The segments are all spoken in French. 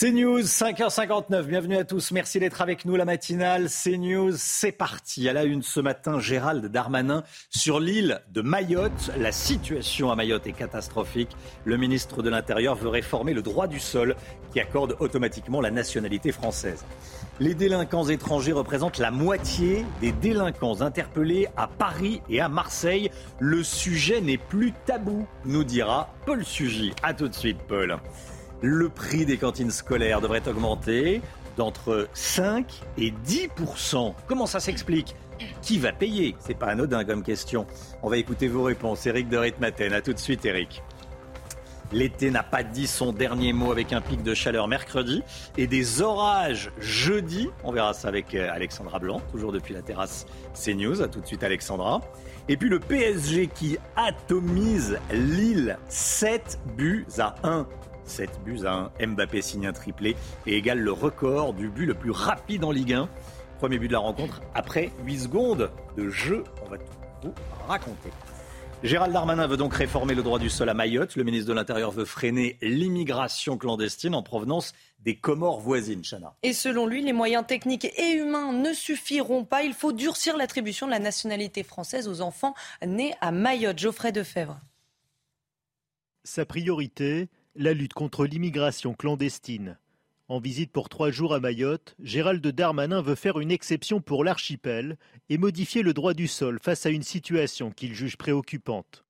C'est News, 5h59. Bienvenue à tous. Merci d'être avec nous. La matinale, c'est News. C'est parti. À la une ce matin, Gérald Darmanin sur l'île de Mayotte. La situation à Mayotte est catastrophique. Le ministre de l'Intérieur veut réformer le droit du sol qui accorde automatiquement la nationalité française. Les délinquants étrangers représentent la moitié des délinquants interpellés à Paris et à Marseille. Le sujet n'est plus tabou, nous dira Paul Sugy. A tout de suite, Paul. Le prix des cantines scolaires devrait augmenter d'entre 5 et 10% Comment ça s'explique? Qui va payer? C'est pas anodin comme question. On va écouter vos réponses. Eric de Ritmaten. A tout de suite, Eric. L'été n'a pas dit son dernier mot avec un pic de chaleur mercredi et des orages jeudi. On verra ça avec euh, Alexandra Blanc, toujours depuis la terrasse CNews. A tout de suite Alexandra. Et puis le PSG qui atomise Lille 7 buts à 1. 7 buts à 1. Mbappé signe un triplé et égale le record du but le plus rapide en Ligue 1. Premier but de la rencontre après 8 secondes de jeu. On va tout vous raconter. Gérald Darmanin veut donc réformer le droit du sol à Mayotte. Le ministre de l'Intérieur veut freiner l'immigration clandestine en provenance des Comores voisines, Chana. Et selon lui, les moyens techniques et humains ne suffiront pas. Il faut durcir l'attribution de la nationalité française aux enfants nés à Mayotte. Geoffrey Defebvre. Sa priorité, la lutte contre l'immigration clandestine. En visite pour trois jours à Mayotte, Gérald Darmanin veut faire une exception pour l'archipel et modifier le droit du sol face à une situation qu'il juge préoccupante.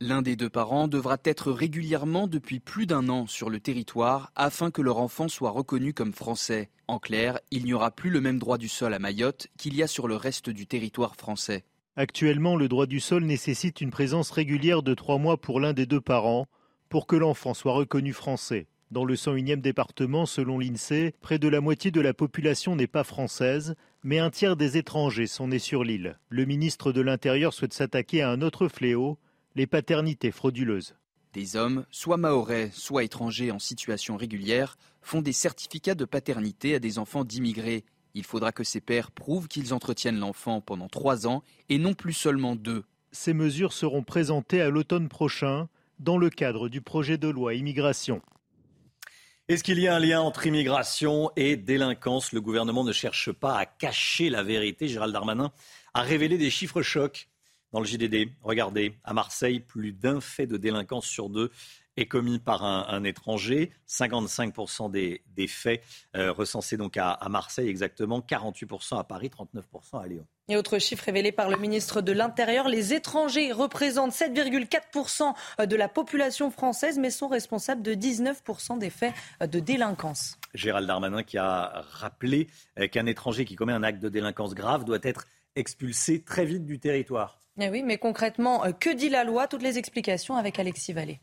L'un des deux parents devra être régulièrement depuis plus d'un an sur le territoire afin que leur enfant soit reconnu comme français. En clair, il n'y aura plus le même droit du sol à Mayotte qu'il y a sur le reste du territoire français. Actuellement, le droit du sol nécessite une présence régulière de trois mois pour l'un des deux parents pour que l'enfant soit reconnu français. Dans le 101e département, selon l'INSEE, près de la moitié de la population n'est pas française, mais un tiers des étrangers sont nés sur l'île. Le ministre de l'Intérieur souhaite s'attaquer à un autre fléau, les paternités frauduleuses. Des hommes, soit maorais, soit étrangers en situation régulière, font des certificats de paternité à des enfants d'immigrés. Il faudra que ces pères prouvent qu'ils entretiennent l'enfant pendant trois ans et non plus seulement deux. Ces mesures seront présentées à l'automne prochain dans le cadre du projet de loi immigration. Est-ce qu'il y a un lien entre immigration et délinquance? Le gouvernement ne cherche pas à cacher la vérité. Gérald Darmanin a révélé des chiffres chocs dans le JDD. Regardez, à Marseille, plus d'un fait de délinquance sur deux est commis par un, étranger. 55% des, faits euh, recensés donc à, Marseille exactement, 48% à Paris, 39% à Lyon. Et autre chiffre révélé par le ministre de l'Intérieur, les étrangers représentent 7,4% de la population française, mais sont responsables de 19% des faits de délinquance. Gérald Darmanin qui a rappelé euh, qu'un étranger qui commet un acte de délinquance grave doit être expulsé très vite du territoire. Eh oui, mais concrètement, euh, que dit la loi? Toutes les explications avec Alexis Vallée.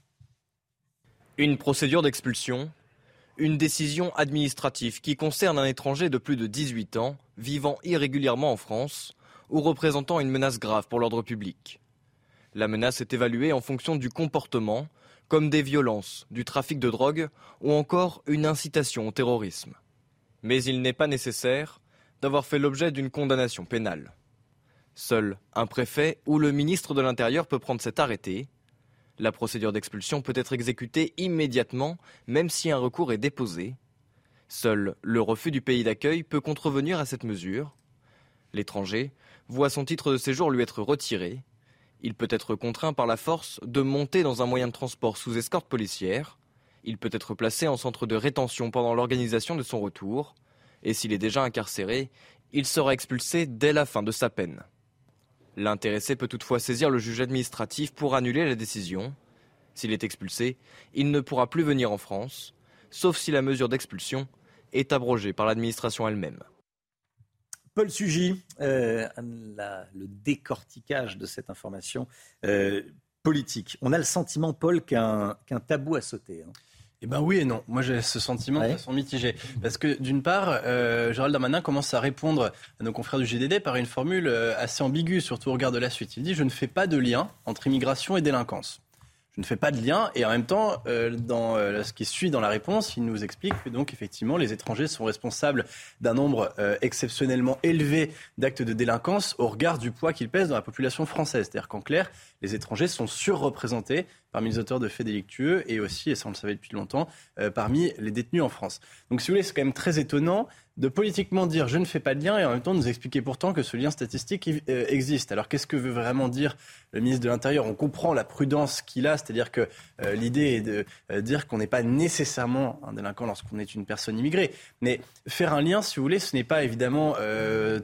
Une procédure d'expulsion, une décision administrative qui concerne un étranger de plus de 18 ans vivant irrégulièrement en France ou représentant une menace grave pour l'ordre public. La menace est évaluée en fonction du comportement, comme des violences, du trafic de drogue ou encore une incitation au terrorisme. Mais il n'est pas nécessaire d'avoir fait l'objet d'une condamnation pénale. Seul un préfet ou le ministre de l'Intérieur peut prendre cet arrêté la procédure d'expulsion peut être exécutée immédiatement, même si un recours est déposé. Seul le refus du pays d'accueil peut contrevenir à cette mesure. L'étranger voit son titre de séjour lui être retiré. Il peut être contraint par la force de monter dans un moyen de transport sous escorte policière. Il peut être placé en centre de rétention pendant l'organisation de son retour. Et s'il est déjà incarcéré, il sera expulsé dès la fin de sa peine. L'intéressé peut toutefois saisir le juge administratif pour annuler la décision. S'il est expulsé, il ne pourra plus venir en France, sauf si la mesure d'expulsion est abrogée par l'administration elle-même. Paul Sugy, euh, le décortiquage de cette information. Euh, politique. On a le sentiment, Paul, qu'un tabou a sauté. Hein. Eh ben oui et non. Moi j'ai ce sentiment de façon mitigée. Parce que d'une part, euh, Gérald Darmanin commence à répondre à nos confrères du GDD par une formule euh, assez ambiguë, surtout au regard de la suite. Il dit Je ne fais pas de lien entre immigration et délinquance je ne fais pas de lien. Et en même temps, euh, dans euh, ce qui suit dans la réponse, il nous explique que donc effectivement les étrangers sont responsables d'un nombre exceptionnellement élevé d'actes de délinquance au regard du poids qu'ils pèsent dans la population française. C'est-à-dire qu'en clair, les étrangers sont surreprésentés parmi les auteurs de faits délictueux et aussi, et ça on le savait depuis longtemps, parmi les détenus en France. Donc si vous voulez, c'est quand même très étonnant de politiquement dire je ne fais pas de lien et en même temps nous expliquer pourtant que ce lien statistique euh, existe. Alors qu'est-ce que veut vraiment dire le ministre de l'Intérieur? On comprend la prudence qu'il a, c'est-à-dire que euh, l'idée est de euh, dire qu'on n'est pas nécessairement un délinquant lorsqu'on est une personne immigrée. Mais faire un lien, si vous voulez, ce n'est pas évidemment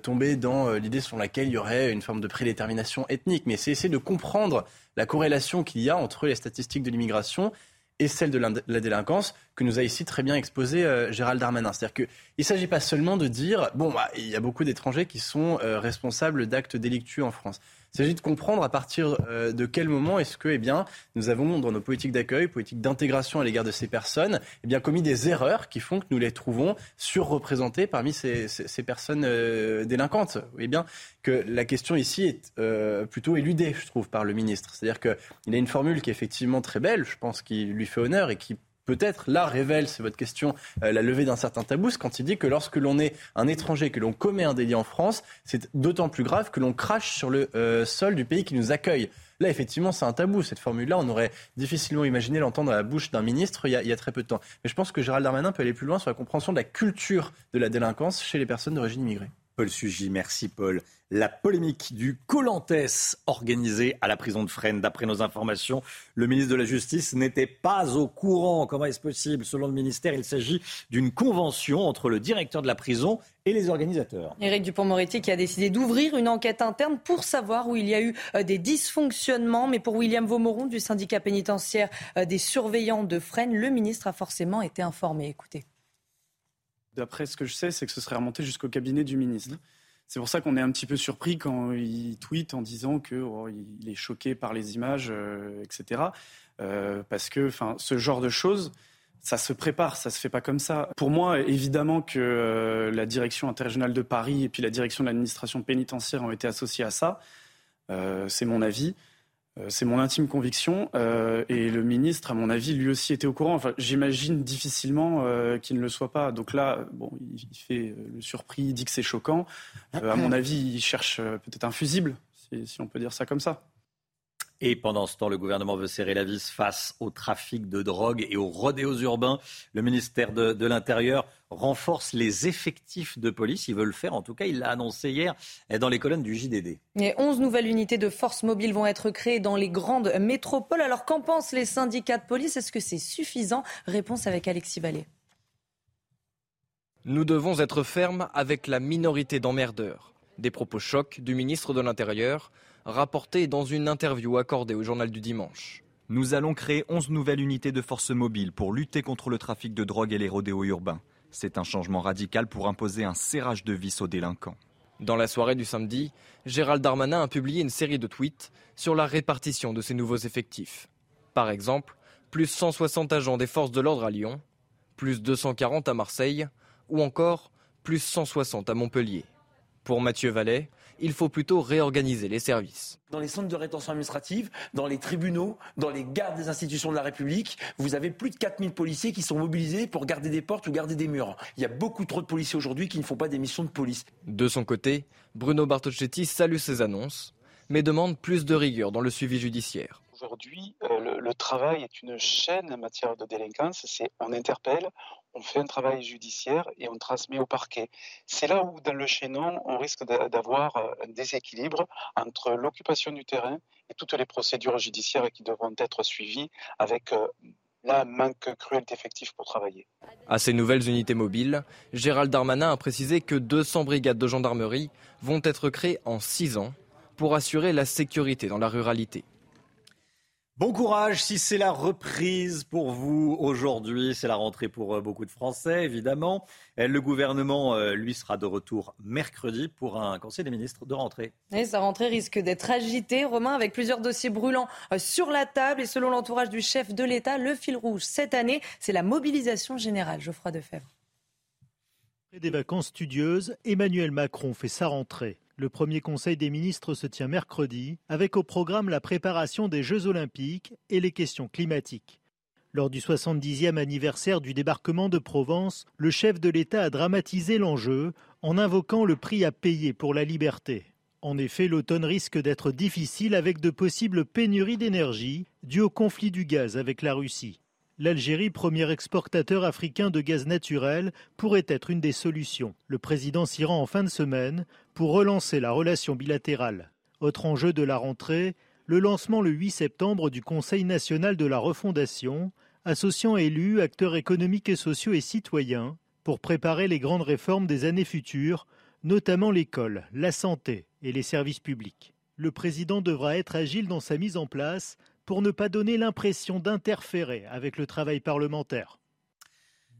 tomber dans l'idée selon laquelle il y aurait une forme de prédétermination ethnique, mais c'est essayer de comprendre la corrélation qu'il y a entre les statistiques de l'immigration et celle de la délinquance que nous a ici très bien exposé euh, Gérald Darmanin. C'est-à-dire qu'il ne s'agit pas seulement de dire, bon, bah, il y a beaucoup d'étrangers qui sont euh, responsables d'actes délictueux en France. Il s'agit de comprendre à partir euh, de quel moment est-ce que eh bien, nous avons, dans nos politiques d'accueil, politiques d'intégration à l'égard de ces personnes, eh bien, commis des erreurs qui font que nous les trouvons surreprésentées parmi ces, ces, personnes euh, délinquantes. Voyez bien que la question ici est euh, plutôt éludée, je trouve, par le ministre. C'est-à-dire qu'il a une formule qui est effectivement très belle, je pense qu'il lui fait honneur et qui peut-être là révèle, c'est votre question, euh, la levée d'un certain tabou, quand il dit que lorsque l'on est un étranger, que l'on commet un délit en France, c'est d'autant plus grave que l'on crache sur le euh, sol du pays qui nous accueille. Là, effectivement, c'est un tabou. Cette formule-là, on aurait difficilement imaginé l'entendre à la bouche d'un ministre y, a, il y, a, très peu de temps. Mais je pense que Gérald Darmanin peut aller plus loin sur la compréhension de la culture de la délinquance chez les personnes d'origine immigrée. Paul Sugy, merci Paul. La polémique du Colantes organisée à la prison de Fresnes. D'après nos informations, le ministre de la Justice n'était pas au courant. Comment est-ce possible? Selon le ministère, il s'agit d'une convention entre le directeur de la prison et les organisateurs. Éric Dupont-Moretti qui a décidé d'ouvrir une enquête interne pour savoir où il y a eu euh, des dysfonctionnements. Mais pour William Vaumoron du syndicat pénitentiaire euh, des surveillants de Fresnes, le ministre a forcément été informé. Écoutez. D'après ce que je sais, c'est que ce serait remonté jusqu'au cabinet du ministre. C'est pour ça qu'on est un petit peu surpris quand il tweet en disant qu'il oh, est choqué par les images, euh, etc. Euh, parce que ce genre de choses, ça se prépare, ça se fait pas comme ça. Pour moi, évidemment que euh, la direction interrégionale de Paris et puis la direction de l'administration pénitentiaire ont été associées à ça. c'est mon avis. Euh, c'est mon intime conviction. Euh, et le ministre, à mon avis, lui aussi était au courant. Enfin, j'imagine difficilement euh, qu'il ne le soit pas. Donc là, bon, il, fait le surpris, il dit que c'est choquant. à mon avis, il cherche peut-être un fusible, si, on peut dire ça comme ça. Et pendant ce temps, le gouvernement veut serrer la vis face au trafic de drogue et aux rodéos urbains. Le ministère de, l'Intérieur renforce les effectifs de police. Il veut le faire, en tout cas, il l'a annoncé hier dans les colonnes du JDD. Et 11 nouvelles unités de force mobile vont être créées dans les grandes métropoles. Alors qu'en pensent les syndicats de police? Est-ce que c'est suffisant? Réponse avec Alexis Vallée. Nous devons être fermes avec la minorité d'emmerdeurs. Des propos chocs du ministre de l'Intérieur rapporté dans une interview accordée au journal du dimanche. Nous allons créer 11 nouvelles unités de force mobile pour lutter contre le trafic de drogue et les rodéos urbains. C'est un changement radical pour imposer un serrage de vis aux délinquants. Dans la soirée du samedi, Gérald Darmanin a publié une série de tweets sur la répartition de ces nouveaux effectifs. Par exemple, plus 160 agents des forces de l'ordre à Lyon, plus 240 à Marseille, ou encore plus 160 à Montpellier. Pour Mathieu Vallet, il faut plutôt réorganiser les services. Dans les centres de rétention administrative, dans les tribunaux, dans les gardes des institutions de la République, vous avez plus de 4000 policiers qui sont mobilisés pour garder des portes ou garder des murs. Il y a beaucoup trop de policiers aujourd'hui qui ne font pas des missions de police. De son côté, Bruno Bartocchetti salue ces annonces, mais demande plus de rigueur dans le suivi judiciaire. Aujourd'hui, euh, le, travail est une chaîne en matière de délinquance. C'est on interpelle, on fait un travail judiciaire et on transmet au parquet. C'est là où, dans le chaînon, on risque d'avoir euh, un déséquilibre entre l'occupation du terrain et toutes les procédures judiciaires qui devront être suivies avec euh, manque cruel d'effectifs pour travailler. À ces nouvelles unités mobiles, Gérald Darmanin a précisé que 200 brigades de gendarmerie vont être créées en 6 ans pour assurer la sécurité dans la ruralité. Bon courage si c'est la reprise pour vous aujourd'hui. C'est la rentrée pour euh, beaucoup de Français, évidemment. Le gouvernement, euh, lui, sera de retour mercredi pour un conseil des ministres de rentrée. Et sa rentrée risque d'être agitée, Romain, avec plusieurs dossiers brûlants euh, sur la table. Et selon l'entourage du chef de l'État, le fil rouge cette année, c'est la mobilisation générale. Geoffroy Defebvre. Après des vacances studieuses, Emmanuel Macron fait sa rentrée. Le premier Conseil des ministres se tient mercredi, avec au programme la préparation des Jeux olympiques et les questions climatiques. Lors du 70e anniversaire du débarquement de Provence, le chef de l'État a dramatisé l'enjeu en invoquant le prix à payer pour la liberté. En effet, l'automne risque d'être difficile avec de possibles pénuries d'énergie dues au conflit du gaz avec la Russie. L'Algérie, premier exportateur africain de gaz naturel, pourrait être une des solutions. Le président s'y rend en fin de semaine pour relancer la relation bilatérale. Autre enjeu de la rentrée, le lancement le 8 septembre du Conseil national de la refondation, associant élus, acteurs économiques et sociaux et citoyens pour préparer les grandes réformes des années futures, notamment l'école, la santé et les services publics. Le président devra être agile dans sa mise en place pour ne pas donner l'impression d'interférer avec le travail parlementaire.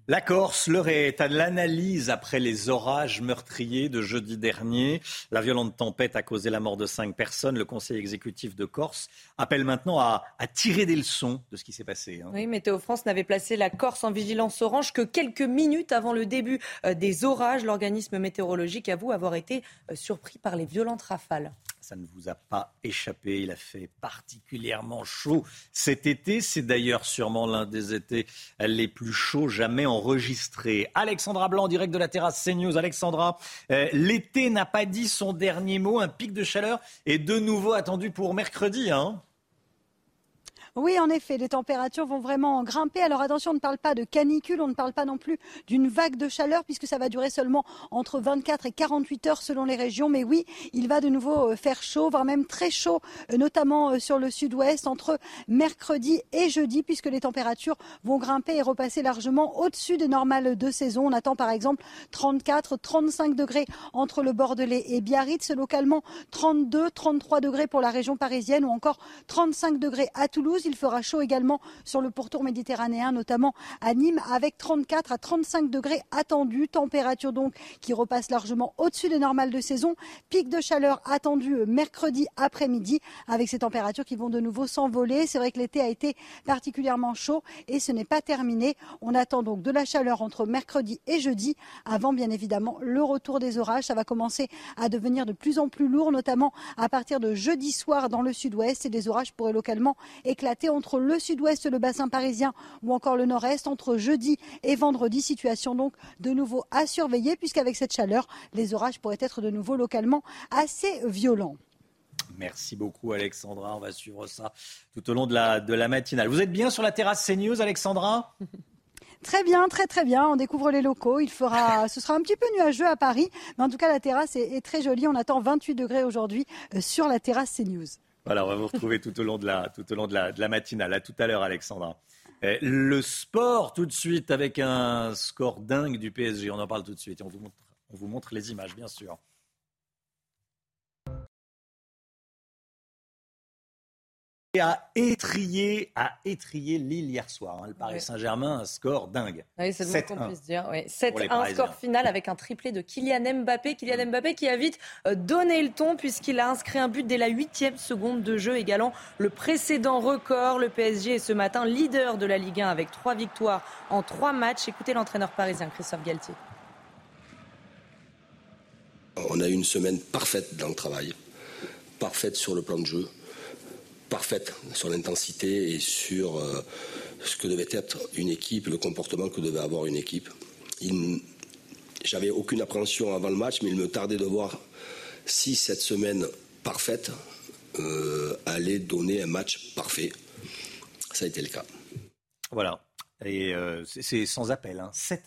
La Corse, l'heure est à l'analyse après les orages meurtriers de jeudi dernier. La violente tempête a causé la mort de cinq personnes. Le Conseil exécutif de Corse appelle maintenant à, tirer des leçons de ce qui s'est passé. Hein. Oui, Météo France n'avait placé la Corse en vigilance orange que quelques minutes avant le début euh, des orages. L'organisme météorologique avoue avoir été euh, surpris par les violentes rafales ça ne vous a pas échappé. Il a fait particulièrement chaud cet été. C'est d'ailleurs sûrement l'un des étés les plus chauds jamais enregistrés. Alexandra Blanc, direct de la terrasse CNews. Alexandra, euh, l'été n'a pas dit son dernier mot. Un pic de chaleur est de nouveau attendu pour mercredi. Hein oui, en effet, les températures vont vraiment grimper. Alors attention, on ne parle pas de canicule, on ne parle pas non plus d'une vague de chaleur puisque ça va durer seulement entre 24 et 48 heures selon les régions. Mais oui, il va de nouveau euh, faire chaud, voire même très chaud, euh, notamment euh, sur le sud-ouest entre mercredi et jeudi puisque les températures vont grimper et repasser largement au-dessus des normales de saison. On attend par exemple 34, 35 degrés entre le Bordelais et Biarritz, localement 32, 33 degrés pour la région parisienne ou encore 35 degrés à Toulouse. Il fera chaud également sur le pourtour méditerranéen, notamment à Nîmes, avec 34 à 35 degrés attendus. Température donc qui repasse largement au-dessus des normales de saison. Pic de chaleur attendu mercredi après-midi, avec ces températures qui vont de nouveau s'envoler. C'est vrai que l'été a été particulièrement chaud et ce n'est pas terminé. On attend donc de la chaleur entre mercredi et jeudi, avant bien évidemment le retour des orages. Ça va commencer à devenir de plus en plus lourd, notamment à partir de jeudi soir dans le sud-ouest et des orages pourraient localement éclater entre le sud-ouest, le bassin parisien ou encore le nord-est entre jeudi et vendredi. Situation donc de nouveau à surveiller puisqu'avec cette chaleur, les orages pourraient être de nouveau localement assez violents. Merci beaucoup Alexandra, on va suivre ça tout au long de la, de la matinale. Vous êtes bien sur la terrasse CNews Alexandra? Très bien, très très bien. On découvre les locaux. Il fera, ce sera un petit peu nuageux à Paris, mais en tout cas la terrasse est, est très jolie. On attend 28 degrés aujourd'hui euh, sur la terrasse CNews. Voilà, on va vous retrouver tout au long de la, tout au long de la, de la matinale. Tout à l'heure, Alexandra. Eh, le sport, tout de suite, avec un score dingue du PSG. On en parle tout de suite. on vous montre, on vous montre les images, bien sûr. A étrié, a étrié Lille hier soir. Hein. Le Paris Saint-Germain, un score dingue. Oui, c'est le qu'on puisse dire. 7-1 score final avec un triplé de Kylian Mbappé. Kylian Mbappé qui a vite euh, donné le ton puisqu'il a inscrit un but dès la huitième seconde de jeu, égalant le précédent record. Le PSG est ce matin leader de la Ligue 1 avec trois victoires en trois matchs. Écoutez l'entraîneur parisien Christophe Galtier. On a eu une semaine parfaite dans le travail, parfaite sur le plan de jeu parfaite sur l'intensité et sur euh, ce que devait être une équipe, le comportement que devait avoir une équipe. J'avais aucune appréhension avant le match, mais il me tardait de voir si cette semaine parfaite euh, allait donner un match parfait. Ça a été le cas. Voilà. Et euh, c'est sans appel, hein. 7-1.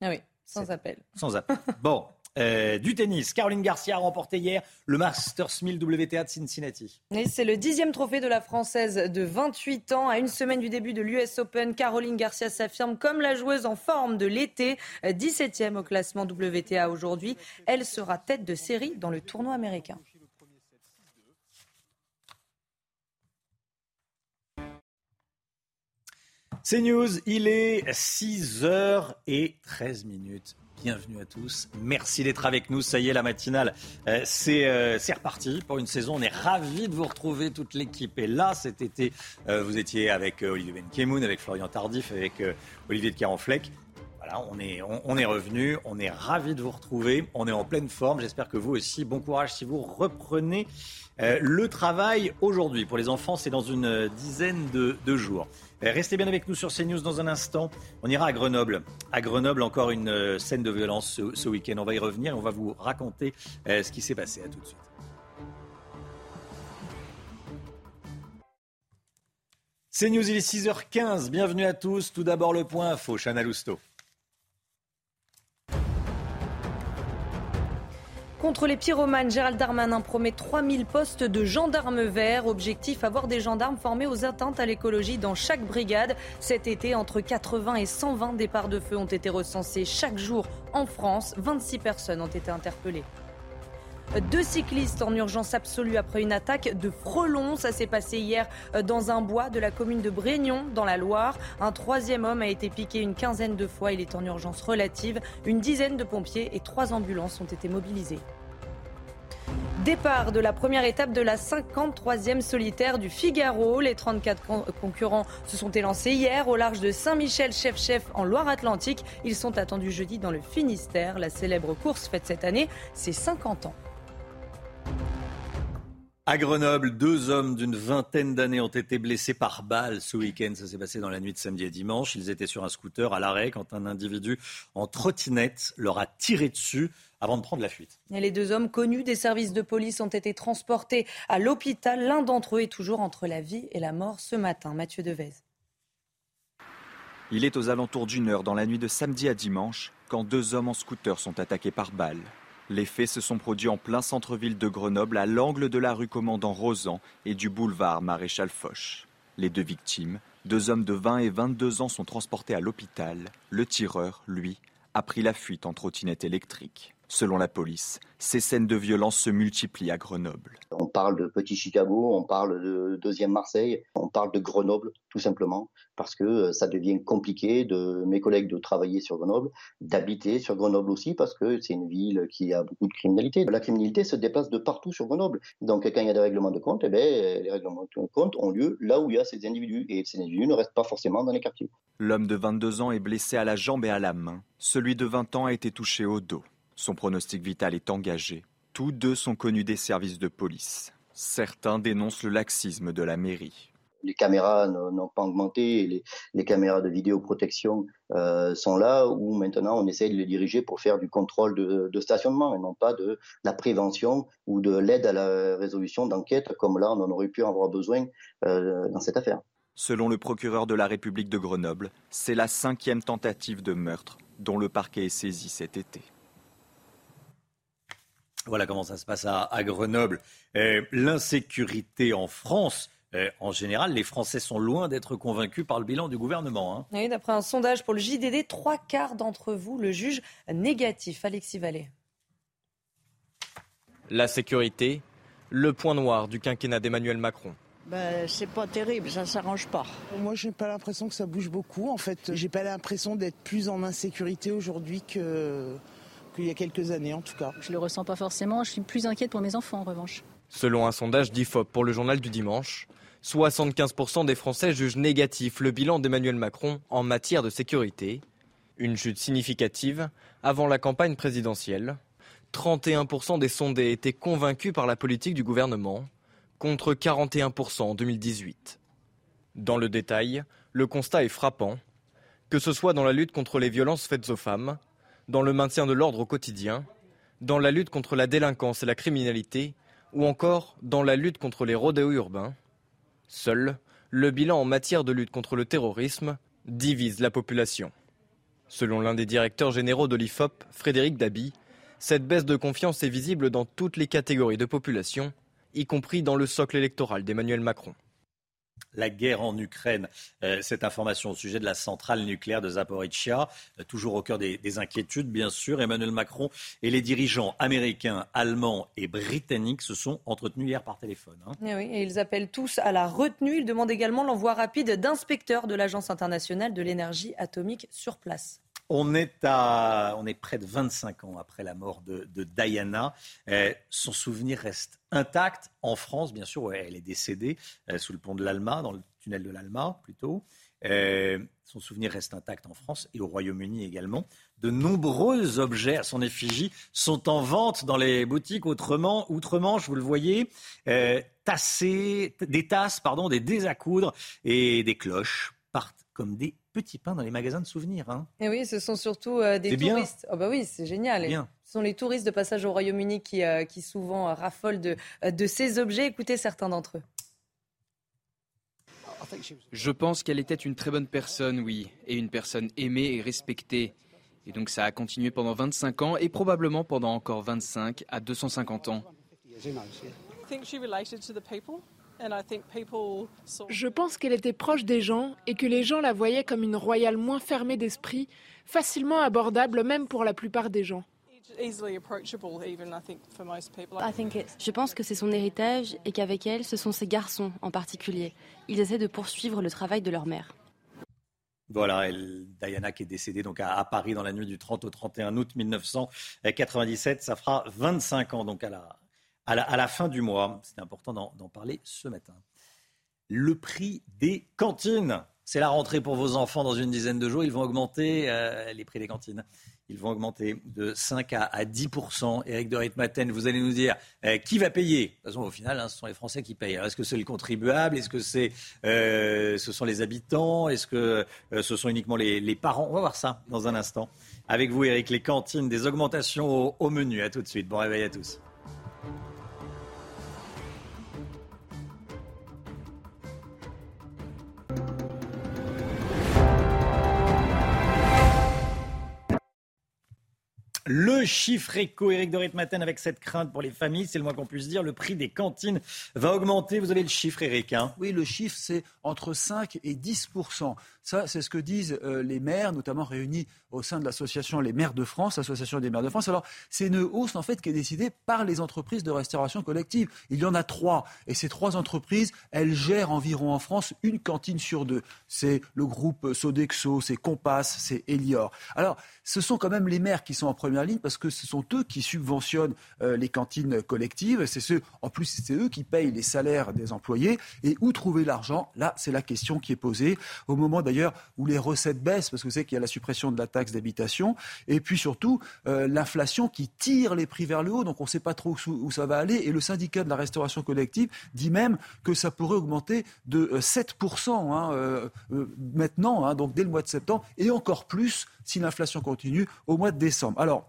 Ah oui, sans appel. Sans appel. bon, euh, du tennis. Caroline Garcia a remporté hier le Masters 1000 WTA de Cincinnati. c'est le dixième trophée de la Française de 28 ans. À une semaine du début de l'US Open, Caroline Garcia s'affirme comme la joueuse en forme de l'été. 17e au classement WTA aujourd'hui. Elle sera tête de série dans le tournoi américain. C'est News, il est 6h13 minutes. Bienvenue à tous. Merci d'être avec nous. Ça y est, la matinale, euh, euh, c'est reparti pour une saison. On est ravis de vous retrouver, toute l'équipe est là cet été. Euh, vous étiez avec Olivier Benkemoun, avec Florian Tardif, avec Olivier de Carenfleck. Voilà, on est, on, est revenu, on est ravis de vous retrouver, on est en pleine forme. J'espère que vous aussi. Bon courage si vous reprenez le travail aujourd'hui. Pour les enfants, c'est dans une dizaine de jours. Euh, restez bien avec nous sur CNews dans un instant. On ira à Grenoble. À Grenoble, encore une euh, scène de violence ce, week-end. On va y revenir et on va vous raconter euh, ce qui s'est passé. À tout de suite. CNews, il est 6h15. Bienvenue à tous. Tout d'abord, le point info. Chana Lousteau. Contre les pyromanes, Gérald Darmanin promet 3000 postes de gendarmes verts. Objectif avoir des gendarmes formés aux atteintes à l'écologie dans chaque brigade. Cet été, entre 80 et 120 départs de feu ont été recensés chaque jour en France. 26 personnes ont été interpellées. Deux cyclistes en urgence absolue après une attaque de frelons. Ça s'est passé hier dans un bois de la commune de Brégnon, dans la Loire. Un troisième homme a été piqué une quinzaine de fois. Il est en urgence relative. Une dizaine de pompiers et trois ambulances ont été mobilisés. Départ de la première étape de la 53e solitaire du Figaro. Les 34 concurrents se sont élancés hier au large de Saint-Michel-Chef-Chef en Loire-Atlantique. Ils sont attendus jeudi dans le Finistère. La célèbre course faite cette année ses 50 ans. À Grenoble, deux hommes d'une vingtaine d'années ont été blessés par balle ce week-end. Ça s'est passé dans la nuit de samedi à dimanche. Ils étaient sur un scooter à l'arrêt quand un individu en trottinette leur a tiré dessus avant de prendre la fuite. les deux hommes connus des services de police ont été transportés à l'hôpital. L'un d'entre eux est toujours entre la vie et la mort ce matin. Mathieu Devez. Il est aux alentours d'une heure dans la nuit de samedi à dimanche quand deux hommes en scooter sont attaqués par balle. Les faits se sont produits en plein centre-ville de Grenoble, à l'angle de la rue Commandant Rosan et du boulevard Maréchal Foch. Les deux victimes, deux hommes de 20 et 22 ans, sont transportés à l'hôpital. Le tireur, lui, a pris la fuite en trottinette électrique. Selon la police, ces scènes de violence se multiplient à Grenoble. On parle de Petit Chicago, on parle de deuxième Marseille, on parle de Grenoble, tout simplement, parce que euh, ça devient compliqué de mes collègues de travailler sur Grenoble, d'habiter sur Grenoble aussi, parce que c'est une ville qui a beaucoup de criminalité. La criminalité se déplace de partout sur Grenoble. Donc quand il y a des règlements de compte, eh bien, les règlements de compte ont lieu là où il y a ces individus, et ces individus ne restent pas forcément dans les quartiers. L'homme de 22 ans est blessé à la jambe et à la main. Celui de 20 ans a été touché au dos. Son pronostic vital est engagé. Tous deux sont connus des services de police. Certains dénoncent le laxisme de la mairie. Les caméras n'ont pas augmenté, les, caméras de vidéoprotection euh, sont là où maintenant on essaye de les diriger pour faire du contrôle de, stationnement et non pas de la prévention ou de l'aide à la résolution d'enquête comme là on en aurait pu avoir besoin euh, dans cette affaire. Selon le procureur de la République de Grenoble, c'est la cinquième tentative de meurtre dont le parquet est saisi cet été. Voilà comment ça se passe à, Grenoble. Euh, l'insécurité en France, euh, en général, les Français sont loin d'être convaincus par le bilan du gouvernement. Hein. Oui, d'après un sondage pour le JDD, trois quarts d'entre vous le jugent négatif. Alexis Vallée. La sécurité, le point noir du quinquennat d'Emmanuel Macron. Ben, c'est pas terrible, ça s'arrange pas. Moi, j'ai pas l'impression que ça bouge beaucoup. En fait, j'ai pas l'impression d'être plus en insécurité aujourd'hui que il y a quelques années en tout cas. Je le ressens pas forcément, je suis plus inquiète pour mes enfants en revanche. Selon un sondage d'IFOP pour le journal du dimanche, 75% des Français jugent négatif le bilan d'Emmanuel Macron en matière de sécurité. Une chute significative avant la campagne présidentielle. 31% des sondés étaient convaincus par la politique du gouvernement, contre 41% en 2018. Dans le détail, le constat est frappant. Que ce soit dans la lutte contre les violences faites aux femmes, dans le maintien de l'ordre au quotidien, dans la lutte contre la délinquance et la criminalité, ou encore dans la lutte contre les rodéos urbains. Seul, le bilan en matière de lutte contre le terrorisme divise la population. Selon l'un des directeurs généraux de l'IFOP, Frédéric Dabi, cette baisse de confiance est visible dans toutes les catégories de population, y compris dans le socle électoral d'Emmanuel Macron. La guerre en Ukraine. Euh, cette information au sujet de la centrale nucléaire de Zaporizhia, euh, toujours au cœur des, inquiétudes, bien sûr. Emmanuel Macron et les dirigeants américains, allemands et britanniques se sont entretenus hier par téléphone. Hein. Eh et ils appellent tous à la retenue. Ils demandent également l'envoi rapide d'inspecteurs de l'Agence internationale de l'énergie atomique sur place. On est, à, on est près de 25 ans après la mort de, Diana. Euh, son souvenir reste intact. En France, bien sûr, elle est décédée euh, sous le pont de l'Alma, dans le tunnel de l'Alma plutôt. Euh, son souvenir reste intact en France et au Royaume-Uni également. De nombreux objets à son effigie sont en vente dans les boutiques autrement, outre-Manche, vous le voyez, tassés, des tasses, pardon, des désaccoudres et des cloches partent comme des petits pains dans les magasins de souvenirs. Hein. Et oui, ce sont surtout euh, des touristes. Oh bah oui, c'est génial. Ce sont les touristes de passage au Royaume-Uni qui, euh, qui, souvent euh, raffolent de, de ces objets. Écoutez certains d'entre eux. Je pense qu'elle était une très bonne personne, oui, et une personne aimée et respectée. Et donc ça a continué pendant 25 ans et probablement pendant encore 25 à 250 ans. Je pense qu'elle était proche des gens et que les gens la voyaient comme une royale moins fermée d'esprit, facilement abordable même pour la plupart des gens. Je pense que c'est son héritage et qu'avec elle, ce sont ses garçons en particulier. Ils essaient de poursuivre le travail de leur mère. Voilà, Diana qui est décédée donc à, Paris dans la nuit du 30 au 31 août 1997. Ça fera 25 ans donc à la, à la, fin du mois. C'est important d'en parler ce matin. Le prix des cantines. C'est la rentrée pour vos enfants dans une dizaine de jours. Ils vont augmenter euh, les prix des cantines. Ils vont augmenter de 5 à, 10% Éric de Ritmaten, vous allez nous dire euh, qui va payer? De toute façon, au final, hein, ce sont les Français qui payent. Est-ce que c'est le contribuable? Est-ce que c'est, euh, ce sont les habitants? Est-ce que ce sont uniquement les, parents? On va voir ça dans un instant. Avec vous, Éric, les cantines, des augmentations au, au menu. À tout de suite. Bon réveil à tous. Le chiffre éco, Éric de Matin, avec cette crainte pour les familles, c'est le moins qu'on puisse dire. Le prix des cantines va augmenter. Vous avez le chiffre, Éric hein? Oui, le chiffre, c'est entre 5 et 10 Ça, c'est ce que disent euh, les maires, notamment réunis au sein de l'association Les Maires de France, l'association des maires de France. Alors, c'est une hausse, en fait, qui est décidée par les entreprises de restauration collective. Il y en a trois. Et ces trois entreprises, elles gèrent environ en France une cantine sur deux. C'est le groupe Sodexo, c'est Compass, c'est Elior. Alors, ce sont quand même les maires qui sont en première ligne parce que ce sont eux qui subventionnent euh, les cantines collectives. C'est ceux, en plus, c'est eux qui payent les salaires des employés. Et où trouver l'argent? Là, c'est la question qui est posée. Au moment d'ailleurs où les recettes baissent, parce que vous savez qu'il y a la suppression de la taxe d'habitation, et puis surtout euh, l'inflation qui tire les prix vers le haut. Donc on ne sait pas trop où, ça va aller. Et le syndicat de la restauration collective dit même que ça pourrait augmenter de 7% euh, hein, maintenant, hein, donc dès le mois de septembre, et encore plus si l'inflation continue au mois de décembre. Alors,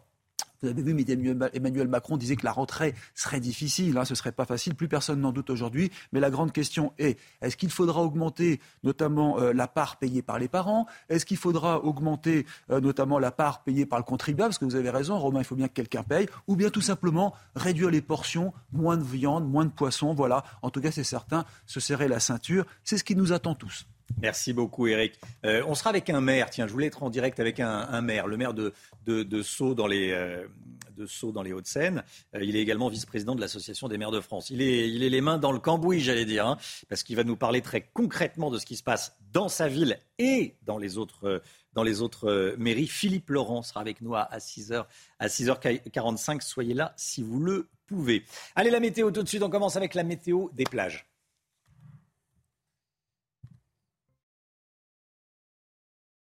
vous avez vu, Emmanuel Macron disait que la rentrée serait difficile, hein, ce ne serait pas facile, plus personne n'en doute aujourd'hui. Mais la grande question est, est-ce qu'il faudra augmenter notamment euh, la part payée par les parents? Est-ce qu'il faudra augmenter euh, notamment la part payée par le contribuable? Parce que vous avez raison, Romain, il faut bien que quelqu'un paye. Ou bien tout simplement réduire les portions, moins de viande, moins de poisson. Voilà, en tout cas c'est certain, se serrer la ceinture, c'est ce qui nous attend tous. Merci beaucoup, Eric. Euh, on sera avec un maire. Tiens, je voulais être en direct avec un, maire, le maire de, de, Sceaux dans les. Euh, de Sceaux dans les Hauts-de-Seine. Euh, il est également vice-président de l'Association des maires de France. Il est, les mains dans le cambouis, j'allais dire, hein, parce qu'il va nous parler très concrètement de ce qui se passe dans sa ville et dans les autres, dans les autres mairies. Philippe Laurent sera avec nous à, 6h, à 6h45. Soyez là si vous le pouvez. Allez, la météo tout de suite. On commence avec la météo des plages.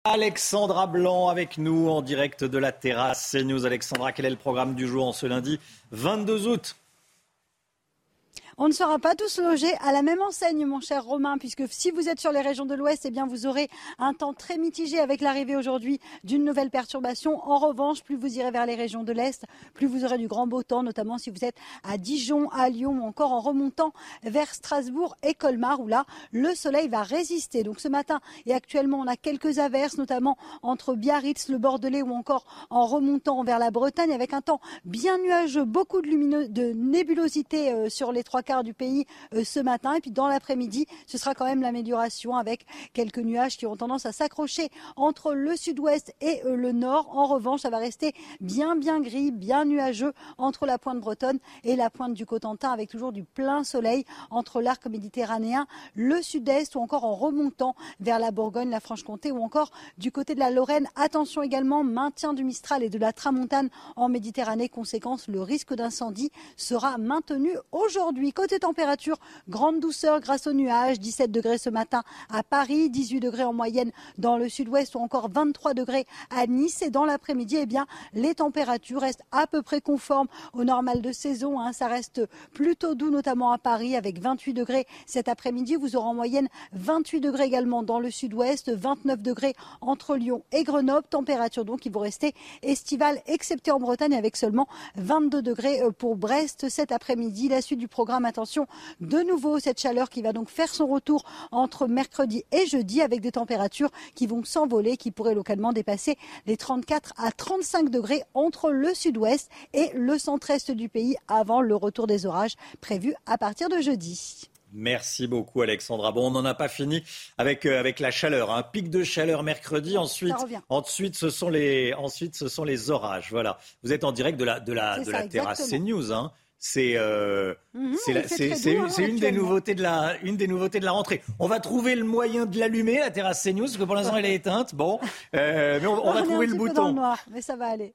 Alexandra Blanc avec nous en direct de la terrasse CNews. Alexandra, quel est le programme du jour en ce lundi 22 août? On ne sera pas tous logés à la même enseigne, mon cher Romain, puisque si vous êtes sur les régions de l'Ouest, eh bien, vous aurez un temps très mitigé avec l'arrivée aujourd'hui d'une nouvelle perturbation. En revanche, plus vous irez vers les régions de l'Est, plus vous aurez du grand beau temps, notamment si vous êtes à Dijon, à Lyon ou encore en remontant vers Strasbourg et Colmar, où là, le soleil va résister. Donc ce matin et actuellement, on a quelques averses, notamment entre Biarritz, le Bordelais ou encore en remontant vers la Bretagne, avec un temps bien nuageux, beaucoup de, lumineux, de nébulosité euh, sur les trois du pays ce matin. Et puis dans l'après-midi, ce sera quand même l'amélioration avec quelques nuages qui ont tendance à s'accrocher entre le sud-ouest et le nord. En revanche, ça va rester bien bien gris, bien nuageux entre la pointe bretonne et la pointe du Cotentin avec toujours du plein soleil entre l'arc méditerranéen, le sud-est ou encore en remontant vers la Bourgogne, la Franche-Comté ou encore du côté de la Lorraine. Attention également, maintien du Mistral et de la Tramontane en Méditerranée. Conséquence, le risque d'incendie sera maintenu aujourd'hui. Côté température, grande douceur grâce aux nuages. 17 degrés ce matin à Paris, 18 degrés en moyenne dans le sud-ouest ou encore 23 degrés à Nice. Et dans l'après-midi, eh bien, les températures restent à peu près conformes au normal de saison. Hein. Ça reste plutôt doux, notamment à Paris, avec 28 degrés cet après-midi. Vous aurez en moyenne 28 degrés également dans le sud-ouest, 29 degrés entre Lyon et Grenoble. Température donc qui vont rester estivale, excepté en Bretagne, avec seulement 22 degrés euh, pour Brest cet après-midi. La suite du programme, attention, de nouveau cette chaleur qui va donc faire son retour entre mercredi et jeudi, avec des températures qui vont s'envoler, qui pourraient localement dépasser les 34 à 35 degrés entre le sud-ouest et le centre-est du pays avant le retour des orages prévus à partir de jeudi. Merci beaucoup Alexandra. Bon, on n'en a pas fini avec, euh, avec la chaleur. Un pic de chaleur mercredi. Ensuite, ensuite, ce sont les, ensuite, ce sont les orages. Voilà. Vous êtes en direct de la, de la, de la terrasse CNews. Hein. C'est euh, mhm, c'est une, des nouveautés de la, une des nouveautés de la rentrée. On va trouver le moyen de l'allumer, la terrasse CNews, parce que pour l'instant elle est éteinte. Bon, euh, mais on, va trouver le bouton. noir, mais ça va aller.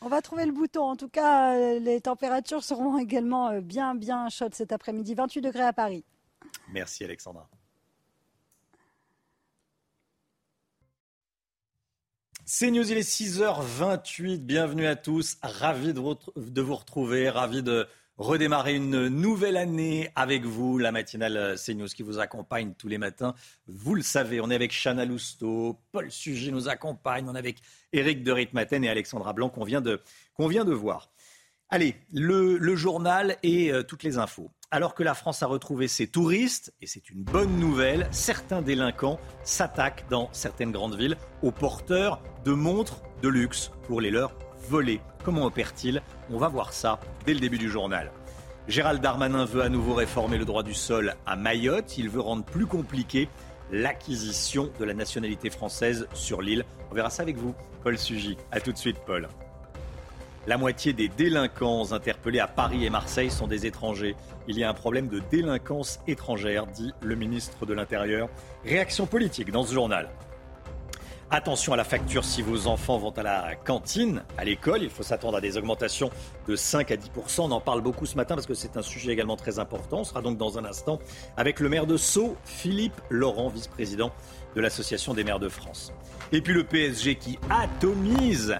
On va trouver le bouton. En tout cas, euh, les températures seront également bien, bien chaudes cet après-midi. 28 degrés à Paris. Merci Alexandra. C'est News, il est 6h28. Bienvenue à tous. Ravi de vous retrouver, ravi de redémarrer une nouvelle année avec vous, la matinale CNews qui vous accompagne tous les matins. Vous le savez, on est avec Chana Lousteau, Paul Sugy nous accompagne, on est avec Éric de Ritmaten et Alexandra Blanc qu'on vient, de, vient de voir. Allez, le, journal et euh, toutes les infos. Alors que la France a retrouvé ses touristes, et c'est une bonne nouvelle, certains délinquants s'attaquent dans certaines grandes villes aux porteurs de montres de luxe pour les leurs voler. Comment opère-t-il? On va voir ça dès le début du journal. Gérald Darmanin veut à nouveau réformer le droit du sol à Mayotte. Il veut rendre plus compliqué l'acquisition de la nationalité française sur l'île. On verra ça avec vous, Paul Sugy. A tout de suite, Paul. La moitié des délinquants interpellés à Paris et Marseille sont des étrangers. Il y a un problème de délinquance étrangère, dit le ministre de l'Intérieur. Réaction politique dans ce journal. Attention à la facture si vos enfants vont à la cantine, à l'école. Il faut s'attendre à des augmentations de 5 à 10 On en parle beaucoup ce matin parce que c'est un sujet également très important. On sera donc dans un instant avec le maire de Sceaux, Philippe Laurent, vice-président de l'Association des maires de France. Et puis le PSG qui atomise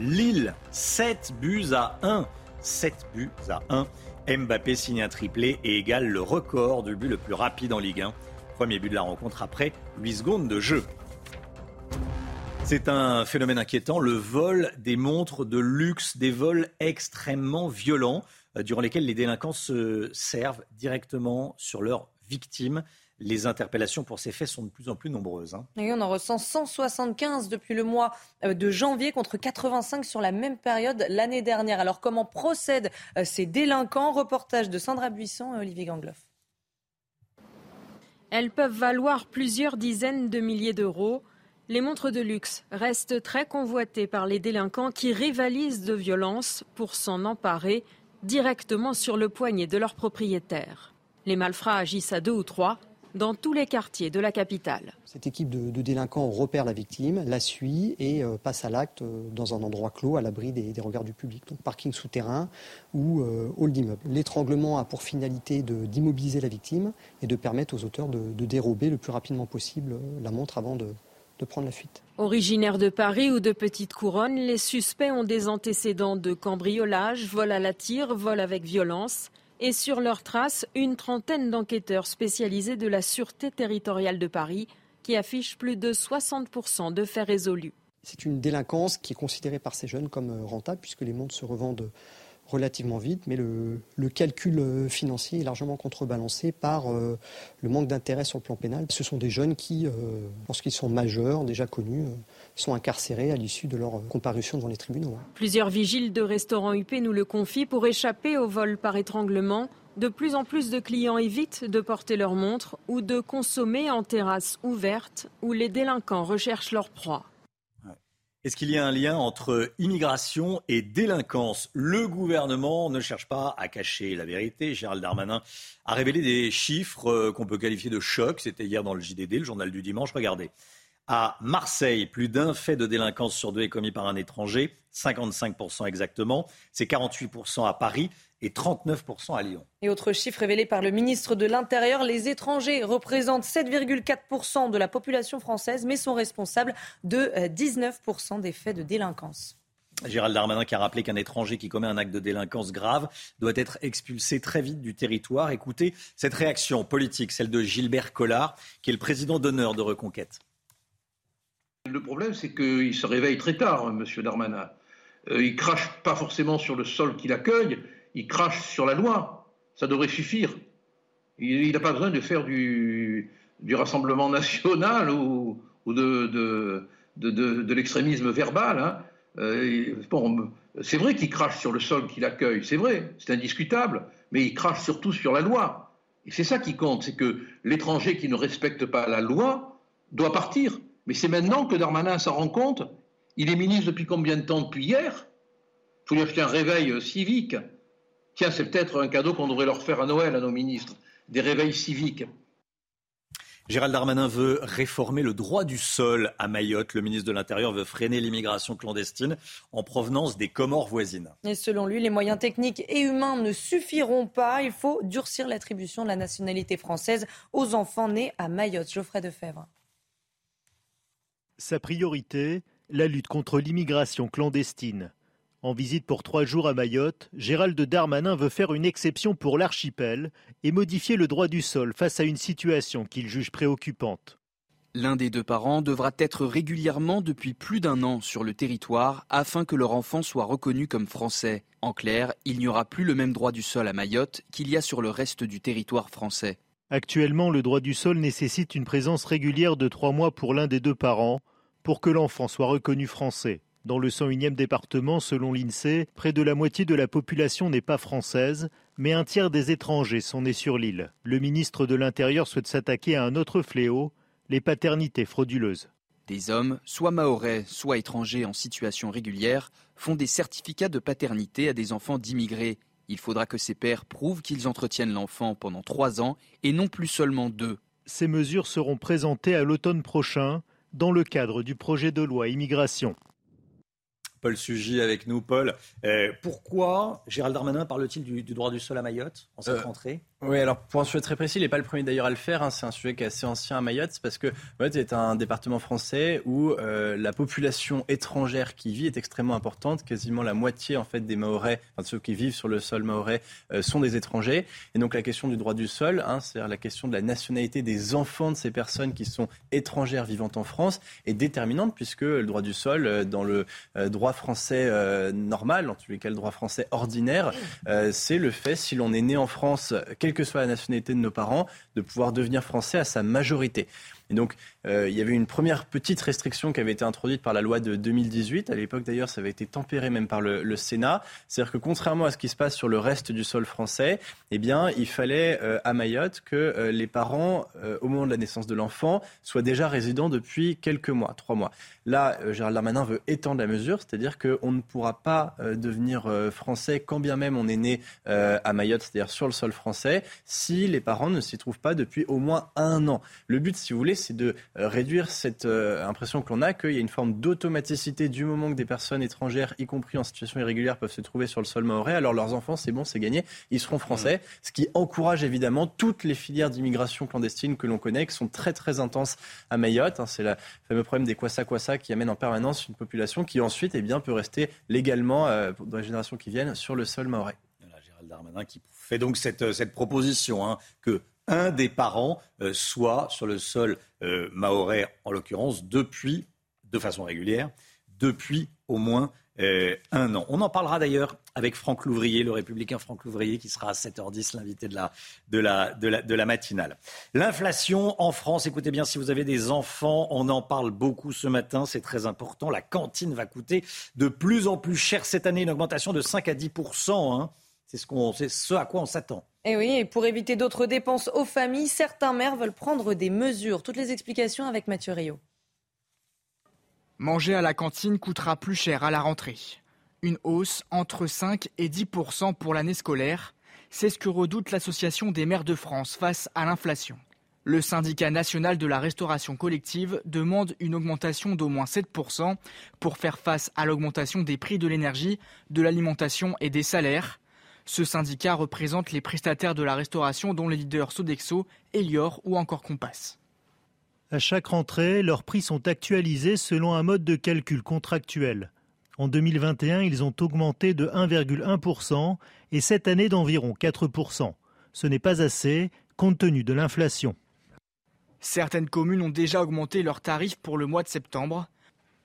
Lille, 7 buts à 1. 7 buts à 1. Mbappé signe un triplé et égale le record du but le plus rapide en Ligue 1. Premier but de la rencontre après 8 secondes de jeu. C'est un phénomène inquiétant, le vol des montres de luxe, des vols extrêmement violents, euh, durant lesquels les délinquants se servent directement sur leurs victimes. Les interpellations pour ces faits sont de plus en plus nombreuses. Hein. on en ressent 175 depuis le mois euh, de janvier contre 85 sur la même période l'année dernière. Alors comment procèdent euh, ces délinquants? Reportage de Sandra Buisson et Olivier Gangloff. Elles peuvent valoir plusieurs dizaines de milliers d'euros. Les montres de luxe restent très convoitées par les délinquants qui rivalisent de violence pour s'en emparer directement sur le poignet de leurs propriétaires. Les malfrats agissent à deux ou trois dans tous les quartiers de la capitale. Cette équipe de, délinquants repère la victime, la suit et euh, passe à l'acte euh, dans un endroit clos, à l'abri des, regards du public, donc parking souterrain ou euh, hall d'immeuble. L'étranglement a pour finalité d'immobiliser la victime et de permettre aux auteurs de dérober le plus rapidement possible la montre avant de, de prendre la fuite. Originaires de Paris ou de Petite Couronne, les suspects ont des antécédents de cambriolage, vol à la tire, vol avec violence. Et sur leurs traces, une trentaine d'enquêteurs spécialisés de la Sûreté territoriale de Paris qui affichent plus de 60% de faits résolus. C'est une délinquance qui est considérée par ces jeunes comme rentable puisque les montres se revendent relativement vite, mais le, calcul euh, financier est largement contrebalancé par euh, le manque d'intérêt sur le plan pénal. Ce sont des jeunes qui, euh, lorsqu'ils sont majeurs, déjà connus, sont incarcérés à l'issue de leur comparution devant les tribunaux. Plusieurs vigiles de restaurants UP nous le confient pour échapper au vol par étranglement De plus en plus de clients évitent de porter leur montre ou de consommer en terrasse ouverte où les délinquants recherchent leur proie. Est-ce qu'il y a un lien entre immigration et délinquance? Le gouvernement ne cherche pas à cacher la vérité. Gérald Darmanin a révélé des chiffres euh, qu'on peut qualifier de choc. C'était hier dans le JDD, le journal du dimanche. Regardez. À Marseille, plus d'un fait de délinquance sur deux est commis par un étranger, 55% exactement. C'est 48% à Paris et 39% à Lyon. Et autre chiffre révélé par le ministre de l'Intérieur, les étrangers représentent 7,4% de la population française, mais sont responsables de 19% euh, des faits de délinquance. Gérald Darmanin qui a rappelé qu'un étranger qui commet un acte de délinquance grave doit être expulsé très vite du territoire. Écoutez cette réaction politique, celle de Gilbert Collard, qui est le président d'honneur de Reconquête. Le problème, c'est qu'il se réveille très tard, hein, M. Darmanin. Euh, il crache pas forcément sur le sol qu'il accueille, il crache sur la loi. Ça devrait suffire. Il n'a pas besoin de faire du, rassemblement national ou, de, l'extrémisme verbal. Hein. Euh, c'est vrai qu'il crache sur le sol qu'il accueille, c'est vrai, c'est indiscutable, mais il crache surtout sur la loi. Et c'est ça qui compte, c'est que l'étranger qui ne respecte pas la loi doit partir. Mais c'est maintenant que Darmanin s'en rend compte. Il est ministre depuis combien de temps Depuis hier? Il faut lui acheter un réveil civique. Tiens, c'est peut-être un cadeau qu'on devrait leur faire à Noël à nos ministres, des réveils civiques. Gérald Darmanin veut réformer le droit du sol à Mayotte. Le ministre de l'Intérieur veut freiner l'immigration clandestine en provenance des Comores voisines. Et selon lui, les moyens techniques et humains ne suffiront pas. Il faut durcir l'attribution de la nationalité française aux enfants nés à Mayotte. Geoffrey Defebvre. Sa priorité, la lutte contre l'immigration clandestine. En visite pour trois jours à Mayotte, Gérald Darmanin veut faire une exception pour l'archipel et modifier le droit du sol face à une situation qu'il juge préoccupante. L'un des deux parents devra être régulièrement depuis plus d'un an sur le territoire afin que leur enfant soit reconnu comme français. En clair, il n'y aura plus le même droit du sol à Mayotte qu'il y a sur le reste du territoire français. Actuellement, le droit du sol nécessite une présence régulière de trois mois pour l'un des deux parents pour que l'enfant soit reconnu français. Dans le 101e département, selon l'INSEE, près de la moitié de la population n'est pas française, mais un tiers des étrangers sont nés sur l'île. Le ministre de l'Intérieur souhaite s'attaquer à un autre fléau, les paternités frauduleuses. Des hommes, soit maorais, soit étrangers en situation régulière, font des certificats de paternité à des enfants d'immigrés. Il faudra que ces pères prouvent qu'ils entretiennent l'enfant pendant trois ans et non plus seulement deux. Ces mesures seront présentées à l'automne prochain dans le cadre du projet de loi immigration. Paul Sugy avec nous. Paul, euh, pourquoi Gérald Darmanin parle-t-il du, droit du sol à Mayotte en cette euh, rentrée? Oui, alors pour un sujet très précis, il n'est pas le premier d'ailleurs à le faire. Hein. c'est un sujet qui est assez ancien à Mayotte, parce que Mayotte est un département français où euh, la population étrangère qui vit est extrêmement importante. Quasiment la moitié en fait des Mahorais, enfin ceux qui vivent sur le sol mahorais, euh, sont des étrangers. Et donc la question du droit du sol, hein, c'est-à-dire la question de la nationalité des enfants de ces personnes qui sont étrangères vivant en France, est déterminante puisque le droit du sol, euh, dans le droit français normal, en tous les cas le droit français ordinaire, c'est le fait si l'on est né en France quelle que soit la nationalité de nos parents, de pouvoir devenir français à sa majorité. Et donc, euh, il y avait une première petite restriction qui avait été introduite par la loi de 2018. À l'époque, d'ailleurs, ça avait été tempéré même par le, Sénat. C'est-à-dire que contrairement à ce qui se passe sur le reste du sol français, eh bien, il fallait euh, à Mayotte que euh, les parents, au moment de la naissance de l'enfant, soient déjà résidents depuis quelques mois, trois mois. Là, Gérald Darmanin veut étendre la mesure, c'est-à-dire qu'on ne pourra pas devenir français quand bien même on est né à Mayotte, c'est-à-dire sur le sol français, si les parents ne s'y trouvent pas depuis au moins un an. Le but, si vous voulez, c'est de euh, réduire cette euh, impression que l'on a qu'il y a une forme d'automaticité du moment que des personnes étrangères, y compris en situation irrégulière, peuvent se trouver sur le sol maorais. Alors leurs enfants, c'est bon, c'est gagné, ils seront français. Mmh. Ce qui encourage évidemment toutes les filières d'immigration clandestine que l'on connaît, qui sont très très intenses à Mayotte. Hein. c'est le fameux problème des kwasa-kwasa qui amène en permanence une population qui ensuite eh bien, peut rester légalement, euh, dans les générations qui viennent, sur le sol Gérald Darmanin qui fait donc cette, cette proposition hein, que un des parents euh, soit sur le sol euh, en l'occurrence, depuis, de façon régulière, depuis au moins euh, un an. On en parlera d'ailleurs avec Franck Louvrier, le républicain Franck Louvrier, qui sera à 7h10, l'invité de la, de, matinale. L'inflation en France, écoutez bien, si vous avez des enfants, on en parle beaucoup ce matin, c'est très important. La cantine va coûter de plus en plus cher cette année, une augmentation de 5 à 10 C'est ce, qu'on, c'est ce à quoi on s'attend. Et oui, et pour éviter d'autres dépenses aux familles, certains maires veulent prendre des mesures. Toutes les explications avec Mathieu Rio. Manger à la cantine coûtera plus cher à la rentrée. Une hausse entre 5 et 10% pour l'année scolaire. C'est ce que redoute l'Association des maires de France face à l'inflation. Le syndicat national de la restauration collective demande une augmentation d'au moins 7% pour faire face à l'augmentation des prix de l'énergie, de l'alimentation et des salaires. Ce syndicat représente les prestataires de la restauration dont les leaders Sodexo, Elior ou encore Compass. À chaque rentrée, leurs prix sont actualisés selon un mode de calcul contractuel. En 2021, ils ont augmenté de 1,1% et cette année d'environ 4%. Ce n'est pas assez compte tenu de l'inflation. Certaines communes ont déjà augmenté leurs tarifs pour le mois de septembre.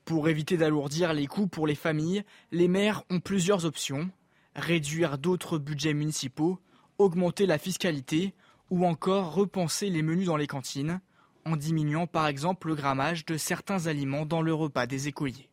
Pour éviter d'alourdir les coûts pour les familles, les maires ont plusieurs options. Réduire d'autres budgets municipaux, augmenter la fiscalité ou encore repenser les menus dans les cantines, en diminuant par exemple le grammage de certains aliments dans le repas des écoliers.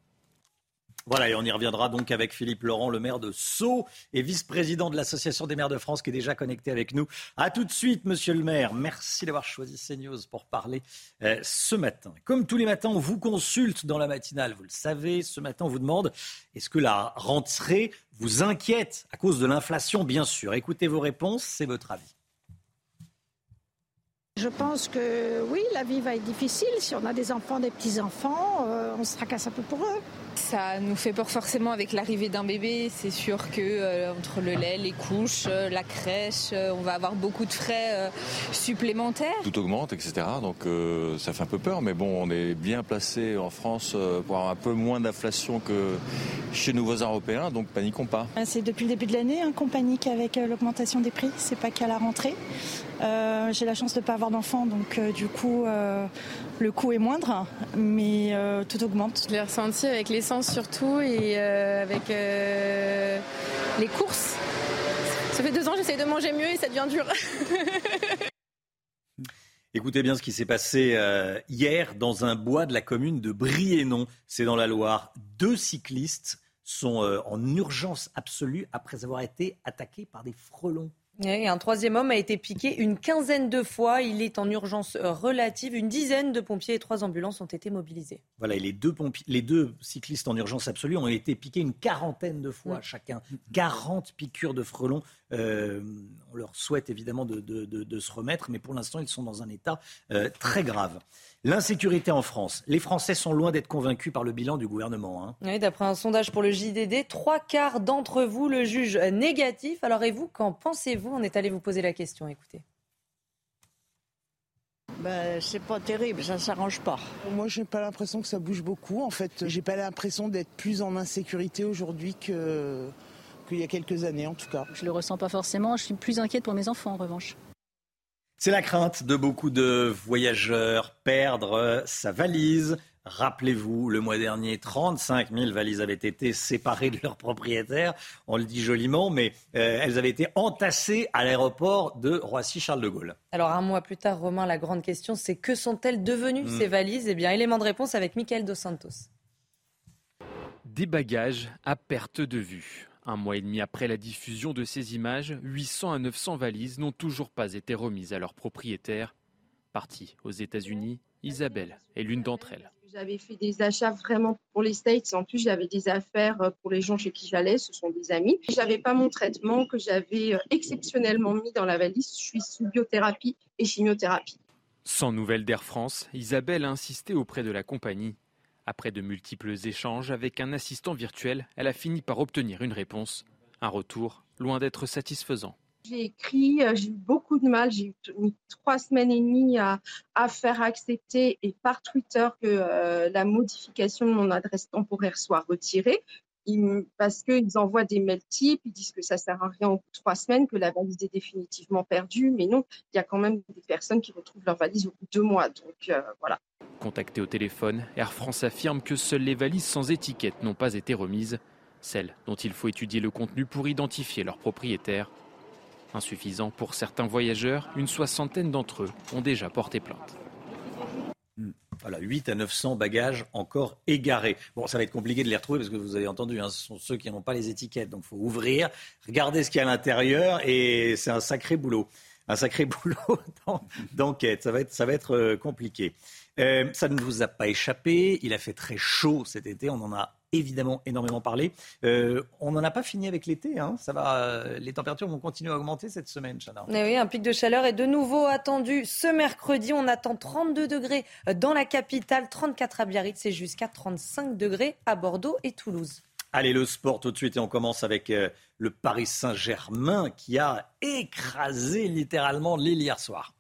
Voilà, et on y reviendra donc avec Philippe Laurent, le maire de Sceaux et vice-président de l'Association des maires de France, qui est déjà connecté avec nous. A tout de suite, monsieur le maire. Merci d'avoir choisi CNews pour parler euh, ce matin. Comme tous les matins, on vous consulte dans la matinale. Vous le savez, ce matin, on vous demande est-ce que la rentrée vous inquiète à cause de l'inflation? Bien sûr. Écoutez vos réponses, c'est votre avis. Je pense que oui, la vie va être difficile. Si on a des enfants, des petits-enfants, euh, on se tracasse un peu pour eux. Ça nous fait peur forcément avec l'arrivée d'un bébé. C'est sûr que euh, entre le lait, les couches, euh, la crèche, on va avoir beaucoup de frais supplémentaires. Tout augmente, etc. Donc ça fait un peu peur, mais bon, on est bien placé en France pour avoir un peu moins d'inflation que chez nos voisins européens, donc paniquons pas. C'est depuis le début de l'année hein, qu'on panique avec l'augmentation des prix. C'est pas qu'à la rentrée. J'ai la chance de ne pas avoir d'enfants, donc du coup le coût est moindre, mais tout augmente. Je l'ai ressenti avec l'essence surtout et avec les courses. Ça fait deux ans j'essaye de manger mieux et ça devient dur. Écoutez bien ce qui s'est passé hier dans un bois de la commune de Briennon, c'est dans la Loire. Deux cyclistes sont en urgence absolue après avoir été attaqués par des frelons. Et un troisième homme a été piqué une quinzaine de fois. Il est en urgence relative. Une dizaine de pompiers et trois ambulances ont été mobilisés. Voilà, et les deux, les deux cyclistes en urgence absolue ont été piqués une quarantaine de fois chacun. 40 piqûres de frelons. Euh, on leur souhaite évidemment de, de, se remettre, mais pour l'instant, ils sont dans un état euh, très grave. L'insécurité en France. Les Français sont loin d'être convaincus par le bilan du gouvernement. Hein. Oui, d'après un sondage pour le JDD, trois quarts d'entre vous le jugent négatif. Alors et vous, qu'en pensez-vous? On est allé vous poser la question. Écoutez. Ben, c'est pas terrible, ça s'arrange pas. Moi, j'ai pas l'impression que ça bouge beaucoup. En fait, j'ai pas l'impression d'être plus en insécurité aujourd'hui que qu'il y a quelques années, en tout cas. Je le ressens pas forcément. Je suis plus inquiète pour mes enfants, en revanche. C'est la crainte de beaucoup de voyageurs, perdre sa valise. Rappelez-vous, le mois dernier, 35 000 valises avaient été séparées de leurs propriétaires. On le dit joliment, mais euh, elles avaient été entassées à l'aéroport de Roissy-Charles de Gaulle. Alors un mois plus tard, Romain, la grande question, c'est que sont-elles devenues Hmm. ces valises? Eh bien, élément de réponse avec Michael Dos Santos. Des bagages à perte de vue. Un mois et demi après la diffusion de ces images, 800 à 900 valises n'ont toujours pas été remises à leurs propriétaires. Partie aux États-Unis, Isabelle est l'une d'entre elles. J'avais fait des achats vraiment pour les States. En plus, j'avais des affaires pour les gens chez qui j'allais. Ce sont des amis. J'avais pas mon traitement que j'avais euh, exceptionnellement mis dans la valise. Je suis sous biothérapie et chimiothérapie. Sans nouvelles d'Air France, Isabelle a insisté auprès de la compagnie. Après de multiples échanges avec un assistant virtuel, elle a fini par obtenir une réponse. Un retour loin d'être satisfaisant. J'ai écrit, euh, j'ai eu beaucoup de mal. J'ai mis trois semaines et demie à, à faire accepter et par Twitter que euh, la modification de mon adresse temporaire soit retirée. Parce qu'ils envoient des mails types, ils disent que ça sert à rien au bout de trois semaines, que la valise est définitivement perdue. Mais non, il y a quand même des personnes qui retrouvent leur valise au bout de deux mois. Donc euh. Contacté au téléphone, Air France affirme que seules les valises sans étiquette n'ont pas été remises, celles dont il faut étudier le contenu pour identifier leur propriétaire. Insuffisant pour certains voyageurs, une soixantaine d'entre eux ont déjà porté plainte. Voilà, 8 à 900 bagages encore égarés. Bon, ça va être compliqué de les retrouver parce que vous avez entendu, hein, ce sont ceux qui n'ont pas les étiquettes. Donc, il faut ouvrir, regarder ce qu'il y a à l'intérieur et c'est un sacré boulot. Un sacré boulot d'enquête. Ça va être, ça va être euh, compliqué. Euh, ça ne vous a pas échappé. Il a fait très chaud cet été. On en a évidemment énormément parlé. Euh, on n'en a pas fini avec l'été. Hein. Ça va, euh, les températures vont continuer à augmenter cette semaine, Chana. Mais oui, un pic de chaleur est de nouveau attendu ce mercredi. On attend 32 degrés dans la capitale, 34 à Biarritz et jusqu'à 35 degrés à Bordeaux et Toulouse. Allez, le sport tout de suite et on commence avec le Paris Saint-Germain qui a écrasé littéralement Lille hier soir.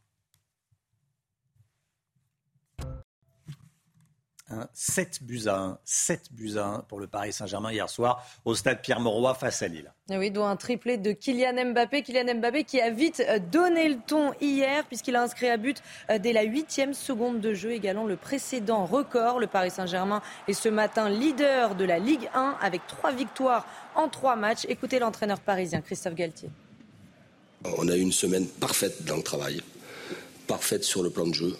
7 buts à 1. 7 buts à 1 pour le Paris Saint-Germain hier soir au stade Pierre-Mauroy face à Lille. Et oui, dont un triplé de Kylian Mbappé. Kylian Mbappé qui a vite euh, donné le ton hier puisqu'il a inscrit à but euh, dès la huitième seconde de jeu, égalant le précédent record. Le Paris Saint-Germain est ce matin leader de la Ligue 1 avec trois victoires en trois matchs. Écoutez l'entraîneur parisien Christophe Galtier. On a eu une semaine parfaite dans le travail, parfaite sur le plan de jeu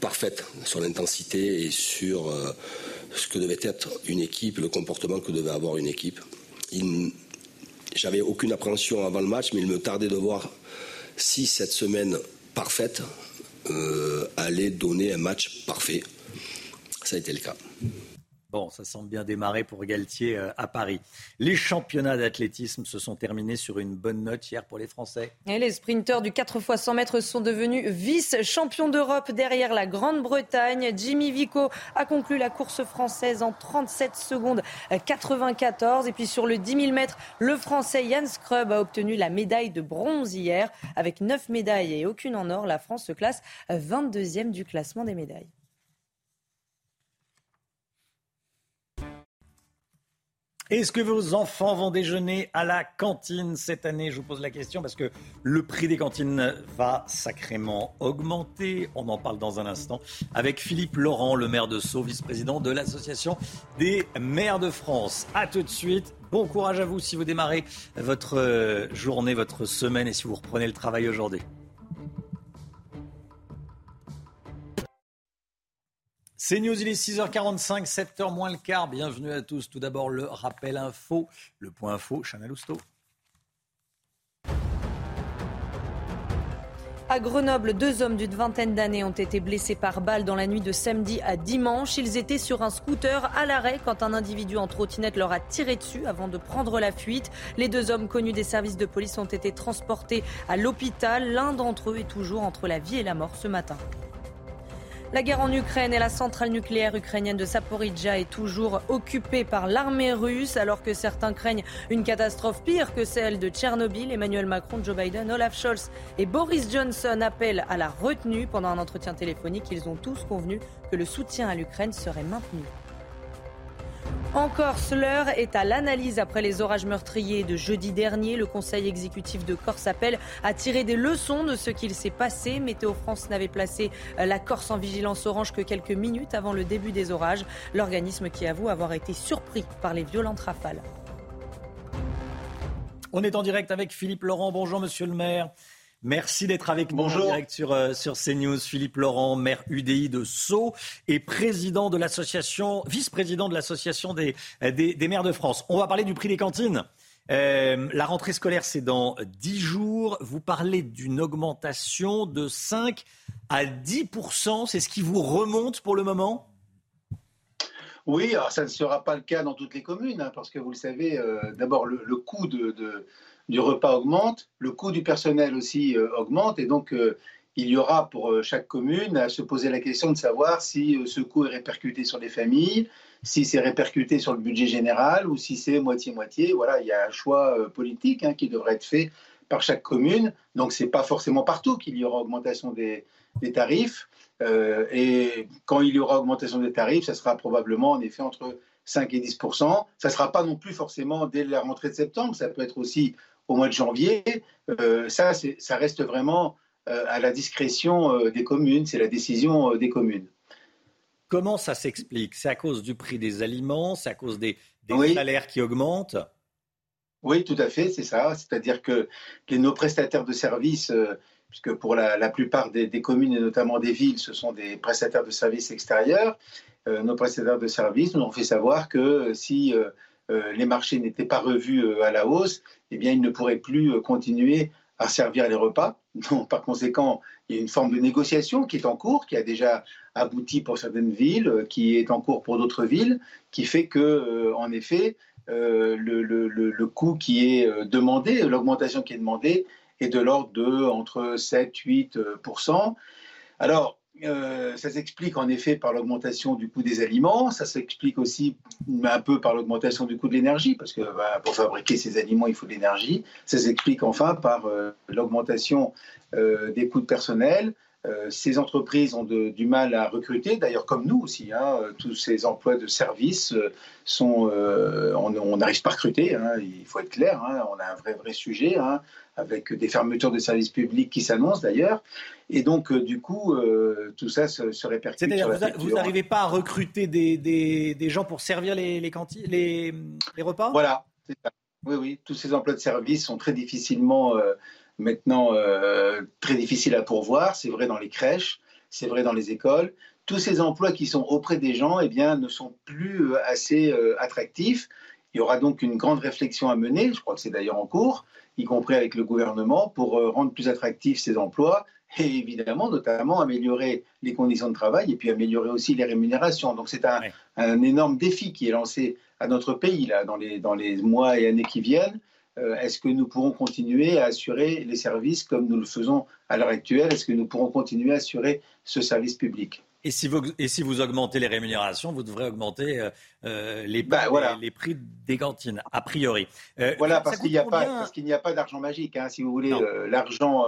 parfaite sur l'intensité et sur euh, ce que devait être une équipe, le comportement que devait avoir une équipe. J'avais aucune appréhension avant le match, mais il me tardait de voir si cette semaine parfaite euh, allait donner un match parfait. Ça a été le cas. Bon, ça semble bien démarrer pour Galtier euh, à Paris. Les championnats d'athlétisme se sont terminés sur une bonne note hier pour les Français. Et les sprinteurs du 4 x 100 mètres sont devenus vice-champions d'Europe derrière la Grande-Bretagne. Jimmy Vico a conclu la course française en 37 secondes 94. Et puis sur le 10 000 mètres, le Français Yann Scrub a obtenu la médaille de bronze hier. Avec 9 médailles et aucune en or, la France se classe 22e du classement des médailles. Est-ce que vos enfants vont déjeuner à la cantine cette année? Je vous pose la question parce que le prix des cantines va sacrément augmenter. On en parle dans un instant avec Philippe Laurent, le maire de Sceaux, vice-président de l'Association des maires de France. A tout de suite. Bon courage à vous si vous démarrez votre euh, journée, votre semaine et si vous reprenez le travail aujourd'hui. C'est News, il est 6h45, 7h moins le quart. Bienvenue à tous. Tout d'abord, le rappel info, le point info, Chana Lousteau. À Grenoble, deux hommes d'une vingtaine d'années ont été blessés par balle dans la nuit de samedi à dimanche. Ils étaient sur un scooter à l'arrêt quand un individu en trottinette leur a tiré dessus avant de prendre la fuite. Les deux hommes connus des services de police ont été transportés à l'hôpital. L'un d'entre eux est toujours entre la vie et la mort ce matin. La guerre en Ukraine et la centrale nucléaire ukrainienne de Saporidja est toujours occupée par l'armée russe, alors que certains craignent une catastrophe pire que celle de Tchernobyl. Emmanuel Macron, Joe Biden, Olaf Scholz et Boris Johnson appellent à la retenue. Pendant un entretien téléphonique, ils ont tous convenu que le soutien à l'Ukraine serait maintenu. En Corse, l'heure est à l'analyse après les orages meurtriers de jeudi dernier. Le conseil exécutif de Corse appelle à tirer des leçons de ce qu'il s'est passé. Météo France n'avait placé la Corse en vigilance orange que quelques minutes avant le début des orages. L'organisme qui avoue avoir été surpris par les violentes rafales. On est en direct avec Philippe Laurent. Bonjour, monsieur le maire. Merci d'être avec nous en direct sur, euh, sur CNews. Philippe Laurent, maire UDI de Sceaux et président de l'association, vice-président de l'association des, euh, des, maires de France. On va parler du prix des cantines. Euh, la rentrée scolaire, c'est dans 10 jours. Vous parlez d'une augmentation de 5 à 10% C'est ce qui vous remonte pour le moment? Oui, alors ça ne sera pas le cas dans toutes les communes, hein, parce que vous le savez, d'abord le, coût de, du repas augmente, le coût du personnel aussi euh, augmente, et donc euh, il y aura pour euh, chaque commune à se poser la question de savoir si ce coût est répercuté sur les familles, si c'est répercuté sur le budget général ou si c'est moitié-moitié. Voilà, il y a un choix politique hein, qui devrait être fait par chaque commune. Donc, ce n'est pas forcément partout qu'il y aura augmentation des, tarifs. et quand il y aura augmentation des tarifs, ça sera probablement en effet entre 5 et 10 Ça ne sera pas non plus forcément dès la rentrée de septembre. Ça peut être aussi au mois de janvier. Euh, ça, ça reste vraiment euh, à la discrétion euh, des communes, c'est la décision des communes. Comment ça s'explique? C'est à cause du prix des aliments, c'est à cause des, salaires qui augmentent? Oui, tout à fait, c'est ça. C'est-à-dire que nos prestataires de services puisque pour la, plupart des, communes et notamment des villes, ce sont des prestataires de services extérieurs. nos prestataires de services nous ont fait savoir que si les marchés n'étaient pas revus à la hausse, eh bien, ils ne pourraient plus continuer à servir les repas. Par conséquent, il y a une forme de négociation qui est en cours, qui a déjà abouti pour certaines villes, euh, qui est en cours pour d'autres villes, qui fait que, euh, en effet, euh, le, le, le, coût qui est demandé, l'augmentation qui est demandée, est de l'ordre de entre 7 8% Alors, euh, ça s'explique en effet par l'augmentation du coût des aliments, ça s'explique aussi un peu par l'augmentation du coût de l'énergie, parce que bah, pour fabriquer ces aliments, il faut de l'énergie. Ça s'explique enfin par euh, l'augmentation euh, des coûts de personnel. Ces entreprises ont du mal à recruter, d'ailleurs comme nous aussi. Hein, tous ces emplois de service sont, on n'arrive pas à recruter. Hein, il faut être clair. Hein, on a un vrai vrai sujet avec des fermetures de services publics qui s'annoncent d'ailleurs. Et donc, euh, du coup, euh, tout ça se, se répercute. C'est-à-dire, vous n'arrivez pas à recruter des, des, des, gens pour servir les, les, cantines, les, les repas? Voilà, c'est ça. Oui, oui, tous ces emplois de service sont très difficilement euh, maintenant très difficiles à pourvoir. C'est vrai dans les crèches, c'est vrai dans les écoles. Tous ces emplois qui sont auprès des gens, eh bien, ne sont plus assez attractifs. Il y aura donc une grande réflexion à mener, je crois que c'est d'ailleurs en cours, y compris avec le gouvernement, pour rendre plus attractifs ces emplois et évidemment, notamment améliorer les conditions de travail et puis améliorer aussi les rémunérations. Donc c'est un, un, énorme défi qui est lancé à notre pays là, dans, les, dans les mois et années qui viennent. Euh, est-ce que nous pourrons continuer à assurer les services comme nous le faisons à l'heure actuelle? Est-ce que nous pourrons continuer à assurer ce service public? Et si, vous, et si vous augmentez les rémunérations, vous devrez augmenter euh, euh, les, bah, les, prix des cantines, a priori. voilà, parce qu'il n'y a, pas, a pas d'argent magique. Hein, si vous voulez, l'argent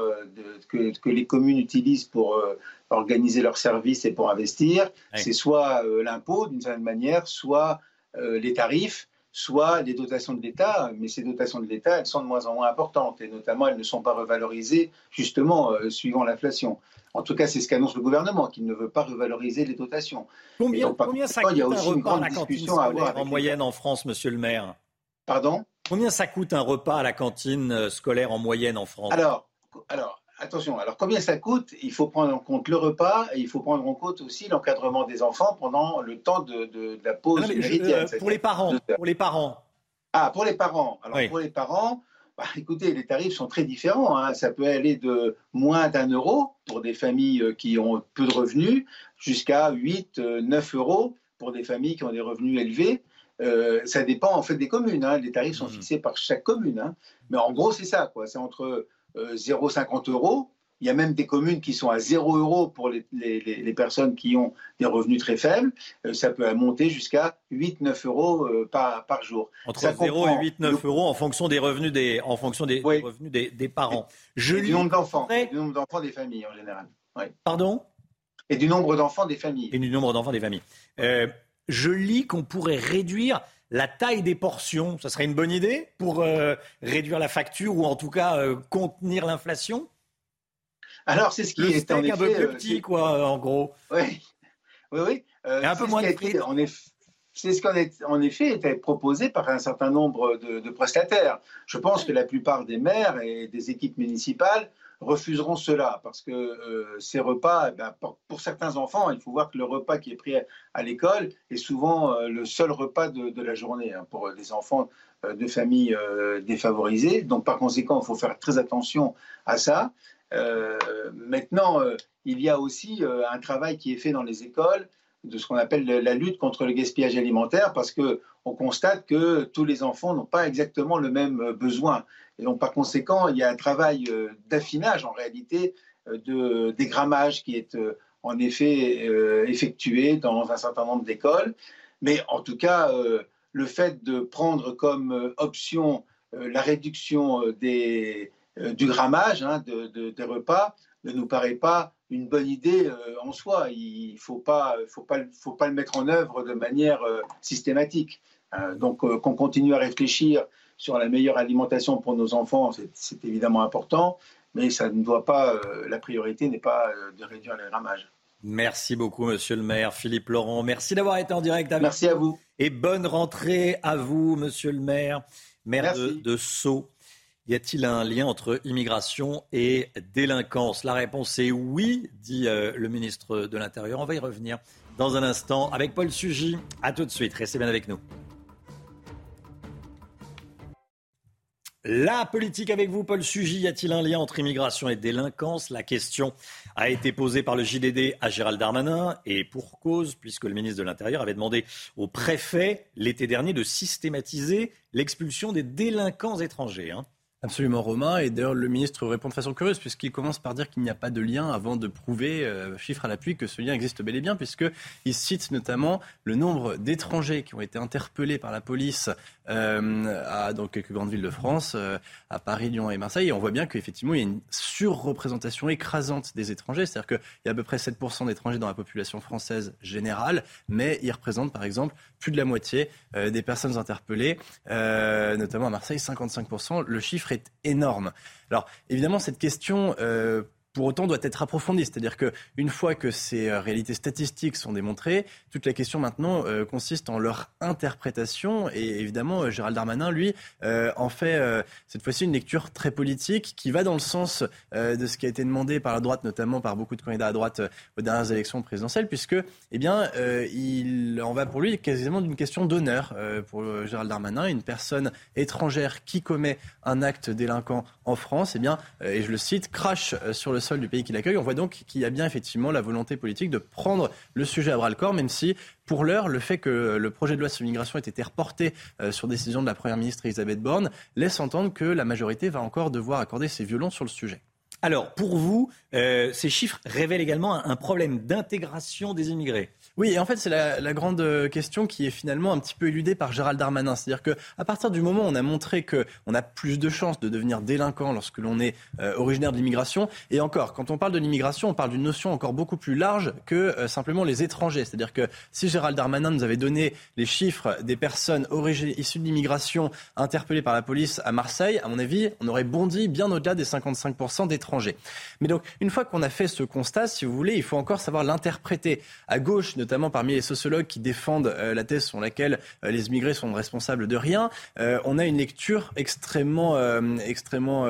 que, que, les communes utilisent pour organiser leurs services et pour investir, c'est soit l'impôt d'une certaine manière, soit les tarifs soit les dotations de l'État, mais ces dotations de l'État, elles sont de moins en moins importantes, et notamment elles ne sont pas revalorisées, justement, euh, suivant l'inflation. En tout cas, c'est ce qu'annonce le gouvernement, qu'il ne veut pas revaloriser les dotations. Combien, combien ça coûte un repas à la cantine en moyenne en France, monsieur le maire? Pardon? Combien ça coûte un repas à la cantine euh, scolaire en moyenne en France? Alors, alors, attention, alors combien ça coûte Il faut prendre en compte le repas et il faut prendre en compte aussi l'encadrement des enfants pendant le temps de, la pause euh, pour les parents, pour les parents. Ah, pour les parents. Alors pour les parents, bah, écoutez, les tarifs sont très différents. Hein. Ça peut aller de moins d'un euro pour des familles euh, qui ont peu de revenus jusqu'à 8, 9 euh, euros pour des familles qui ont des revenus élevés. ça dépend en fait des communes. Hein. Les tarifs sont mmh. fixés par chaque commune. Hein. Mais en gros, c'est ça. C'est entre 0,50 euh, euros. Il y a même des communes qui sont à 0 euros pour les, les, personnes qui ont des revenus très faibles. Euh, ça peut monter jusqu'à 8-9 euros euh, par, par, jour. Entre 0 et 8-9 euros en fonction des revenus des, en fonction des, revenus des, des, parents. Je et du nombre d'enfants, du nombre d'enfants des familles en général. Pardon? Et du nombre d'enfants des familles. Et du nombre d'enfants des familles. je lis qu'on pourrait réduire la taille des portions, ça serait une bonne idée pour euh, réduire la facture ou en tout cas euh, contenir l'inflation? Alors, c'est ce qui est un peu plus euh, petit, quoi, en gros. Oui, oui, oui. un peu moins de frites. C'est ce qui en effet été proposé par un certain nombre de, prestataires. Je pense que la plupart des maires et des équipes municipales refuseront cela parce que euh, ces repas, eh ben, pour, certains enfants, il faut voir que le repas qui est pris à, l'école est souvent euh, le seul repas de, la journée hein, pour les enfants euh, de familles défavorisées. Donc par conséquent, il faut faire très attention à ça. maintenant, il y a aussi un travail qui est fait dans les écoles de ce qu'on appelle la lutte contre le gaspillage alimentaire parce que on constate que tous les enfants n'ont pas exactement le même besoin. Et donc, par conséquent, il y a un travail euh, d'affinage, en réalité, euh, de dégrammage qui est euh, en effet effectué dans un certain nombre d'écoles. Mais en tout cas, le fait de prendre comme option la réduction des, du grammage hein, des repas ne nous paraît pas une bonne idée en soi. Il ne faut pas, faut, pas, faut pas le mettre en œuvre de manière systématique. donc qu'on continue à réfléchir sur la meilleure alimentation pour nos enfants, c'est évidemment important, mais ça ne doit pas, euh, la priorité n'est pas euh, de réduire les ramages. Merci beaucoup, monsieur le maire Philippe Laurent. Merci d'avoir été en direct avec Merci à vous. Et bonne rentrée à vous, monsieur le maire, maire de, de Sceaux. Y a-t-il un lien entre immigration et délinquance? La réponse est oui, dit euh, le ministre de l'Intérieur. On va y revenir dans un instant avec Paul Sugy. A tout de suite, restez bien avec nous. La politique avec vous, Paul Sugy. Y a-t-il un lien entre immigration et délinquance? La question a été posée par le JDD à Gérald Darmanin et pour cause, puisque le ministre de l'Intérieur avait demandé au préfet l'été dernier de systématiser l'expulsion des délinquants étrangers. Hein. Absolument, Romain. Et d'ailleurs, le ministre répond de façon curieuse, puisqu'il commence par dire qu'il n'y a pas de lien avant de prouver, euh, chiffre à l'appui, que ce lien existe bel et bien, puisqu'il cite notamment le nombre d'étrangers qui ont été interpellés par la police euh, à, dans quelques grandes villes de France, euh, à Paris, Lyon et Marseille. Et on voit bien qu'effectivement, il y a une surreprésentation écrasante des étrangers. C'est-à-dire qu'il y a à peu près 7% d'étrangers dans la population française générale, mais ils représentent, par exemple, plus de la moitié des personnes interpellées, notamment à Marseille, 55%. Le chiffre est énorme. Alors évidemment, cette question euh, pour autant doit être approfondie. C'est-à-dire qu'une fois que ces euh, réalités statistiques sont démontrées, toute la question maintenant euh, consiste en leur interprétation. Et évidemment, euh, Gérald Darmanin, lui, en fait cette fois-ci une lecture très politique qui va dans le sens de ce qui a été demandé par la droite, notamment par beaucoup de candidats à droite aux dernières élections présidentielles, puisque, eh bien, il en va pour lui quasiment d'une question d'honneur pour Gérald Darmanin. Une personne étrangère qui commet un acte délinquant en France, eh bien, et je le cite, crache sur le du pays qui l'accueille. On voit donc qu'il y a bien effectivement la volonté politique de prendre le sujet à bras le corps, même si pour l'heure, le fait que le projet de loi sur l'immigration ait été reporté euh, sur décision de la Première ministre Elisabeth Borne laisse entendre que la majorité va encore devoir accorder ses violons sur le sujet. Alors, pour vous, euh, ces chiffres révèlent également un problème d'intégration des immigrés. Oui, et en fait, c'est la, grande euh, question qui est finalement un petit peu éludée par Gérald Darmanin. C'est-à-dire qu'à partir du moment où on a montré qu'on a plus de chances de devenir délinquant lorsque l'on est euh, originaire de l'immigration, et encore, quand on parle de l'immigration, on parle d'une notion encore beaucoup plus large que euh, simplement les étrangers. C'est-à-dire que si Gérald Darmanin nous avait donné les chiffres des personnes issues de l'immigration interpellées par la police à Marseille, à mon avis, on aurait bondi bien au-delà des 55% d'étrangers. Mais donc, une fois qu'on a fait ce constat, si vous voulez, il faut encore savoir l'interpréter. À gauche, notamment parmi les sociologues qui défendent euh, la thèse sur laquelle euh, les immigrés sont responsables de rien, euh, on a une lecture extrêmement, extrêmement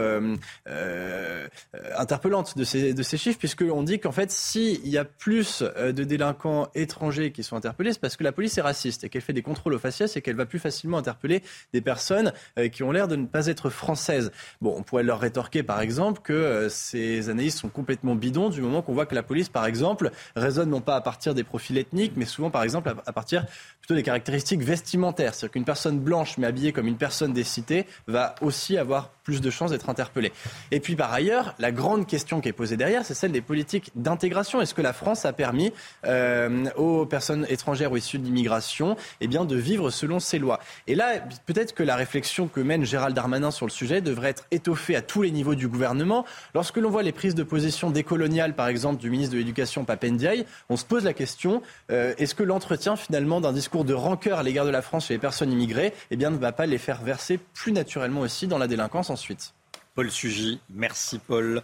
interpellante de ces, de ces chiffres, puisqu'on dit qu'en fait, s'il y a plus de délinquants étrangers qui sont interpellés, c'est parce que la police est raciste et qu'elle fait des contrôles aux faciès et qu'elle va plus facilement interpeller des personnes qui ont l'air de ne pas être françaises. Bon, on pourrait leur rétorquer, par exemple, que ces analyses sont complètement bidons du moment qu'on voit que la police, par exemple, raisonne non pas à partir des profils mais souvent, par exemple, à partir plutôt des caractéristiques vestimentaires. C'est-à-dire qu'une personne blanche, mais habillée comme une personne des cités, va aussi avoir plus de chances d'être interpellée. Et puis, par ailleurs, la grande question qui est posée derrière, c'est celle des politiques d'intégration. Est-ce que la France a permis euh, aux personnes étrangères ou issues de l'immigration eh bien, de vivre selon ses lois? Et là, peut-être que la réflexion que mène Gérald Darmanin sur le sujet devrait être étoffée à tous les niveaux du gouvernement. Lorsque l'on voit les prises de position décoloniales, par exemple, du ministre de l'Éducation Papendiaï, on se pose la question euh, est-ce que l'entretien finalement d'un discours de rancœur à l'égard de la France chez les personnes immigrées eh bien, ne va pas les faire verser plus naturellement aussi dans la délinquance ensuite? Paul Sugy, merci Paul.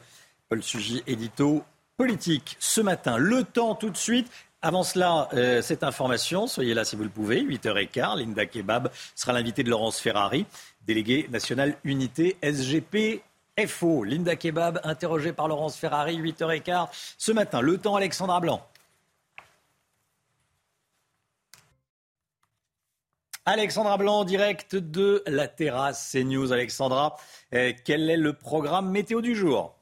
Paul Sugy, édito politique. Ce matin, le temps tout de suite. Avant cela, euh, cette information, soyez là si vous le pouvez, 8h15, Linda Kebab sera l'invitée de Laurence Ferrari, déléguée nationale unité SGP FO. Linda Kebab, interrogée par Laurence Ferrari, 8h15 ce matin. Le temps, Alexandra Blanc. Alexandra Blanc direct de la terrasse CNews. Alexandra, euh, quel est le programme météo du jour?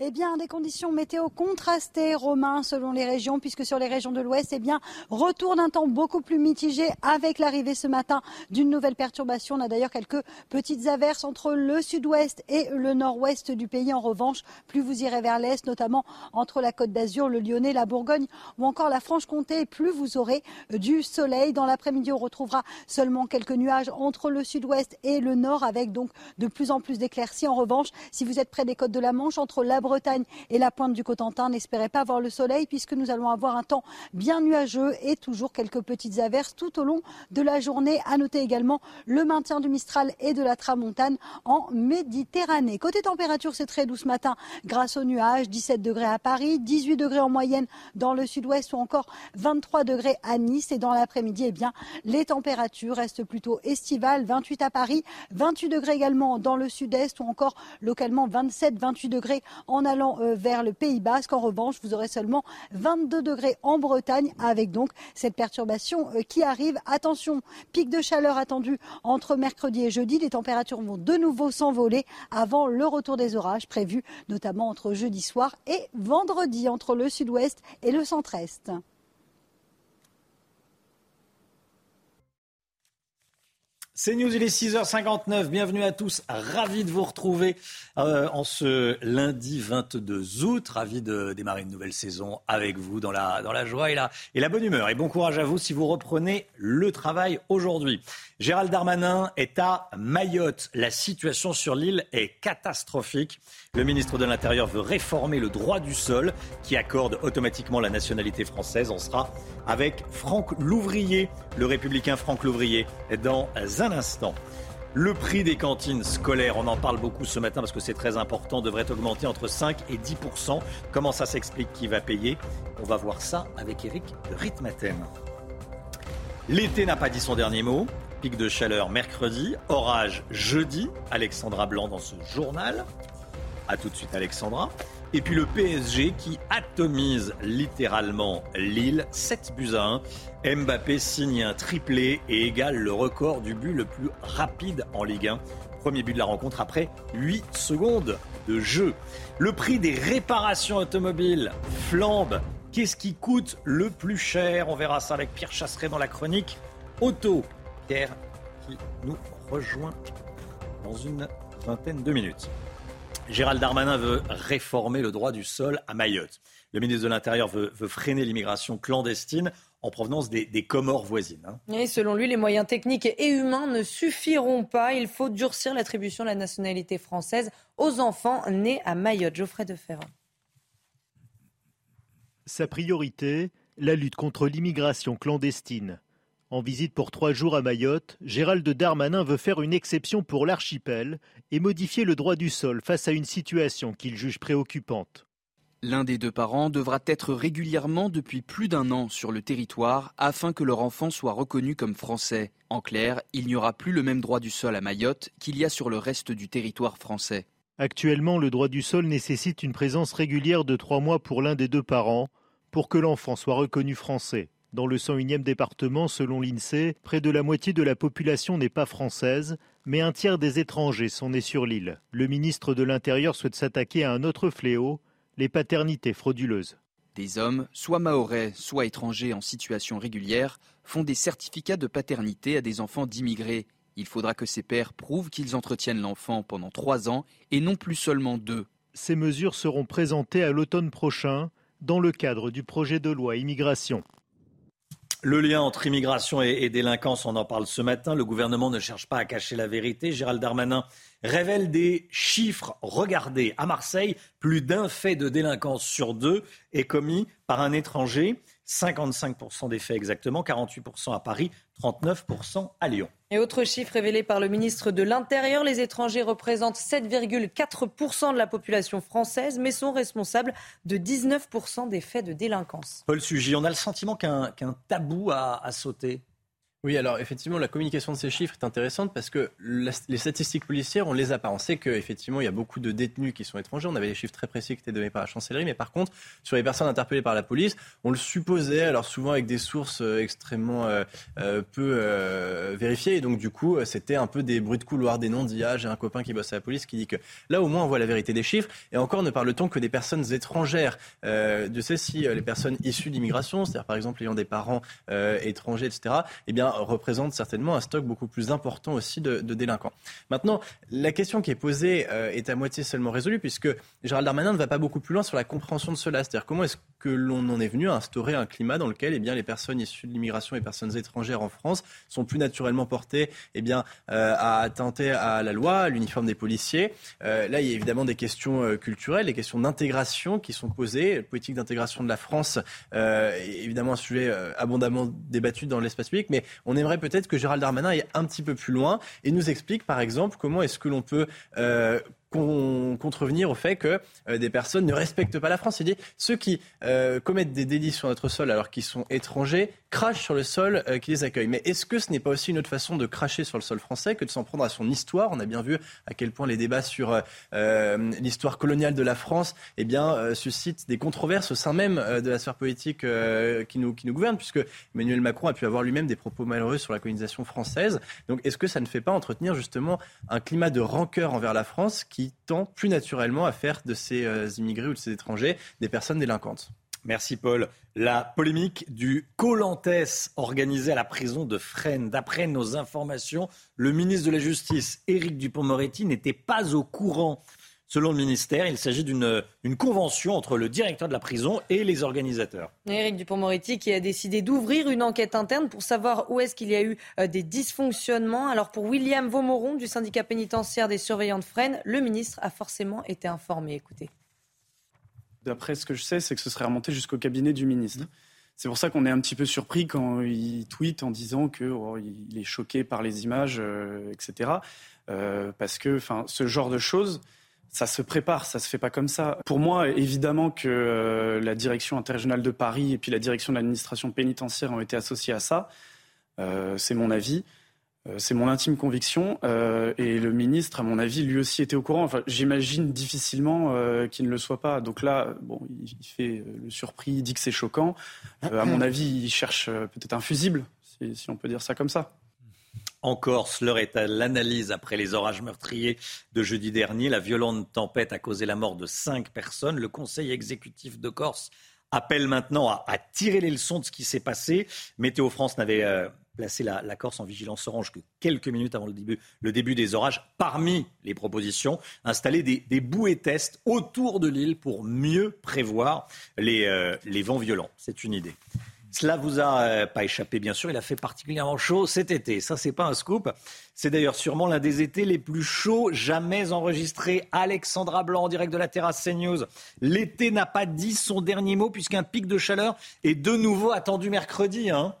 Eh bien, des conditions météo contrastées, Romain, selon les régions, puisque sur les régions de l'Ouest, eh bien, retour d'un temps beaucoup plus mitigé avec l'arrivée ce matin d'une nouvelle perturbation. On a d'ailleurs quelques petites averses entre le sud-ouest et le nord-ouest du pays. En revanche, plus vous irez vers l'est, notamment entre la Côte d'Azur, le Lyonnais, la Bourgogne ou encore la Franche-Comté, plus vous aurez du soleil. Dans l'après-midi, on retrouvera seulement quelques nuages entre le sud-ouest et le nord, avec donc de plus en plus d'éclaircies. En revanche, si vous êtes près des côtes de la Manche, entre la Bretagne et la pointe du Cotentin. N'espérez pas voir le soleil puisque nous allons avoir un temps bien nuageux et toujours quelques petites averses tout au long de la journée. À noter également le maintien du Mistral et de la Tramontane en Méditerranée. Côté température, c'est très doux ce matin grâce aux nuages. 17 degrés à Paris, 18 degrés en moyenne dans le sud-ouest ou encore 23 degrés à Nice. Et dans l'après-midi, eh bien, les températures restent plutôt estivales. 28 à Paris, 28 degrés également dans le sud-est ou encore localement 27, 28 degrés en allant euh, vers le Pays Basque. En revanche, vous aurez seulement 22 degrés en Bretagne avec donc cette perturbation euh, qui arrive. Attention, pic de chaleur attendu entre mercredi et jeudi. Les températures vont de nouveau s'envoler avant le retour des orages prévus notamment entre jeudi soir et vendredi entre le sud-ouest et le centre-est. C'est News, il est 6h59. Bienvenue à tous. Ravi de vous retrouver euh, en ce lundi 22 août. Ravi de démarrer une nouvelle saison avec vous dans la, dans la joie et la, et la bonne humeur. Et bon courage à vous si vous reprenez le travail aujourd'hui. Gérald Darmanin est à Mayotte. La situation sur l'île est catastrophique. Le ministre de l'Intérieur veut réformer le droit du sol qui accorde automatiquement la nationalité française. On sera avec Franck Louvrier, le républicain Franck Louvrier, dans un instant. Le prix des cantines scolaires, on en parle beaucoup ce matin parce que c'est très important, devrait augmenter entre 5 et 10% Comment ça s'explique Qui va payer? On va voir ça avec Eric de. L'été n'a pas dit son dernier mot. Pic de chaleur mercredi, orage jeudi. Alexandra Blanc dans ce journal. A tout de suite Alexandra. Et puis le PSG qui atomise littéralement Lille, 7 buts à 1. Mbappé signe un triplé et égale le record du but le plus rapide en Ligue 1. Premier but de la rencontre après 8 secondes de jeu. Le prix des réparations automobiles flambe. Qu'est-ce qui coûte le plus cher? On verra ça avec Pierre Chasseret dans la chronique Auto. Pierre qui nous rejoint dans une vingtaine de minutes. Gérald Darmanin veut réformer le droit du sol à Mayotte. Le ministre de l'Intérieur veut, freiner l'immigration clandestine en provenance des, Comores voisines. Hein. selon lui, les moyens techniques et humains ne suffiront pas. Il faut durcir l'attribution de la nationalité française aux enfants nés à Mayotte. Geoffrey de Ferrand. Sa priorité, la lutte contre l'immigration clandestine. En visite pour trois jours à Mayotte, Gérald Darmanin veut faire une exception pour l'archipel et modifier le droit du sol face à une situation qu'il juge préoccupante. L'un des deux parents devra être régulièrement depuis plus d'un an sur le territoire afin que leur enfant soit reconnu comme français. En clair, il n'y aura plus le même droit du sol à Mayotte qu'il y a sur le reste du territoire français. Actuellement, le droit du sol nécessite une présence régulière de trois mois pour l'un des deux parents pour que l'enfant soit reconnu français. Dans le 101e département, selon l'INSEE, près de la moitié de la population n'est pas française, mais un tiers des étrangers sont nés sur l'île. Le ministre de l'Intérieur souhaite s'attaquer à un autre fléau, les paternités frauduleuses. Des hommes, soit maorais, soit étrangers en situation régulière, font des certificats de paternité à des enfants d'immigrés. Il faudra que ces pères prouvent qu'ils entretiennent l'enfant pendant trois ans et non plus seulement deux. Ces mesures seront présentées à l'automne prochain dans le cadre du projet de loi immigration. Le lien entre immigration et, délinquance, on en parle ce matin. Le gouvernement ne cherche pas à cacher la vérité. Gérald Darmanin révèle des chiffres. Regardez, à Marseille, plus d'un fait de délinquance sur deux est commis par un étranger. 55% des faits exactement, 48% à Paris, 39% à Lyon. Et autre chiffre révélé par le ministre de l'Intérieur, les étrangers représentent 7,4% de la population française, mais sont responsables de 19% des faits de délinquance. Paul Sugy, on a le sentiment qu'un tabou a, a sauté oui, alors effectivement, la communication de ces chiffres est intéressante parce que les statistiques policières, on les a pas. On sait qu'effectivement, il y a beaucoup de détenus qui sont étrangers. On avait des chiffres très précis qui étaient donnés par la chancellerie. Mais par contre, sur les personnes interpellées par la police, on le supposait, alors souvent avec des sources euh, extrêmement euh, euh, peu vérifiées. Et donc, du coup, c'était un peu des bruits de couloir, des noms dits ah, j'ai un copain qui bosse à la police qui dit que là, au moins, on voit la vérité des chiffres. Et encore, ne parle-t-on que des personnes étrangères. de sais si les personnes issues d'immigration, c'est-à-dire par exemple ayant des parents étrangers, etc., eh bien, représente certainement un stock beaucoup plus important aussi de, délinquants. Maintenant, la question qui est posée euh, est à moitié seulement résolue, puisque Gérald Darmanin ne va pas beaucoup plus loin sur la compréhension de cela. C'est-à-dire comment est-ce que l'on en est venu à instaurer un climat dans lequel eh bien, les personnes issues de l'immigration et les personnes étrangères en France sont plus naturellement portées eh bien, euh, à attenter à la loi, à l'uniforme des policiers. Euh, là, il y a évidemment des questions euh, culturelles, des questions d'intégration qui sont posées. La politique d'intégration de la France est évidemment un sujet abondamment débattu dans l'espace public, mais on aimerait peut-être que Gérald Darmanin aille un petit peu plus loin et nous explique, par exemple, comment est-ce que l'on peut contrevenir au fait que euh, des personnes ne respectent pas la France. Il dit ceux qui euh, commettent des délits sur notre sol alors qu'ils sont étrangers crachent sur le sol euh, qui les accueille. Mais est-ce que ce n'est pas aussi une autre façon de cracher sur le sol français que de s'en prendre à son histoire? On a bien vu à quel point les débats sur l'histoire coloniale de la France eh bien, suscitent des controverses au sein même de la sphère politique qui, nous, gouverne, puisque Emmanuel Macron a pu avoir lui-même des propos malheureux sur la colonisation française. Donc est-ce que ça ne fait pas entretenir justement un climat de rancœur envers la France tend plus naturellement à faire de ces euh, immigrés ou de ces étrangers des personnes délinquantes. Merci Paul. La polémique du Colantes organisé à la prison de Fresnes. D'après nos informations, le ministre de la Justice, Éric Dupont-Moretti, n'était pas au courant Selon le ministère, il s'agit d'une convention entre le directeur de la prison et les organisateurs. Éric Dupont-Moretti qui a décidé d'ouvrir une enquête interne pour savoir où est-ce qu'il y a eu euh, des dysfonctionnements. Alors pour William Vaumoron du syndicat pénitentiaire des surveillants de Fresnes, le ministre a forcément été informé. Écoutez. D'après ce que je sais, c'est que ce serait remonté jusqu'au cabinet du ministre. C'est pour ça qu'on est un petit peu surpris quand il tweet en disant qu'il oh, est choqué par les images, euh, etc. Euh, parce que ce genre de choses, ça se prépare, ça se fait pas comme ça. Pour moi, évidemment que euh, la direction interrégionale de Paris et puis la direction de l'administration pénitentiaire ont été associées à ça. Euh, c'est mon avis, euh, c'est mon intime conviction. et le ministre, à mon avis, lui aussi était au courant. Enfin, j'imagine difficilement qu'il ne le soit pas. Donc là, bon, il, fait le surpris, il dit que c'est choquant. à mon avis, il cherche peut-être un fusible, si on peut dire ça comme ça. En Corse, l'heure est à l'analyse après les orages meurtriers de jeudi dernier. La violente tempête a causé la mort de cinq personnes. Le Conseil exécutif de Corse appelle maintenant à, tirer les leçons de ce qui s'est passé. Météo France n'avait euh, placé la, Corse en vigilance orange que quelques minutes avant le début, des orages. Parmi les propositions, installer des, bouées tests autour de l'île pour mieux prévoir les euh, vents violents. C'est une idée. Cela vous a euh, pas échappé, bien sûr. Il a fait particulièrement chaud cet été. Ça, c'est pas un scoop. C'est d'ailleurs sûrement l'un des étés les plus chauds jamais enregistrés. Alexandra Blanc en direct de la terrasse CNews. L'été n'a pas dit son dernier mot puisqu'un pic de chaleur est de nouveau attendu mercredi. Hein.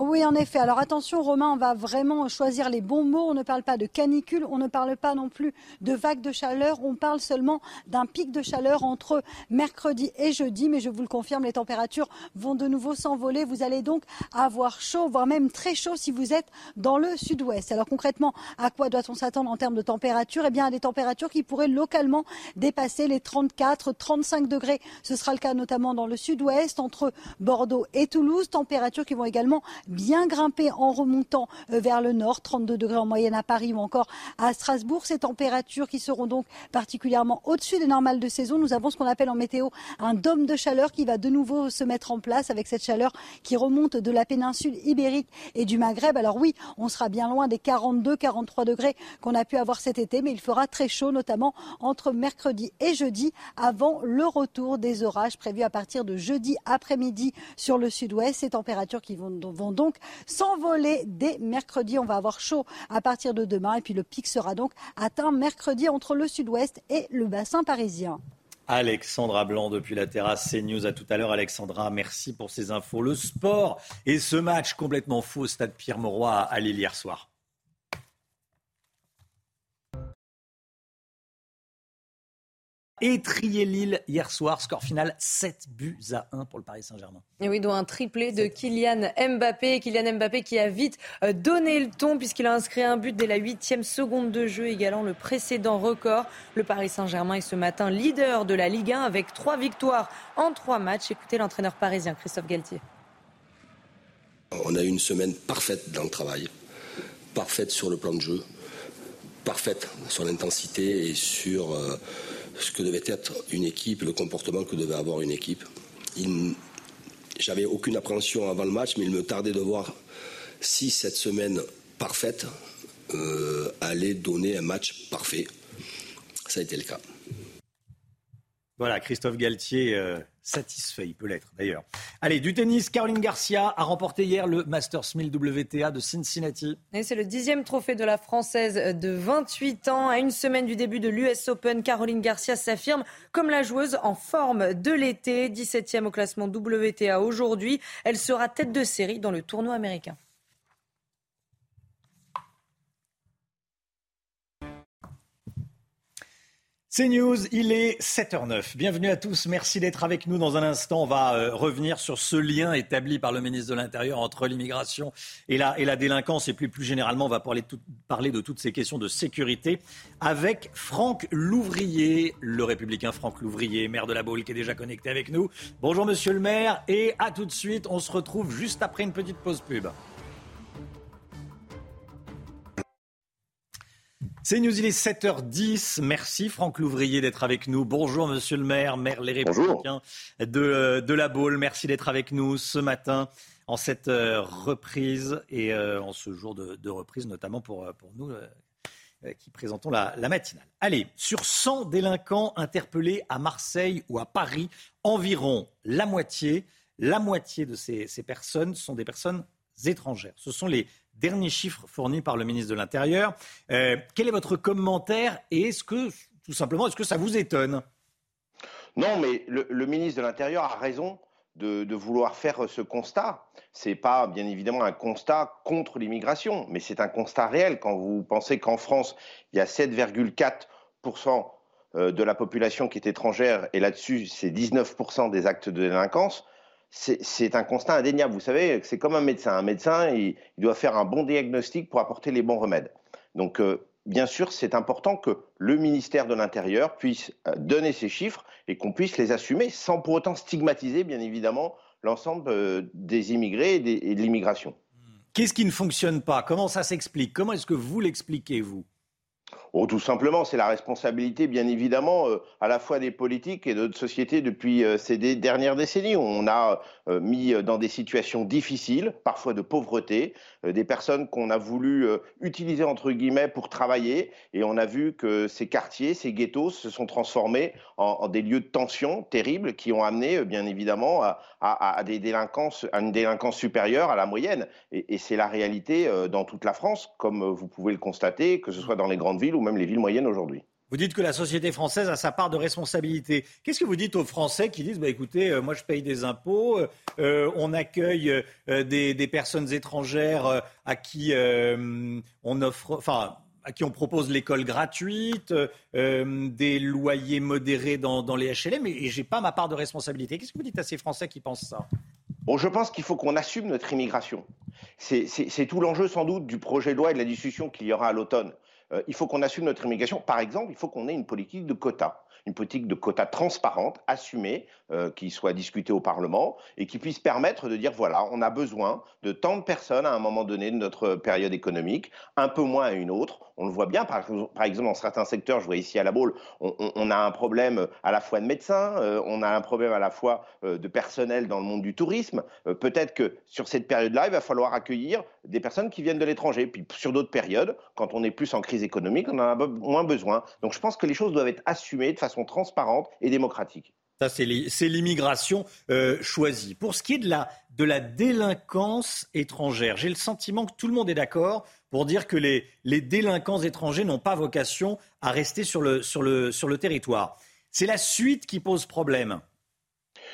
Oui, en effet. Alors attention, Romain, on va vraiment choisir les bons mots. On ne parle pas de canicule, on ne parle pas non plus de vague de chaleur. On parle seulement d'un pic de chaleur entre mercredi et jeudi. Mais je vous le confirme, les températures vont de nouveau s'envoler. Vous allez donc avoir chaud, voire même très chaud si vous êtes dans le sud-ouest. Alors concrètement, à quoi doit-on s'attendre en termes de température? Eh bien, à des températures qui pourraient localement dépasser les 34, 35 degrés. Ce sera le cas notamment dans le sud-ouest, entre Bordeaux et Toulouse. Températures qui vont également bien grimper en remontant euh, vers le nord, 32 degrés en moyenne à Paris ou encore à Strasbourg. Ces températures qui seront donc particulièrement au-dessus des normales de saison. Nous avons ce qu'on appelle en météo un dôme de chaleur qui va de nouveau se mettre en place avec cette chaleur qui remonte de la péninsule ibérique et du Maghreb. Alors oui, on sera bien loin des 42, 43 degrés qu'on a pu avoir cet été, mais il fera très chaud, notamment entre mercredi et jeudi, avant le retour des orages prévus à partir de jeudi après-midi sur le sud-ouest. Ces températures qui vont, vont donc s'envoler dès mercredi. On va avoir chaud à partir de demain et puis le pic sera donc atteint mercredi entre le sud-ouest et le bassin parisien. Alexandra Blanc depuis la terrasse CNews. À tout à l'heure, Alexandra. Merci pour ces infos. Le sport et ce match complètement faux au stade Pierre-Mauroy à Lille hier soir. Étrier Lille hier soir. Score final 7 buts à 1 pour le Paris Saint-Germain. Et oui, dont un triplé de Kylian Mbappé. Kylian Mbappé qui a vite euh, donné le ton puisqu'il a inscrit un but dès la huitième seconde de jeu, égalant le précédent record. Le Paris Saint-Germain est ce matin leader de la Ligue 1 avec trois victoires en trois matchs. Écoutez l'entraîneur parisien Christophe Galtier. On a eu une semaine parfaite dans le travail, parfaite sur le plan de jeu, parfaite sur l'intensité et sur... Euh, ce que devait être une équipe, le comportement que devait avoir une équipe. J'avais aucune appréhension avant le match, mais il me tardait de voir si cette semaine parfaite euh, allait donner un match parfait. Ça a été le cas. Voilà, Christophe Galtier, euh, satisfait. Il peut l'être d'ailleurs. Allez, du tennis, Caroline Garcia a remporté hier le Masters 1000 WTA de Cincinnati. Et c'est le dixième trophée de la Française de 28 ans. À une semaine du début de l'US Open, Caroline Garcia s'affirme comme la joueuse en forme de l'été. 17e au classement WTA aujourd'hui. Elle sera tête de série dans le tournoi américain. C'est News, il est 7h09. Bienvenue à tous, merci d'être avec nous. Dans un instant, on va euh, revenir sur ce lien établi par le ministre de l'Intérieur entre l'immigration et la, délinquance. Et plus, plus généralement, on va parler, parler de toutes ces questions de sécurité avec Franck Louvrier, le républicain Franck Louvrier, maire de la Baule, qui est déjà connecté avec nous. Bonjour monsieur le maire et à tout de suite. On se retrouve juste après une petite pause pub. C'est News, il est 7h10. Merci Franck Louvrier d'être avec nous. Bonjour Monsieur le maire, maire Les Républicains de, euh, de, la Baule. Merci d'être avec nous ce matin en cette euh, reprise et euh, en ce jour de, reprise, notamment pour, pour nous qui présentons la, matinale. Allez, sur 100 délinquants interpellés à Marseille ou à Paris, environ la moitié, la moitié de ces, ces personnes sont des personnes étrangères. Ce sont les Dernier chiffre fourni par le ministre de l'Intérieur. Euh, quel est votre commentaire et est-ce que, tout simplement, est-ce que ça vous étonne? Non, mais le, ministre de l'Intérieur a raison de, vouloir faire ce constat. Ce n'est pas, bien évidemment, un constat contre l'immigration, mais c'est un constat réel. Quand vous pensez qu'en France, il y a 7,4% euh, de la population qui est étrangère, et là-dessus, c'est 19% des actes de délinquance, c'est un constat indéniable. Vous savez, c'est comme un médecin. Un médecin, il, doit faire un bon diagnostic pour apporter les bons remèdes. Donc, euh, bien sûr, c'est important que le ministère de l'Intérieur puisse euh, donner ces chiffres et qu'on puisse les assumer sans pour autant stigmatiser, bien évidemment, l'ensemble euh, des immigrés et de l'immigration. Qu'est-ce qui ne fonctionne pas? Comment ça s'explique? Comment est-ce que vous l'expliquez, vous? Oh, tout simplement, c'est la responsabilité, bien évidemment, euh, à la fois des politiques et de notre société depuis euh, ces dernières décennies. On a euh, mis dans des situations difficiles, parfois de pauvreté, des personnes qu'on a voulu utiliser entre guillemets pour travailler, et on a vu que ces quartiers, ces ghettos, se sont transformés en, des lieux de tension terribles qui ont amené, bien évidemment, à, des délinquances, à une délinquance supérieure à la moyenne. Et, et c'est la réalité dans toute la France, comme vous pouvez le constater, que ce soit dans les grandes villes ou même les villes moyennes aujourd'hui. Vous dites que la société française a sa part de responsabilité. Qu'est-ce que vous dites aux Français qui disent bah, écoutez, euh, moi je paye des impôts, euh, on accueille euh, des, personnes étrangères à qui on offre, enfin, à qui on propose l'école gratuite, des loyers modérés dans, les HLM, et, je n'ai pas ma part de responsabilité. Qu'est-ce que vous dites à ces Français qui pensent ça? Bon, je pense qu'il faut qu'on assume notre immigration. C'est tout l'enjeu sans doute du projet de loi et de la discussion qu'il y aura à l'automne. Euh, il faut qu'on assume notre immigration. Par exemple, il faut qu'on ait une politique de quotas une politique de quotas transparente, assumée, euh, qui soit discutée au Parlement et qui puisse permettre de dire voilà, on a besoin de tant de personnes à un moment donné de notre période économique, un peu moins à une autre. On le voit bien, par, exemple, dans certains secteurs, je vois ici à la Baule, on, a un problème à la fois de médecins, euh, on a un problème à la fois euh, de personnel dans le monde du tourisme. Peut-être que sur cette période-là, il va falloir accueillir des personnes qui viennent de l'étranger. Puis sur d'autres périodes, quand on est plus en crise économique, on en a moins besoin. Donc je pense que les choses doivent être assumées de façon transparente et démocratique. Ça, c'est l'immigration euh, choisie. Pour ce qui est de la, délinquance étrangère, j'ai le sentiment que tout le monde est d'accord pour dire que les, les délinquants étrangers n'ont pas vocation à rester sur le, sur le, sur le territoire. C'est la suite qui pose problème.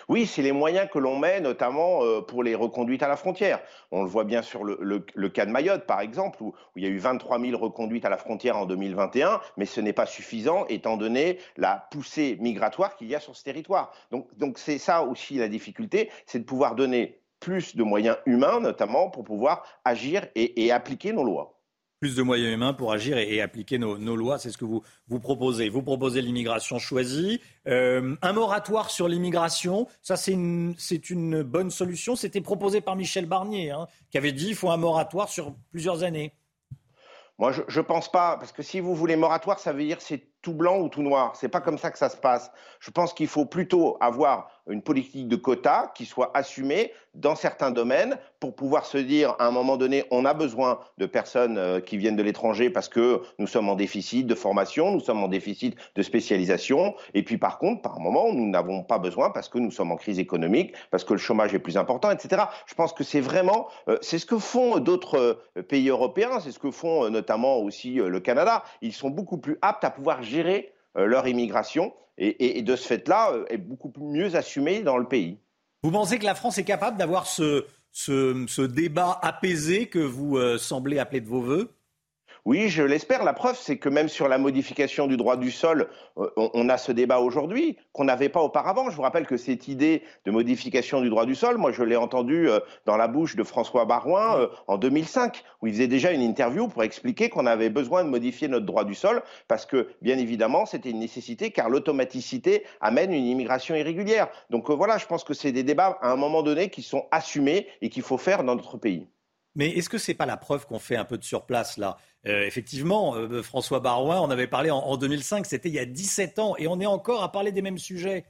Oui, c'est les moyens que l'on met, notamment euh, pour les reconduites à la frontière. On le voit bien sur le, cas de Mayotte, par exemple, où, il y a eu 23 000 reconduites à la frontière en 2021, mais ce n'est pas suffisant étant donné la poussée migratoire qu'il y a sur ce territoire. Donc, c'est ça aussi la difficulté, c'est de pouvoir donner plus de moyens humains, notamment pour pouvoir agir et appliquer nos lois plus de moyens humains pour agir et, appliquer nos, lois. C'est ce que vous, vous proposez. Vous proposez l'immigration choisie. Euh, un moratoire sur l'immigration, ça c'est une, une, bonne solution. C'était proposé par Michel Barnier, hein, qui avait dit qu'il faut un moratoire sur plusieurs années. Moi, je ne pense pas, parce que si vous voulez moratoire, ça veut dire c'est tout blanc ou tout noir. C'est pas comme ça que ça se passe. Je pense qu'il faut plutôt avoir une politique de quotas qui soit assumée dans certains domaines pour pouvoir se dire à un moment donné, on a besoin de personnes euh, qui viennent de l'étranger parce que nous sommes en déficit de formation, nous sommes en déficit de spécialisation. Et puis par contre, par moment, nous n'avons pas besoin parce que nous sommes en crise économique, parce que le chômage est plus important, etc. Je pense que c'est vraiment, euh, c'est ce que font d'autres euh, pays européens, c'est ce que font notamment aussi le Canada. Ils sont beaucoup plus aptes à pouvoir gérer leur immigration et, de ce fait-là est beaucoup mieux assumé dans le pays. Vous pensez que la France est capable d'avoir ce, ce, débat apaisé que vous euh, semblez appeler de vos voeux? Oui, je l'espère. La preuve, c'est que même sur la modification du droit du sol, euh, on, a ce débat aujourd'hui qu'on n'avait pas auparavant. Je vous rappelle que cette idée de modification du droit du sol, moi, je l'ai entendue euh, dans la bouche de François Barouin euh, en 2005, où il faisait déjà une interview pour expliquer qu'on avait besoin de modifier notre droit du sol parce que, bien évidemment, c'était une nécessité car l'automaticité amène une immigration irrégulière. Donc voilà, je pense que c'est des débats à un moment donné qui sont assumés et qu'il faut faire dans notre pays. Mais est-ce que ce n'est pas la preuve qu'on fait un peu de surplace là? Euh, Effectivement, euh, François Barouin, on avait parlé en, en 2005, c'était il y a 17 ans, et on est encore à parler des mêmes sujets.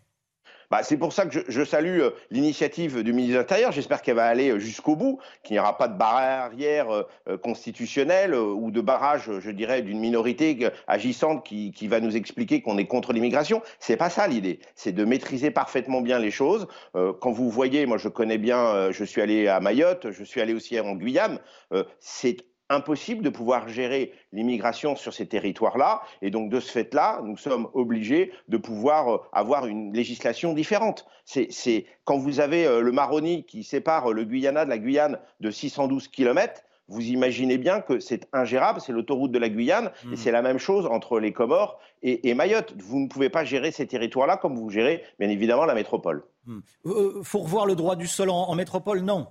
Bah, c'est pour ça que je, salue euh, l'initiative du ministre de l'Intérieur. J'espère qu'elle va aller euh, jusqu'au bout, qu'il n'y aura pas de barrière euh, constitutionnelle ou de barrage, je dirais, d'une minorité agissante qui, va nous expliquer qu'on est contre l'immigration. C'est pas ça l'idée. C'est de maîtriser parfaitement bien les choses. quand vous voyez, moi je connais bien, je suis allé à Mayotte, je suis allé aussi en Guyane. c'est impossible de pouvoir gérer l'immigration sur ces territoires-là. Et donc, de ce fait-là, nous sommes obligés de pouvoir euh, avoir une législation différente. C'est quand vous avez euh, le Maroni qui sépare le Guyana de la Guyane de 612 km, vous imaginez bien que c'est ingérable, c'est l'autoroute de la Guyane, et mmh. c'est la même chose entre les Comores et, Mayotte. Vous ne pouvez pas gérer ces territoires-là comme vous gérez, bien évidemment, la métropole. Il mmh. euh, faut revoir le droit du sol en métropole, non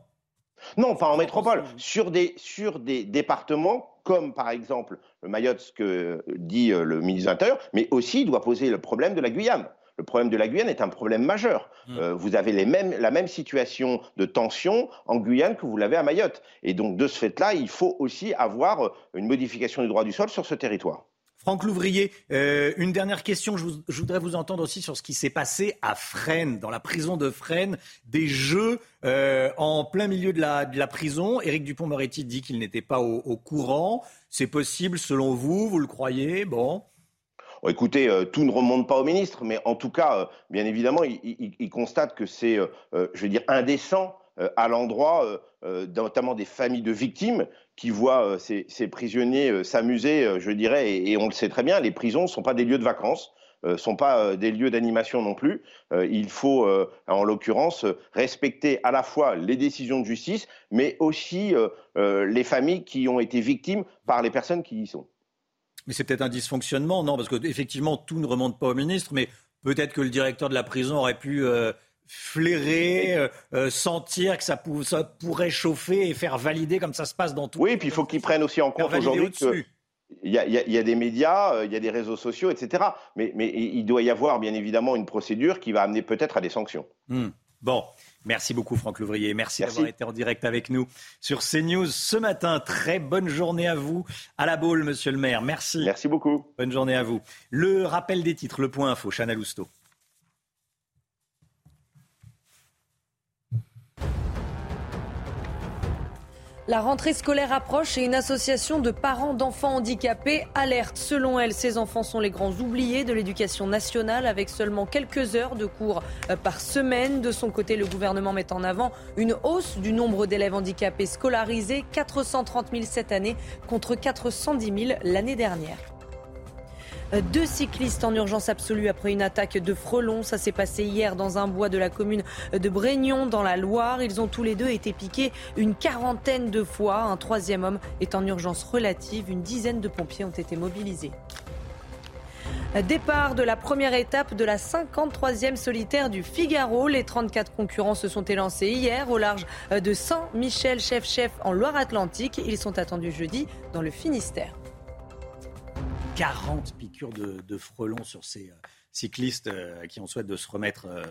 non, pas en métropole. Sur des, sur des départements comme par exemple le Mayotte, ce que dit euh, le ministre de l'Intérieur, mais aussi il doit poser le problème de la Guyane. Le problème de la Guyane est un problème majeur. Mmh. Euh, vous avez les mêmes, la même situation de tension en Guyane que vous l'avez à Mayotte. Et donc, de ce fait-là, il faut aussi avoir une modification du droit du sol sur ce territoire. Franck Louvrier, euh, une dernière question. Je, voudrais vous entendre aussi sur ce qui s'est passé à Fresnes, dans la prison de Fresnes, des jeux euh, en plein milieu de la, prison. Éric Dupont-Moretti dit qu'il n'était pas au, courant. C'est possible selon vous Vous le croyez? Bon. écoutez, euh, tout ne remonte pas au ministre, mais en tout cas, bien évidemment, il, constate que c'est, je veux dire, indécent à l'endroit notamment des familles de victimes qui voient euh, ces, prisonniers euh, s'amuser, euh, je dirais, et, on le sait très bien, les prisons ne sont pas des lieux de vacances. ne sont pas des lieux d'animation non plus. il faut, en l'occurrence, respecter à la fois les décisions de justice, mais aussi les familles qui ont été victimes par les personnes qui y sont. Mais c'est peut-être un dysfonctionnement, non? Parce qu'effectivement, tout ne remonte pas au ministre, mais peut-être que le directeur de la prison aurait pu flairer, euh, euh, sentir que ça, pourrait chauffer et faire valider comme ça se passe dans tout. Oui, puis il faut qu'ils prennent aussi en compte aujourd'hui que il y, a, des médias, euh, il y a des réseaux sociaux, etc. Mais, il doit y avoir bien évidemment une procédure qui va amener peut-être à des sanctions. Hmm. Bon. Merci beaucoup Franck Louvrier. Merci, d'avoir été en direct avec nous sur CNews ce matin. Très bonne journée à vous à la boule, monsieur le maire. Merci. Merci beaucoup. Bonne journée à vous. Le rappel des titres, le point info, Chana Lousteau. La rentrée scolaire approche et une association de parents d'enfants handicapés alerte. Selon elle, ces enfants sont les grands oubliés de l'éducation nationale avec seulement quelques heures de cours euh, par semaine. De son côté, le gouvernement met en avant une hausse du nombre d'élèves handicapés scolarisés, 430 000 cette année contre 410 000 l'année dernière. Deux cyclistes en urgence absolue après une attaque de frelons. Ça s'est passé hier dans un bois de la commune de Brégnon dans la Loire. Ils ont tous les deux été piqués une quarantaine de fois. Un troisième homme est en urgence relative. Une dizaine de pompiers ont été mobilisés. Départ de la première étape de la 53e solitaire du Figaro. Les 34 concurrents se sont élancés hier au large de Saint-Michel-Chef-Chef en Loire-Atlantique. Ils sont attendus jeudi dans le Finistère. 40 piqûres de, frelons sur ces euh, cyclistes euh, qui ont souhaité de se remettre euh,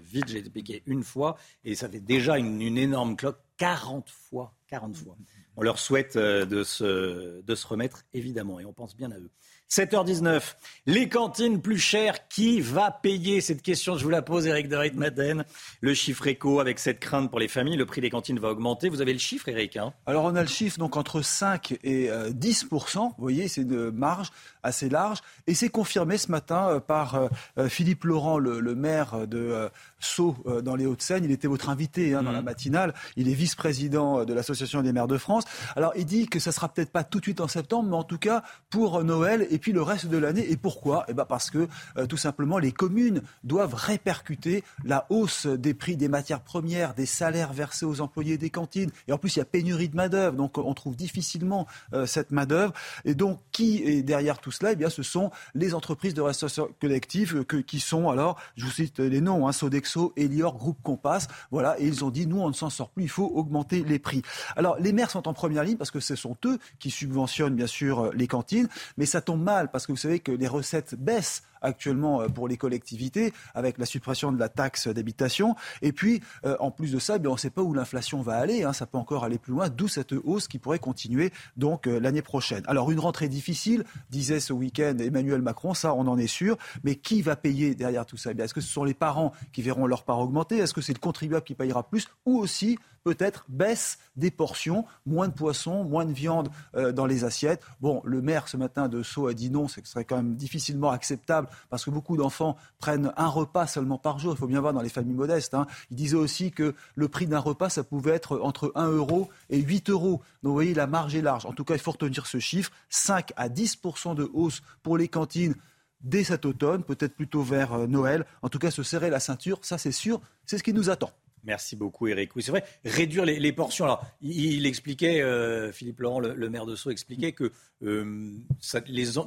vite. J'ai été piqué une fois et ça fait déjà une, énorme 40 fois. 40 fois. On leur souhaite de se, de se remettre, évidemment, et on pense bien à eux. 7h19, les cantines plus chères, qui va payer Cette question, je vous la pose, Eric de Maden. Le chiffre éco, avec cette crainte pour les familles, le prix des cantines va augmenter. Vous avez le chiffre, Eric hein? Alors, on a le chiffre donc entre 5 et 10% euh, Vous voyez, c'est de marge assez large. Et c'est confirmé ce matin euh, par euh, Philippe Laurent, le, maire de Sceaux, dans les Hauts-de-Seine. Il était votre invité hein, dans la mmh. matinale. Il est vice-président de l'Association des maires de France. Alors, il dit que ça sera peut-être pas tout de suite en septembre, mais en tout cas pour Noël et puis le reste de l'année. Et pourquoi? Eh ben Parce que euh, tout simplement, les communes doivent répercuter la hausse des prix des matières premières, des salaires versés aux employés des cantines. Et en plus, il y a pénurie de main-d'œuvre. Donc, on trouve difficilement euh, cette main-d'œuvre. Et donc, qui est derrière tout cela? Eh bien, ce sont les entreprises de restauration collective que, qui sont, alors, je vous cite les noms, hein, Sodexo, Elior, Groupe Compass. Voilà. Et ils ont dit, nous, on ne s'en sort plus, il faut augmenter les prix. Alors, les maires sont en première ligne parce que ce sont eux qui subventionnent, bien sûr, les cantines. Mais ça tombe mal parce que vous savez que les recettes baissent actuellement euh, pour les collectivités avec la suppression de la taxe d'habitation. Et puis, euh, en plus de ça, eh on ne sait pas où l'inflation va aller. Hein. ça peut encore aller plus loin, d'où cette hausse qui pourrait continuer donc euh, l'année prochaine. Alors, une rentrée difficile, disait ce week-end Emmanuel Macron, ça, on en est sûr. Mais qui va payer derrière tout ça? Eh Est-ce que ce sont les parents qui verront leur part augmenter? Est-ce que c'est le contribuable qui payera plus? Ou aussi peut-être baisse des portions, moins de poissons, moins de viande dans les assiettes. Bon, le maire ce matin de Sceaux a dit non, ce serait quand même difficilement acceptable parce que beaucoup d'enfants prennent un repas seulement par jour. Il faut bien voir dans les familles modestes. Hein. Il disait aussi que le prix d'un repas, ça pouvait être entre 1 euro et 8 euros. Donc vous voyez, la marge est large. En tout cas, il faut retenir ce chiffre 5 à 10% de hausse pour les cantines dès cet automne, peut-être plutôt vers euh, Noël. En tout cas, se serrer la ceinture, ça c'est sûr, c'est ce qui nous attend. Merci beaucoup, Eric. Oui, c'est vrai, réduire les, portions. Alors, il, expliquait, euh, Philippe Laurent, le, maire de Sceaux, expliquait que euh,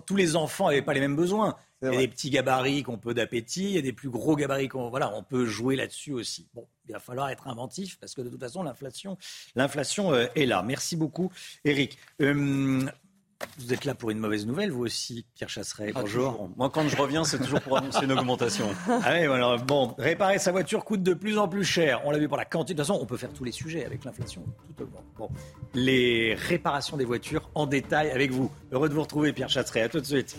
tous les enfants n'avaient pas les mêmes besoins. Il y a des petits gabarits qui ont peu d'appétit, il y a des plus gros gabarits qu'on voilà, on peut jouer là-dessus aussi. Bon, il va falloir être inventif parce que de toute façon l'inflation, l'inflation euh, est là. Merci beaucoup, Eric. Vous êtes là pour une mauvaise nouvelle, vous aussi, Pierre Chasseret. Ah, Bonjour. Moi, quand je reviens, c'est toujours pour annoncer une augmentation. Ah oui, alors, bon, réparer sa voiture coûte de plus en plus cher. On l'a vu pour la quantité. De toute façon, on peut faire tous les sujets avec l'inflation. Tout bon. Les réparations des voitures en détail avec vous. Heureux de vous retrouver, Pierre Chasseret. À tout de suite.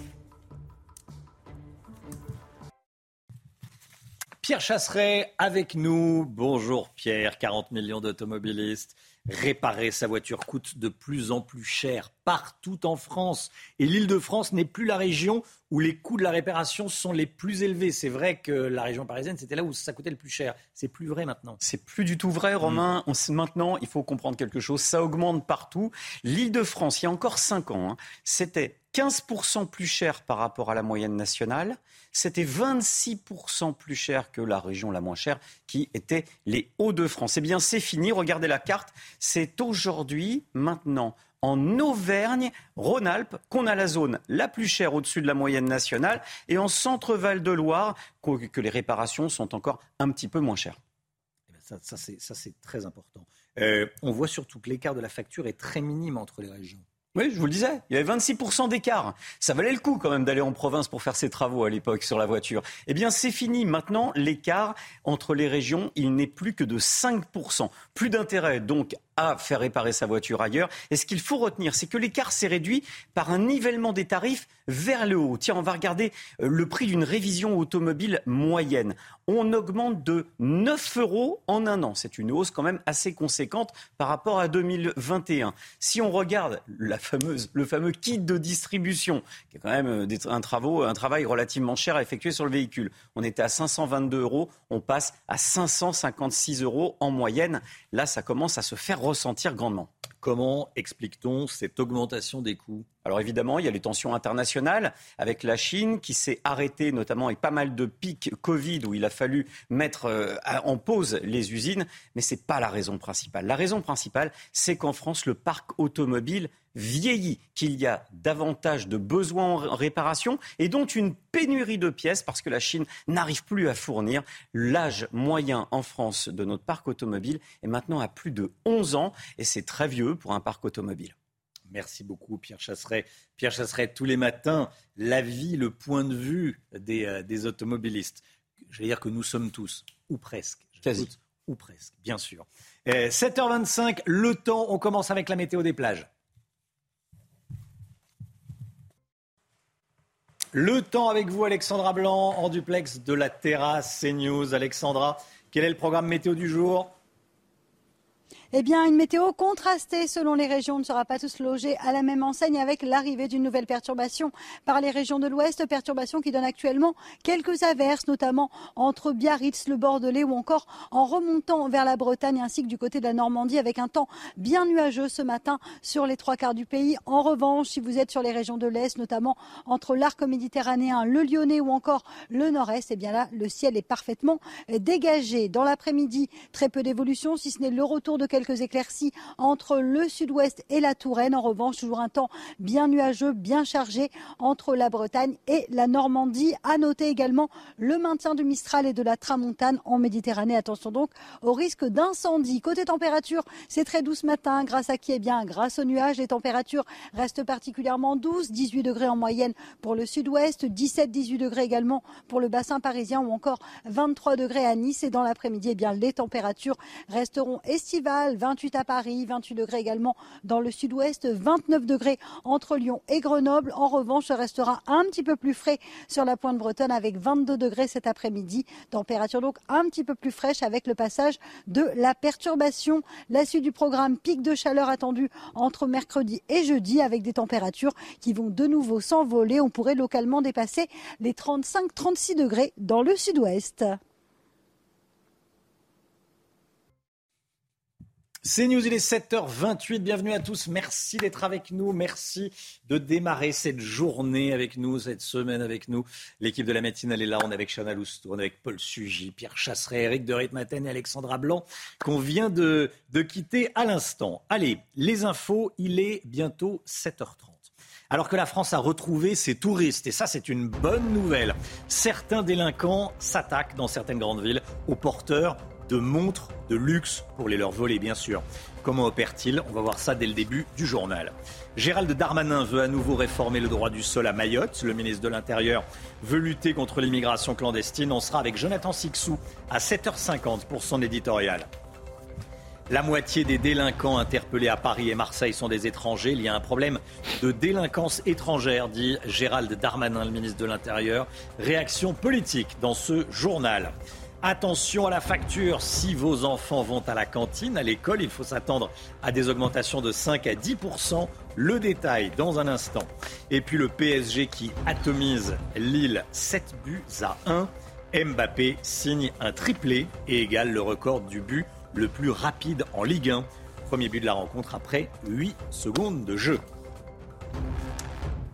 Pierre Chasseret avec nous. Bonjour Pierre, 40 millions d'automobilistes. Réparer sa voiture coûte de plus en plus cher partout en France. Et l'île de France n'est plus la région où les coûts de la réparation sont les plus élevés. C'est vrai que la région parisienne, c'était là où ça coûtait le plus cher. C'est plus vrai maintenant. C'est plus du tout vrai, Romain. Mm. maintenant, il faut comprendre quelque chose. Ça augmente partout. L'île de France, il y a encore 5 ans, hein, c'était 15% plus cher par rapport à la moyenne nationale. C'était 26% plus cher que la région la moins chère, qui était les Hauts-de-France. Eh bien, c'est fini. Regardez la carte. C'est aujourd'hui, maintenant, en Auvergne, Rhône-Alpes, qu'on a la zone la plus chère au-dessus de la moyenne nationale, et en Centre-Val de Loire, que les réparations sont encore un petit peu moins chères. Eh ça, ça c'est très important. Euh, on voit surtout que l'écart de la facture est très minime entre les régions. Oui, je vous le disais, il y avait 26% d'écart. Ça valait le coup quand même d'aller en province pour faire ses travaux à l'époque sur la voiture. Eh bien, c'est fini. Maintenant, l'écart entre les régions, il n'est plus que de 5%. Plus d'intérêt donc à faire réparer sa voiture ailleurs. Et ce qu'il faut retenir, c'est que l'écart s'est réduit par un nivellement des tarifs vers le haut. Tiens, on va regarder euh, le prix d'une révision automobile moyenne. On augmente de 9 euros en un an. C'est une hausse quand même assez conséquente par rapport à 2021. Si on regarde le fameux kit de distribution, qui est quand même euh, un, un travail relativement cher à effectuer sur le véhicule, on était à 522 euros, on passe à 556 euros en moyenne. Là, ça commence à se faire ressentir grandement. Comment explique-t-on cette augmentation des coûts? Alors évidemment, il y a les tensions internationales avec la Chine qui s'est arrêtée notamment avec pas mal de pics Covid où il a fallu mettre euh, en pause les usines, mais ce n'est pas la raison principale. La raison principale, c'est qu'en France, le parc automobile vieillit, qu'il y a davantage de besoins en réparation et donc une pénurie de pièces parce que la Chine n'arrive plus à fournir. L'âge moyen en France de notre parc automobile est maintenant à plus de 11 ans et c'est très vieux pour un parc automobile. Merci beaucoup, Pierre Chasseret. Pierre Chasseret, tous les matins, l'avis, le point de vue des, euh, automobilistes. Je vais dire que nous sommes tous, ou presque, Quasi. ou presque, bien sûr. 7h25, le temps, on commence avec la météo des plages. Le temps avec vous, Alexandra Blanc, en duplex de la terrasse CNews. Alexandra, quel est le programme météo du jour? Eh bien, une météo contrastée selon les régions. On ne sera pas tous logés à la même enseigne avec l'arrivée d'une nouvelle perturbation par les régions de l'Ouest. Perturbation qui donne actuellement quelques averses, notamment entre Biarritz, le Bordelais ou encore en remontant vers la Bretagne ainsi que du côté de la Normandie avec un temps bien nuageux ce matin sur les trois quarts du pays. En revanche, si vous êtes sur les régions de l'Est, notamment entre l'arc méditerranéen, le Lyonnais ou encore le Nord-Est, eh bien là, le ciel est parfaitement dégagé. Dans l'après-midi, très peu d'évolution, si ce n'est le retour de quelques quelques éclaircies entre le sud-ouest et la Touraine. En revanche, toujours un temps bien nuageux, bien chargé entre la Bretagne et la Normandie. À noter également le maintien du Mistral et de la Tramontane en Méditerranée. Attention donc au risque d'incendie. Côté température, c'est très doux ce matin. Grâce à qui? Eh bien, grâce aux nuages, les températures restent particulièrement douces. 18 degrés en moyenne pour le sud-ouest, 17-18 degrés également pour le bassin parisien ou encore 23 degrés à Nice. Et dans l'après-midi, eh bien, les températures resteront estivales 28 à Paris, 28 degrés également dans le sud-ouest, 29 degrés entre Lyon et Grenoble. En revanche, ce restera un petit peu plus frais sur la pointe bretonne avec 22 degrés cet après-midi. Température donc un petit peu plus fraîche avec le passage de la perturbation. La suite du programme, pic de chaleur attendu entre mercredi et jeudi avec des températures qui vont de nouveau s'envoler. On pourrait localement dépasser les 35-36 degrés dans le sud-ouest. C'est News, il est 7h28. Bienvenue à tous. Merci d'être avec nous. Merci de démarrer cette journée avec nous, cette semaine avec nous. L'équipe de la matinale est là. On est avec Chana Lousteau, on est avec Paul Sugy, Pierre Chasseret, Eric de Ritmaten et Alexandra Blanc qu'on vient de, de quitter à l'instant. Allez, les infos, il est bientôt 7h30 alors que la France a retrouvé ses touristes. Et ça, c'est une bonne nouvelle. Certains délinquants s'attaquent dans certaines grandes villes aux porteurs de montres de luxe pour les leur voler, bien sûr. Comment opère-t-il? On va voir ça dès le début du journal. Gérald Darmanin veut à nouveau réformer le droit du sol à Mayotte. Le ministre de l'Intérieur veut lutter contre l'immigration clandestine. On sera avec Jonathan Sixou à 7h50 pour son éditorial. La moitié des délinquants interpellés à Paris et Marseille sont des étrangers. Il y a un problème de délinquance étrangère, dit Gérald Darmanin, le ministre de l'Intérieur. Réaction politique dans ce journal. Attention à la facture, si vos enfants vont à la cantine, à l'école, il faut s'attendre à des augmentations de 5 à 10% Le détail dans un instant. Et puis le PSG qui atomise Lille 7 buts à 1. Mbappé signe un triplé et égale le record du but le plus rapide en Ligue 1. Premier but de la rencontre après 8 secondes de jeu.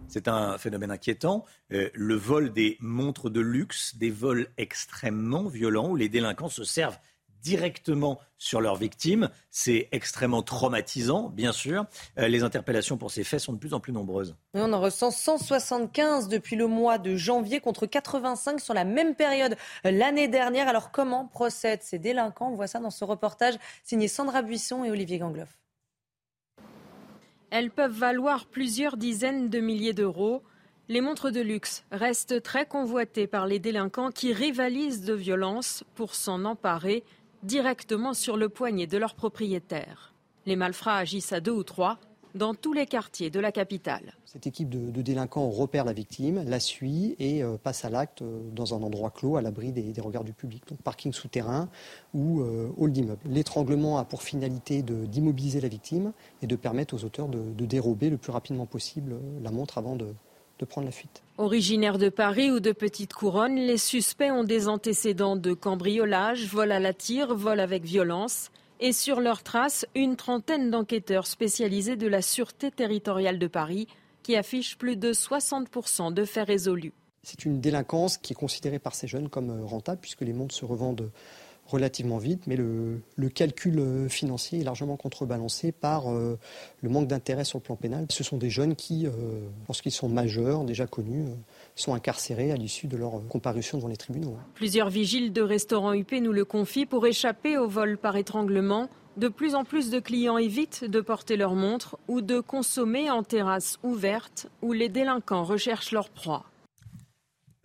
C'est un phénomène inquiétant. Euh, le vol des montres de luxe, des vols extrêmement violents où les délinquants se servent directement sur leurs victimes. C'est extrêmement traumatisant, bien sûr. Euh, les interpellations pour ces faits sont de plus en plus nombreuses. on en ressent 175 depuis le mois de janvier contre 85 sur la même période l'année dernière. Alors comment procèdent ces délinquants? On voit ça dans ce reportage signé Sandra Buisson et Olivier Gangloff. Elles peuvent valoir plusieurs dizaines de milliers d'euros. Les montres de luxe restent très convoitées par les délinquants qui rivalisent de violence pour s'en emparer directement sur le poignet de leurs propriétaires. Les malfrats agissent à deux ou trois dans tous les quartiers de la capitale. Cette équipe de, délinquants repère la victime, la suit et euh, passe à l'acte euh, dans un endroit clos, à l'abri des, regards du public, donc parking souterrain ou euh, hall d'immeuble. L'étranglement a pour finalité d'immobiliser la victime et de permettre aux auteurs de, dérober le plus rapidement possible la montre avant de, de prendre la fuite. Originaires de Paris ou de Petite Couronne, les suspects ont des antécédents de cambriolage, vol à la tire, vol avec violence et sur leurs traces une trentaine d'enquêteurs spécialisés de la Sûreté territoriale de Paris qui affichent plus de 60% de faits résolus. C'est une délinquance qui est considérée par ces jeunes comme euh, rentable puisque les montres se revendent relativement vite, mais le, calcul euh, financier est largement contrebalancé par euh, le manque d'intérêt sur le plan pénal. Ce sont des jeunes qui, lorsqu'ils sont majeurs, déjà connus, sont incarcérés à l'issue de leur comparution devant les tribunaux. Plusieurs vigiles de restaurants UP nous le confient pour échapper au vol par étranglement. De plus en plus de clients évitent de porter leur montre ou de consommer en terrasse ouverte où les délinquants recherchent leur proie.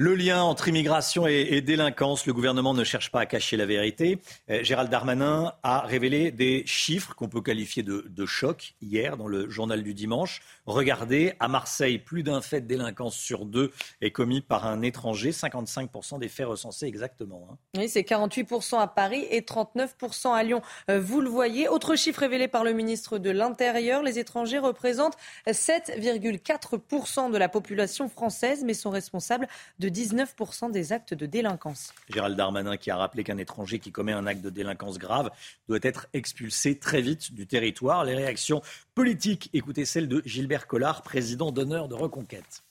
Le lien entre immigration et, délinquance, le gouvernement ne cherche pas à cacher la vérité. Euh, Gérald Darmanin a révélé des chiffres qu'on peut qualifier de, choc hier dans le journal du dimanche. Regardez, à Marseille, plus d'un fait de délinquance sur deux est commis par un étranger. 55% des faits recensés exactement. Hein. Oui, c'est 48% à Paris et 39% à Lyon. Euh, vous le voyez. Autre chiffre révélé par le ministre de l'Intérieur, les étrangers représentent 7,4% de la population française, mais sont responsables de 19% des actes de délinquance. Gérald Darmanin qui a rappelé qu'un étranger qui commet un acte de délinquance grave doit être expulsé très vite du territoire. Les réactions politiques, écoutez celle de Gilbert Collard, président d'honneur de Reconquête.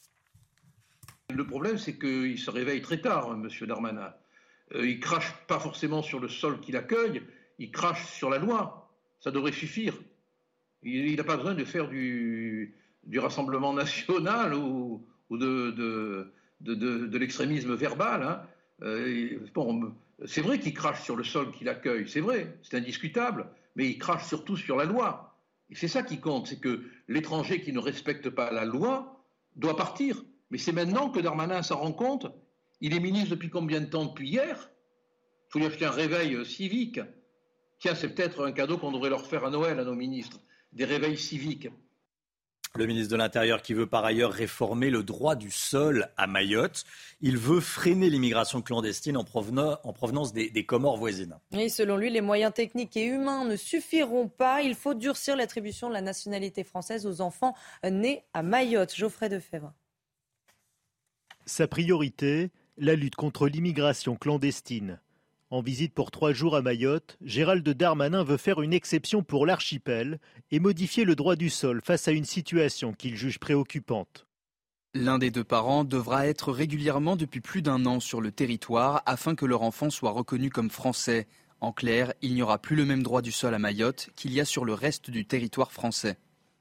Le problème, c'est qu'il se réveille très tard, M. Darmanin. Euh, il crache pas forcément sur le sol qu'il accueille, il crache sur la loi. Ça devrait suffire. Il n'a pas besoin de faire du, du Rassemblement national ou, ou de, de, l'extrémisme verbal. Hein. Euh, c'est vrai qu'il crache sur le sol qu'il accueille, c'est vrai, c'est indiscutable, mais il crache surtout sur la loi. Et c'est ça qui compte, c'est que l'étranger qui ne respecte pas la loi doit partir. Mais c'est maintenant que Darmanin s'en rend compte. Il est ministre depuis combien de temps Depuis hier? Il faut lui acheter un réveil civique. Tiens, c'est peut-être un cadeau qu'on devrait leur faire à Noël à nos ministres, des réveils civiques. Le ministre de l'Intérieur qui veut par ailleurs réformer le droit du sol à Mayotte. Il veut freiner l'immigration clandestine en, provenance des, des, Comores voisines. Et selon lui, les moyens techniques et humains ne suffiront pas. Il faut durcir l'attribution de la nationalité française aux enfants nés à Mayotte. Geoffrey Defebvre. Sa priorité, la lutte contre l'immigration clandestine. En visite pour trois jours à Mayotte, Gérald Darmanin veut faire une exception pour l'archipel et modifier le droit du sol face à une situation qu'il juge préoccupante. L'un des deux parents devra être régulièrement depuis plus d'un an sur le territoire afin que leur enfant soit reconnu comme français. En clair, il n'y aura plus le même droit du sol à Mayotte qu'il y a sur le reste du territoire français.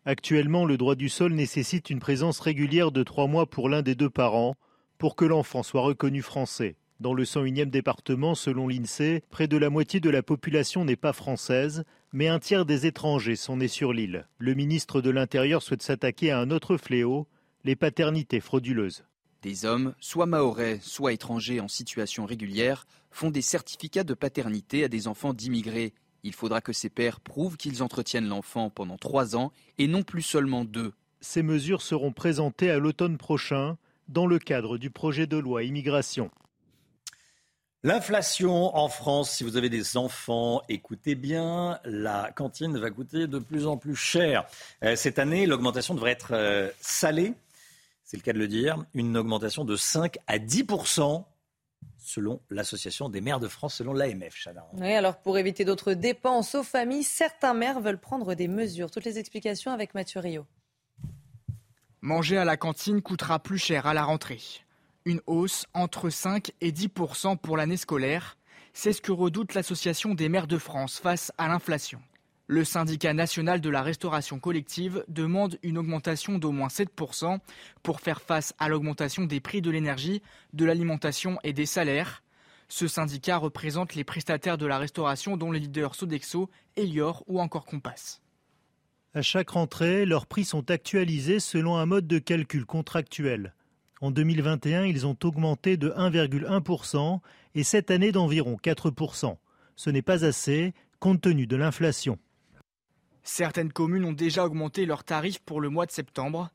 Actuellement, le droit du sol nécessite une présence régulière de trois mois pour l'un des deux parents pour que l'enfant soit reconnu français. Dans le 101e département, selon l'INSEE, près de la moitié de la population n'est pas française, mais un tiers des étrangers sont nés sur l'île. Le ministre de l'Intérieur souhaite s'attaquer à un autre fléau, les paternités frauduleuses. Des hommes, soit maorais, soit étrangers en situation régulière, font des certificats de paternité à des enfants d'immigrés. Il faudra que ces pères prouvent qu'ils entretiennent l'enfant pendant trois ans et non plus seulement deux. Ces mesures seront présentées à l'automne prochain dans le cadre du projet de loi immigration. L'inflation en France, si vous avez des enfants, écoutez bien, la cantine va coûter de plus en plus cher. Euh, cette année, l'augmentation devrait être euh, salée, c'est le cas de le dire, une augmentation de 5 à 10% selon l'Association des maires de France, selon l'AMF. Oui, alors pour éviter d'autres dépenses aux familles, certains maires veulent prendre des mesures. Toutes les explications avec Mathieu Rio. Manger à la cantine coûtera plus cher à la rentrée une hausse entre 5 et 10% pour l'année scolaire. C'est ce que redoute l'Association des maires de France face à l'inflation. Le syndicat national de la restauration collective demande une augmentation d'au moins 7% pour faire face à l'augmentation des prix de l'énergie, de l'alimentation et des salaires. Ce syndicat représente les prestataires de la restauration dont les leaders Sodexo, Elior ou encore Compass. À chaque rentrée, leurs prix sont actualisés selon un mode de calcul contractuel. En 2021, ils ont augmenté de 1,1% et cette année d'environ 4%. Ce n'est pas assez compte tenu de l'inflation. Certaines communes ont déjà augmenté leurs tarifs pour le mois de septembre.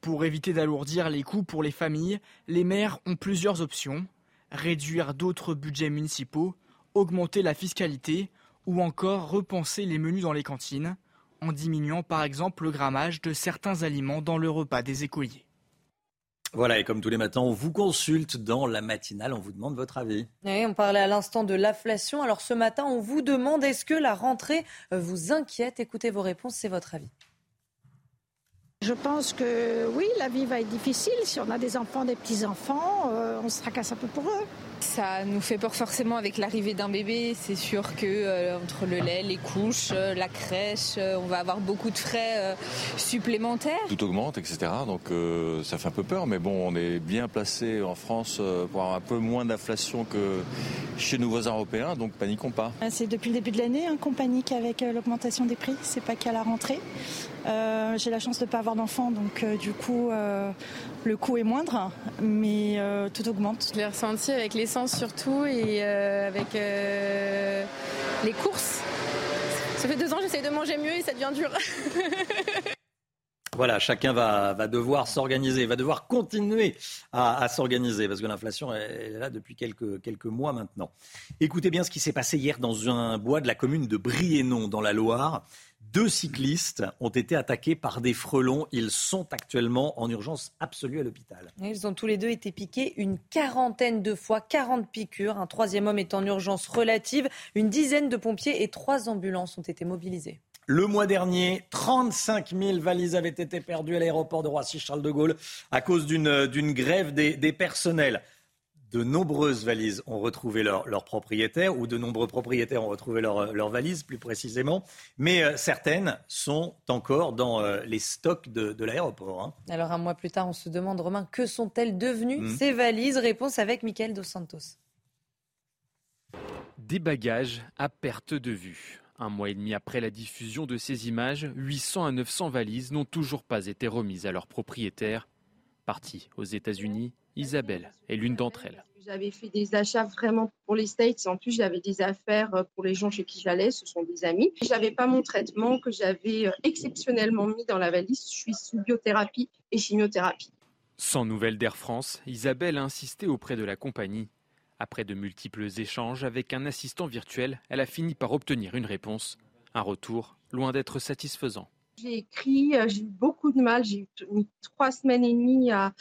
Pour éviter d'alourdir les coûts pour les familles, les maires ont plusieurs options. Réduire d'autres budgets municipaux, augmenter la fiscalité ou encore repenser les menus dans les cantines, en diminuant par exemple le grammage de certains aliments dans le repas des écoliers. Voilà, et comme tous les matins, on vous consulte dans la matinale, on vous demande votre avis. Oui, on parlait à l'instant de l'inflation. Alors ce matin, on vous demande est-ce que la rentrée vous inquiète? Écoutez vos réponses, c'est votre avis. Je pense que oui, la vie va être difficile. Si on a des enfants, des petits-enfants, euh, on se tracasse un peu pour eux. Ça nous fait peur forcément avec l'arrivée d'un bébé. C'est sûr que euh, entre le lait, les couches, euh, la crèche, on va avoir beaucoup de frais supplémentaires. Tout augmente, etc. Donc ça fait un peu peur, mais bon, on est bien placé en France pour avoir un peu moins d'inflation que chez nos voisins européens, donc paniquons pas. C'est depuis le début de l'année hein, qu'on panique avec l'augmentation des prix. C'est pas qu'à la rentrée. J'ai la chance de ne pas avoir d'enfant, donc du coup, le coût est moindre, mais tout augmente. Je l'ai ressenti avec l'essence surtout et avec les courses. Ça fait deux ans, j'essaye de manger mieux et ça devient dur. Voilà, chacun va, va devoir s'organiser, va devoir continuer à, s'organiser, parce que l'inflation est là depuis quelques, quelques mois maintenant. Écoutez bien ce qui s'est passé hier dans un bois de la commune de Briennon, dans la Loire. Deux cyclistes ont été attaqués par des frelons. Ils sont actuellement en urgence absolue à l'hôpital. Ils ont tous les deux été piqués une quarantaine de fois, 40 piqûres. Un troisième homme est en urgence relative. Une dizaine de pompiers et trois ambulances ont été mobilisés. Le mois dernier, 35 000 valises avaient été perdues à l'aéroport de Roissy-Charles de Gaulle à cause d'une grève des, personnels. De nombreuses valises ont retrouvé leurs leur propriétaires, ou de nombreux propriétaires ont retrouvé leurs valises plus précisément, mais euh, certaines sont encore dans euh, les stocks de, l'aéroport. Hein. Alors un mois plus tard, on se demande, Romain, que sont-elles devenues mmh. ces valises? Réponse avec Michael Dos Santos. Des bagages à perte de vue. Un mois et demi après la diffusion de ces images, 800 à 900 valises n'ont toujours pas été remises à leurs propriétaires. Partie aux États-Unis, Isabelle est l'une d'entre elles. J'avais fait des achats vraiment pour les States. En plus, j'avais des affaires pour les gens chez qui j'allais. Ce sont des amis. Je n'avais pas mon traitement que j'avais euh, exceptionnellement mis dans la valise. Je suis sous biothérapie et chimiothérapie. Sans nouvelles d'Air France, Isabelle a insisté auprès de la compagnie après de multiples échanges avec un assistant virtuel, elle a fini par obtenir une réponse. Un retour loin d'être satisfaisant. J'ai écrit, euh, j'ai eu beaucoup mal, j'ai mis trois semaines et demie à,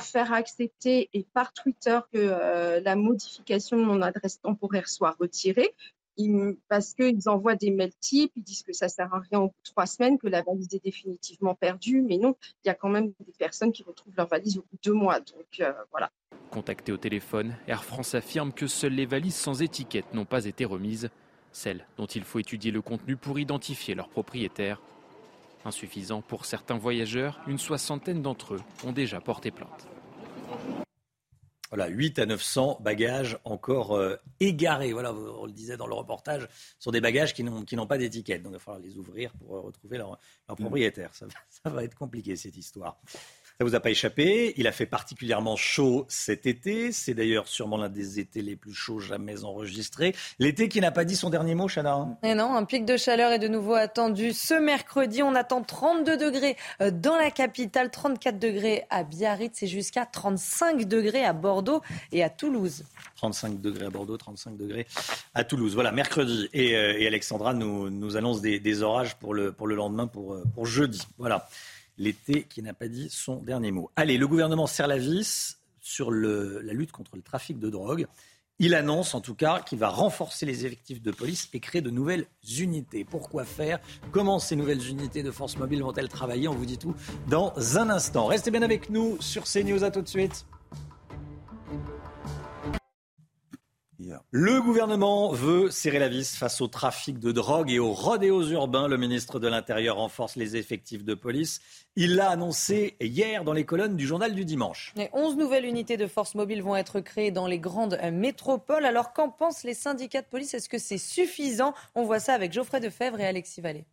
faire accepter et par Twitter que euh, la modification de mon adresse temporaire soit retirée parce qu'ils envoient des mails types, ils disent que ça sert à rien au bout de trois semaines, que la valise est définitivement perdue, mais non, il y a quand même des personnes qui retrouvent leur valise au bout de deux mois. Donc euh, voilà. Contacté au téléphone, Air France affirme que seules les valises sans étiquette n'ont pas été remises, celles dont il faut étudier le contenu pour identifier leur propriétaire. Insuffisant pour certains voyageurs, une soixantaine d'entre eux ont déjà porté plainte. Voilà, 8 à 900 bagages encore euh, égarés. Voilà, on le disait dans le reportage, ce sont des bagages qui n'ont pas d'étiquette. Donc il va falloir les ouvrir pour euh, retrouver leur, leur propriétaire. ça, va être compliqué cette histoire. Ça vous a pas échappé. Il a fait particulièrement chaud cet été. C'est d'ailleurs sûrement l'un des étés les plus chauds jamais enregistrés. L'été qui n'a pas dit son dernier mot, Chana. Et non, un pic de chaleur est de nouveau attendu ce mercredi. On attend 32 degrés euh, dans la capitale, 34 degrés à Biarritz et jusqu'à 35 degrés à Bordeaux et à Toulouse. 35 degrés à Bordeaux, 35 degrés à Toulouse. Voilà, mercredi. Et, euh, Alexandra nous, nous annonce des, orages pour le, pour le lendemain, pour, euh, pour jeudi. Voilà l'été qui n'a pas dit son dernier mot. Allez, le gouvernement serre la vis sur la lutte contre le trafic de drogue. Il annonce en tout cas qu'il va renforcer les effectifs de police et créer de nouvelles unités. Pourquoi faire? Comment ces nouvelles unités de force mobile vont-elles travailler? On vous dit tout dans un instant. Restez bien avec nous sur CNews. À tout de suite. Le gouvernement veut serrer la vis face au trafic de drogue et aux rodéos urbains. Le ministre de l'Intérieur renforce les effectifs de police. Il l'a annoncé hier dans les colonnes du journal du dimanche. 11 nouvelles unités de force mobile vont être créées dans les grandes métropoles. Alors qu'en pensent les syndicats de police? Est-ce que c'est suffisant? On voit ça avec Geoffrey Defebvre et Alexis Vallée.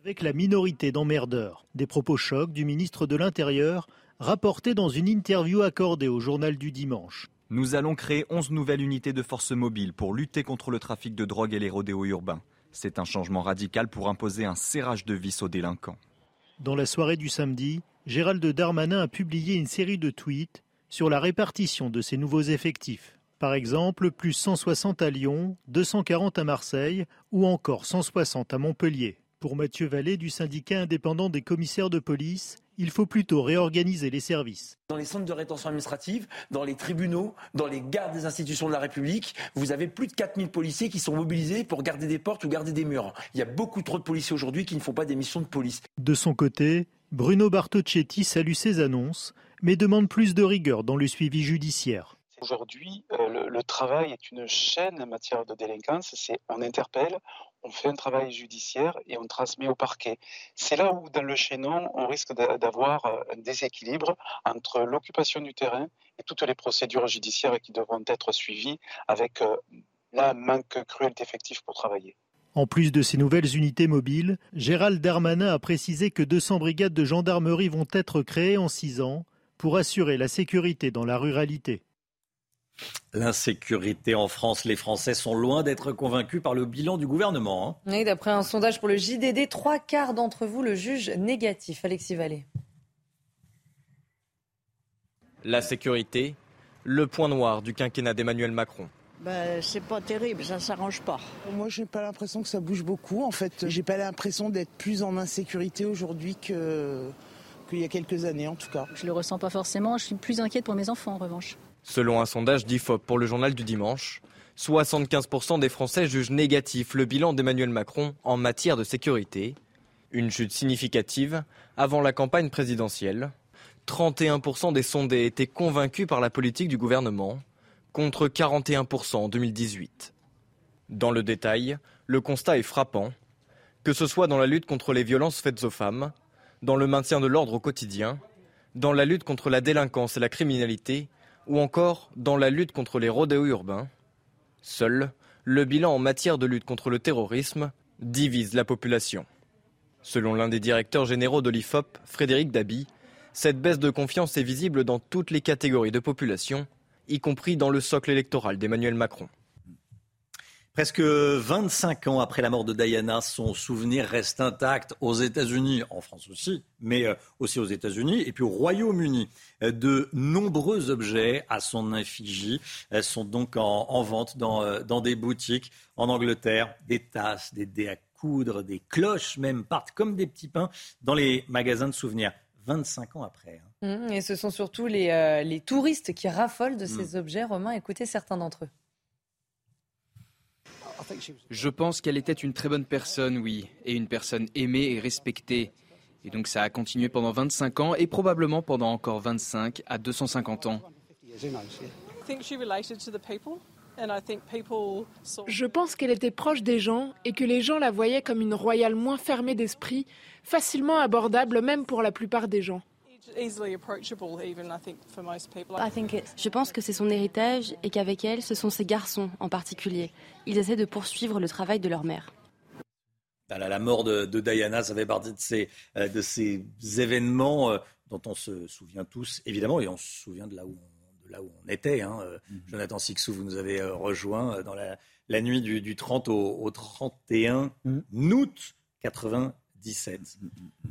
Avec la minorité d'emmerdeurs, des propos chocs du ministre de l'Intérieur rapporté dans une interview accordée au journal du dimanche. Nous allons créer 11 nouvelles unités de force mobile pour lutter contre le trafic de drogue et les rodéos urbains. C'est un changement radical pour imposer un serrage de vis aux délinquants. Dans la soirée du samedi, Gérald Darmanin a publié une série de tweets sur la répartition de ces nouveaux effectifs. Par exemple, plus 160 à Lyon, 240 à Marseille ou encore 160 à Montpellier. Pour Mathieu Vallée du syndicat indépendant des commissaires de police, il faut plutôt réorganiser les services. Dans les centres de rétention administrative, dans les tribunaux, dans les gardes des institutions de la République, vous avez plus de 4000 policiers qui sont mobilisés pour garder des portes ou garder des murs. Il y a beaucoup trop de policiers aujourd'hui qui ne font pas des missions de police. De son côté, Bruno Bartocchetti salue ces annonces, mais demande plus de rigueur dans le suivi judiciaire. Aujourd'hui, euh, le, travail est une chaîne en matière de délinquance. C'est on interpelle, on fait un travail judiciaire et on transmet au parquet. C'est là où, dans le chaînon, on risque d'avoir euh, un déséquilibre entre l'occupation du terrain et toutes les procédures judiciaires qui devront être suivies avec euh, là, un manque cruel d'effectifs pour travailler. En plus de ces nouvelles unités mobiles, Gérald Darmanin a précisé que 200 brigades de gendarmerie vont être créées en 6 ans pour assurer la sécurité dans la ruralité. L'insécurité en France, les Français sont loin d'être convaincus par le bilan du gouvernement. Hein. D'après un sondage pour le JDD, trois quarts d'entre vous le jugent négatif. Alexis Vallée. La sécurité, le point noir du quinquennat d'Emmanuel Macron. Bah, c'est pas terrible, ça s'arrange pas. Moi, j'ai pas l'impression que ça bouge beaucoup. En fait, j'ai pas l'impression d'être plus en insécurité aujourd'hui que qu'il y a quelques années, en tout cas. Je le ressens pas forcément. Je suis plus inquiète pour mes enfants, en revanche. Selon un sondage d'IFOP pour le journal du dimanche, 75% des Français jugent négatif le bilan d'Emmanuel Macron en matière de sécurité. Une chute significative avant la campagne présidentielle. 31% des sondés étaient convaincus par la politique du gouvernement, contre 41% en 2018. Dans le détail, le constat est frappant, que ce soit dans la lutte contre les violences faites aux femmes, dans le maintien de l'ordre au quotidien, dans la lutte contre la délinquance et la criminalité, ou encore dans la lutte contre les rodéos urbains. Seul, le bilan en matière de lutte contre le terrorisme divise la population. Selon l'un des directeurs généraux de l'IFOP, Frédéric Dabi, cette baisse de confiance est visible dans toutes les catégories de population, y compris dans le socle électoral d'Emmanuel Macron. Presque 25 ans après la mort de Diana, son souvenir reste intact aux États-Unis, en France aussi, mais euh, aussi aux États-Unis et puis au Royaume-Uni. Euh, de nombreux objets à son effigie sont donc en, vente dans, euh, dans, des boutiques en Angleterre. Des tasses, des dés à coudre, des cloches même partent comme des petits pains dans les magasins de souvenirs. 25 ans après. Hein. Mmh, et ce sont surtout les, les touristes qui raffolent de ces mmh. objets. Romain, écoutez certains d'entre eux. Je pense qu'elle était une très bonne personne, oui, et une personne aimée et respectée. Et donc ça a continué pendant 25 ans et probablement pendant encore 25 à 250 ans. Je pense qu'elle était proche des gens et que les gens la voyaient comme une royale moins fermée d'esprit, facilement abordable même pour la plupart des gens. Je pense que c'est son héritage et qu'avec elle, ce sont ses garçons en particulier. Ils essaient de poursuivre le travail de leur mère. La mort de, Diana, ça fait partie de ces, euh, de ces événements euh, dont on se souvient tous, évidemment, et on se souvient de là où on, de là où on était. Hein. Euh, mhm. Jonathan Sixou, vous nous avez rejoint dans la, nuit du, 30 au, 31 mhm. août 80. 17.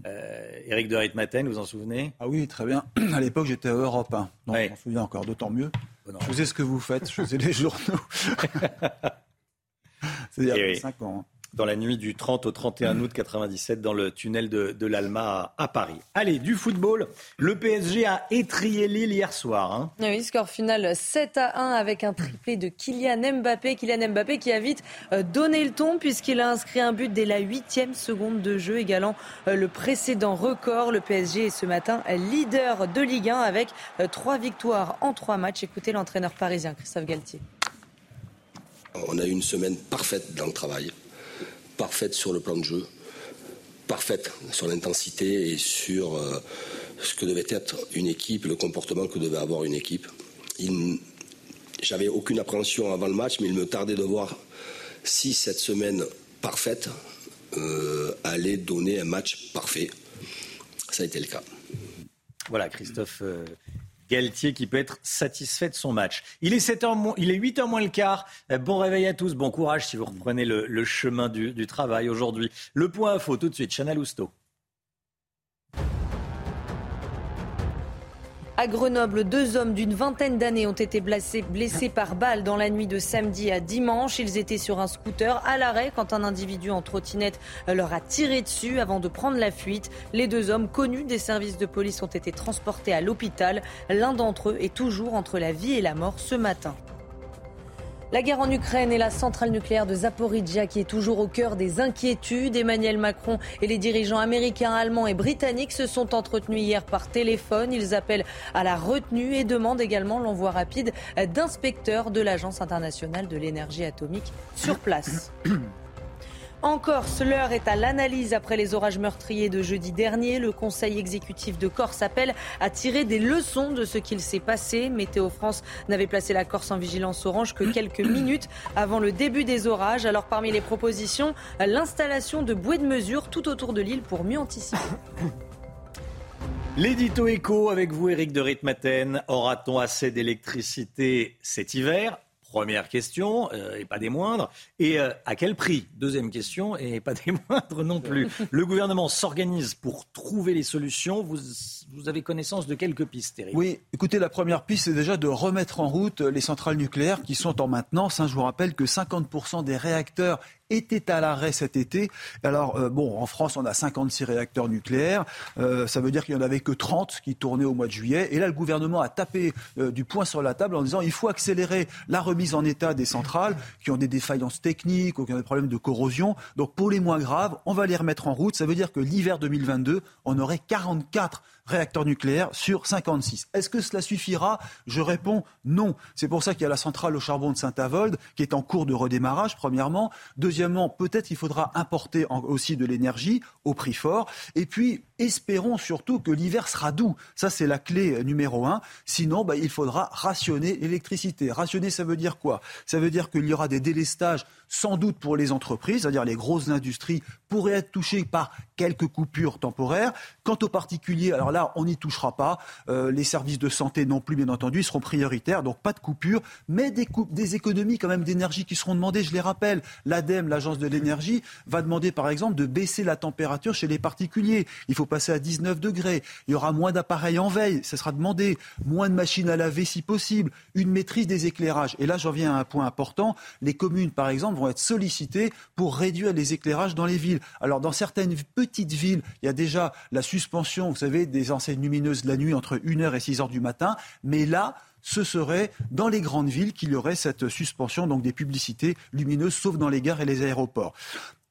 Euh, Éric de Ritmaten, vous en souvenez? Ah oui, très bien. À l'époque, j'étais à Europe 1. Donc, je m'en souviens encore, d'autant mieux. je faisais ce que vous faites, je faisais les journaux. C'est il y a 5 ans. Hein dans la nuit du 30 au 31 août 97 dans le tunnel de, l'Alma à, Paris. Allez, du football. Le PSG a étrié Lille hier soir. Hein. Oui, score final 7 à 1 avec un triplé de Kylian Mbappé. Kylian Mbappé qui a vite euh, donné le ton puisqu'il a inscrit un but dès la huitième seconde de jeu, égalant euh, le précédent record. Le PSG est ce matin leader de Ligue 1 avec euh, trois victoires en trois matchs. Écoutez l'entraîneur parisien Christophe Galtier. On a eu une semaine parfaite dans le travail parfaite sur le plan de jeu, parfaite sur l'intensité et sur euh, ce que devait être une équipe, le comportement que devait avoir une équipe. J'avais aucune appréhension avant le match, mais il me tardait de voir si cette semaine parfaite euh, allait donner un match parfait. Ça a été le cas. Voilà, Christophe euh, Galtier qui peut être satisfait de son match. Il est, 7 heures, il est 8 h moins le quart. Euh, bon réveil à tous, bon courage si vous reprenez le, chemin du, du travail aujourd'hui. Le point info tout de suite, Chanel Housteau. À Grenoble, deux hommes d'une vingtaine d'années ont été blessés, blessés par balle dans la nuit de samedi à dimanche. Ils étaient sur un scooter à l'arrêt quand un individu en trottinette leur a tiré dessus avant de prendre la fuite. Les deux hommes connus des services de police ont été transportés à l'hôpital. L'un d'entre eux est toujours entre la vie et la mort ce matin. La guerre en Ukraine et la centrale nucléaire de Zaporizhia qui est toujours au cœur des inquiétudes. Emmanuel Macron et les dirigeants américains, allemands et britanniques se sont entretenus hier par téléphone. Ils appellent à la retenue et demandent également l'envoi rapide d'inspecteurs de l'Agence internationale de l'énergie atomique sur place. En Corse, l'heure est à l'analyse après les orages meurtriers de jeudi dernier. Le Conseil exécutif de Corse appelle à tirer des leçons de ce qu'il s'est passé. Météo France n'avait placé la Corse en vigilance orange que quelques minutes avant le début des orages. Alors parmi les propositions, l'installation de bouées de mesure tout autour de l'île pour mieux anticiper. L'édito écho avec vous, Eric de Ritmaten. Aura-t-on assez d'électricité cet hiver? Première question, euh, et pas des moindres. Et euh, à quel prix? Deuxième question, et pas des moindres non plus. Le gouvernement s'organise pour trouver les solutions. Vous, avez connaissance de quelques pistes, Oui, écoutez, la première piste, c'est déjà de remettre en route les centrales nucléaires qui sont en maintenance. Hein, je vous rappelle que 50% des réacteurs était à l'arrêt cet été. Alors, euh, bon, en France, on a 56 réacteurs nucléaires. Euh, ça veut dire qu'il n'y en avait que 30 qui tournaient au mois de juillet. Et là, le gouvernement a tapé euh, du poing sur la table en disant il faut accélérer la remise en état des centrales qui ont des défaillances techniques ou qui ont des problèmes de corrosion. Donc, pour les moins graves, on va les remettre en route. Ça veut dire que l'hiver 2022, on aurait 44 réacteurs nucléaires sur 56. Est-ce que cela suffira? Je réponds non. C'est pour ça qu'il y a la centrale au charbon de Saint-Avold qui est en cours de redémarrage, premièrement. Deuxièmement, peut-être qu'il faudra importer aussi de l'énergie au prix fort. Et puis, espérons surtout que l'hiver sera doux. Ça, c'est la clé numéro un. Sinon, bah, il faudra rationner l'électricité. Rationner, ça veut dire quoi? Ça veut dire qu'il y aura des délestages sans doute pour les entreprises, c'est-à-dire les grosses industries pourraient être touchées par quelques coupures temporaires. Quant aux particuliers, alors là, on n'y touchera pas. Euh, les services de santé non plus, bien entendu, seront prioritaires, donc pas de coupure, mais des, des économies quand même d'énergie qui seront demandées. Je les rappelle, l'ADEME, l'agence de l'énergie, va demander par exemple de baisser la température chez les particuliers. Passer à 19 degrés. Il y aura moins d'appareils en veille, ça sera demandé. Moins de machines à laver si possible. Une maîtrise des éclairages. Et là, j'en viens à un point important. Les communes, par exemple, vont être sollicitées pour réduire les éclairages dans les villes. Alors, dans certaines petites villes, il y a déjà la suspension, vous savez, des enseignes lumineuses la nuit entre 1h et 6h du matin. Mais là, ce serait dans les grandes villes qu'il y aurait cette suspension donc des publicités lumineuses, sauf dans les gares et les aéroports.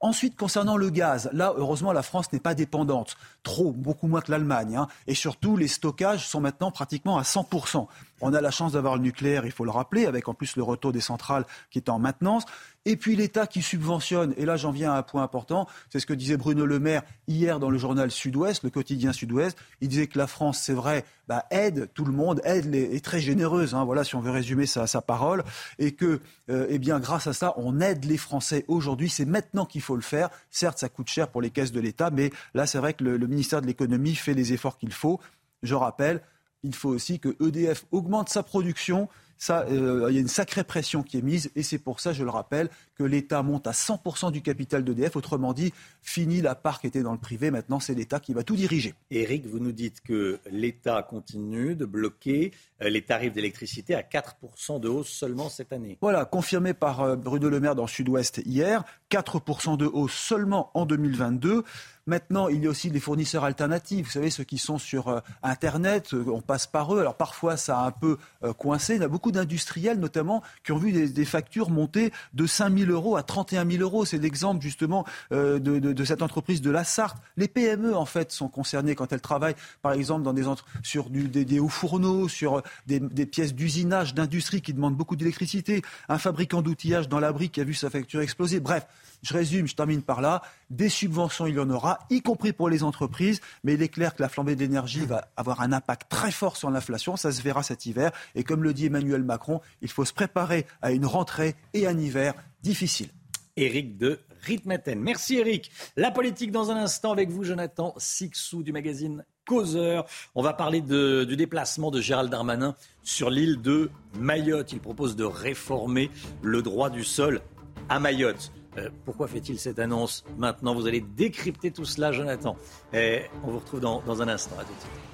Ensuite, concernant le gaz, là, heureusement, la France n'est pas dépendante. Trop, beaucoup moins que l'Allemagne. Hein. Et surtout, les stockages sont maintenant pratiquement à 100%. On a la chance d'avoir le nucléaire, il faut le rappeler, avec en plus le retour des centrales qui est en maintenance. Et puis l'État qui subventionne, et là j'en viens à un point important, c'est ce que disait Bruno Le Maire hier dans le journal Sud-Ouest, le quotidien Sud-Ouest. Il disait que la France, c'est vrai, bah, aide tout le monde, aide les, est très généreuse, hein, voilà si on veut résumer sa, sa parole, et que, euh, eh bien, grâce à ça, on aide les Français aujourd'hui. C'est maintenant qu'il faut le faire. Certes, ça coûte cher pour les caisses de l'État, mais là, c'est vrai que le, le ministère de l'économie fait les efforts qu'il faut. Je rappelle, il faut aussi que EDF augmente sa production ça, euh, il y a une sacrée pression qui est mise et c'est pour ça, je le rappelle, que l'État monte à 100% du capital d'EDF. Autrement dit, fini la part qui était dans le privé. Maintenant, c'est l'État qui va tout diriger. Éric, vous nous dites que l'État continue de bloquer euh, les tarifs d'électricité à 4% de hausse seulement cette année. Voilà, confirmé par euh, Bruno Le Maire dans Sud-Ouest hier. 4% de hausse seulement en 2022. Maintenant, il y a aussi des fournisseurs alternatifs. Vous savez, ceux qui sont sur euh, Internet, euh, on passe par eux. Alors parfois, ça a un peu euh, coincé. Il y a beaucoup d'industriels, notamment, qui ont vu des, factures monter de 5 000 euros à 31 000 euros. C'est l'exemple, justement, de, cette entreprise de la Sarthe. Les PME, en fait, sont concernées quand elles travaillent, par exemple, dans des sur des, hauts fourneaux, sur des, des pièces d'usinage, d'industrie qui demandent beaucoup d'électricité. Un fabricant d'outillage dans l'abri qui a vu sa facture exploser. Bref, je résume, je termine par là. Des subventions, il y en aura, y compris pour les entreprises, mais il est clair que la flambée de l'énergie va avoir un impact très fort sur l'inflation. Ça se verra cet hiver. Et comme le dit Emmanuel Macron, il faut se préparer à une rentrée et un hiver difficile. Éric de Ritmaten. Merci Éric. La politique dans un instant avec vous, Jonathan Sixou du magazine Causeur. On va parler du déplacement de Gérald Darmanin sur l'île de Mayotte. Il propose de réformer le droit du sol à Mayotte. Euh, pourquoi fait-il cette annonce maintenant? Vous allez décrypter tout cela, Jonathan. Et on vous retrouve dans, dans un instant. À tout de suite.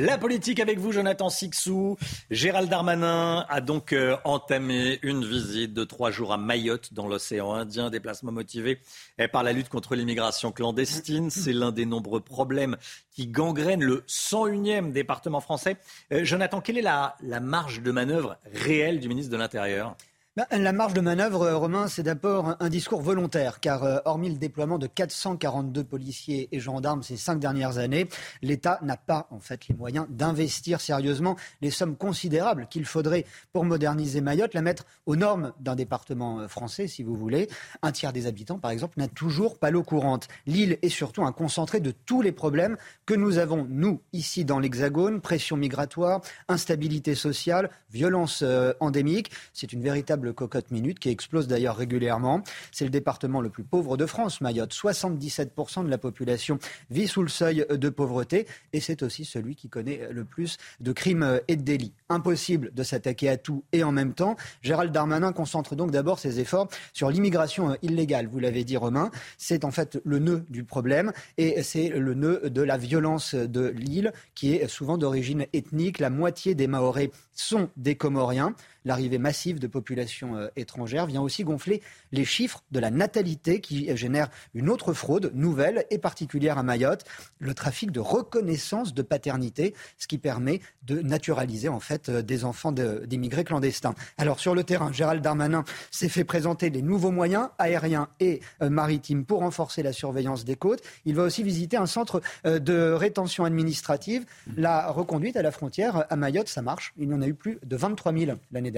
La politique avec vous, Jonathan Sixou. Gérald Darmanin a donc euh, entamé une visite de trois jours à Mayotte, dans l'océan Indien, déplacement motivé eh, par la lutte contre l'immigration clandestine. C'est l'un des nombreux problèmes qui gangrènent le 101e département français. Euh, Jonathan, quelle est la, la marge de manœuvre réelle du ministre de l'Intérieur? La marge de manœuvre, euh, Romain, c'est d'abord un discours volontaire, car euh, hormis le déploiement de 442 policiers et gendarmes ces cinq dernières années, l'État n'a pas en fait les moyens d'investir sérieusement les sommes considérables qu'il faudrait pour moderniser Mayotte, la mettre aux normes d'un département euh, français, si vous voulez. Un tiers des habitants, par exemple, n'a toujours pas l'eau courante. L'île est surtout un concentré de tous les problèmes que nous avons, nous, ici dans l'Hexagone, pression migratoire, instabilité sociale, violence endémique. C'est une véritable cocotte minute qui explose d'ailleurs régulièrement. C'est le département le plus pauvre de France, Mayotte. 77% de la population vit sous le seuil de pauvreté et c'est aussi celui qui connaît le plus de crimes et de délits. Impossible de s'attaquer à tout et en même temps. Gérald Darmanin concentre donc d'abord ses efforts sur l'immigration illégale. Vous l'avez dit, Romain. C'est en fait le nœud du problème et c'est le nœud de la violence de l'île qui est souvent d'origine ethnique. La moitié des Mahorais sont des Comoriens. L'arrivée massive de populations euh, étrangères vient aussi gonfler les chiffres de la natalité qui génère une autre fraude nouvelle et particulière à Mayotte, le trafic de reconnaissance de paternité, ce qui permet de naturaliser en fait euh, des enfants d'immigrés clandestins. Alors sur le terrain, Gérald Darmanin s'est fait présenter les nouveaux moyens aériens et euh, maritimes pour renforcer la surveillance des côtes. Il va aussi visiter un centre de rétention administrative. La reconduite à la frontière à Mayotte, ça marche. Il y en a eu plus de 23 000 l'année dernière.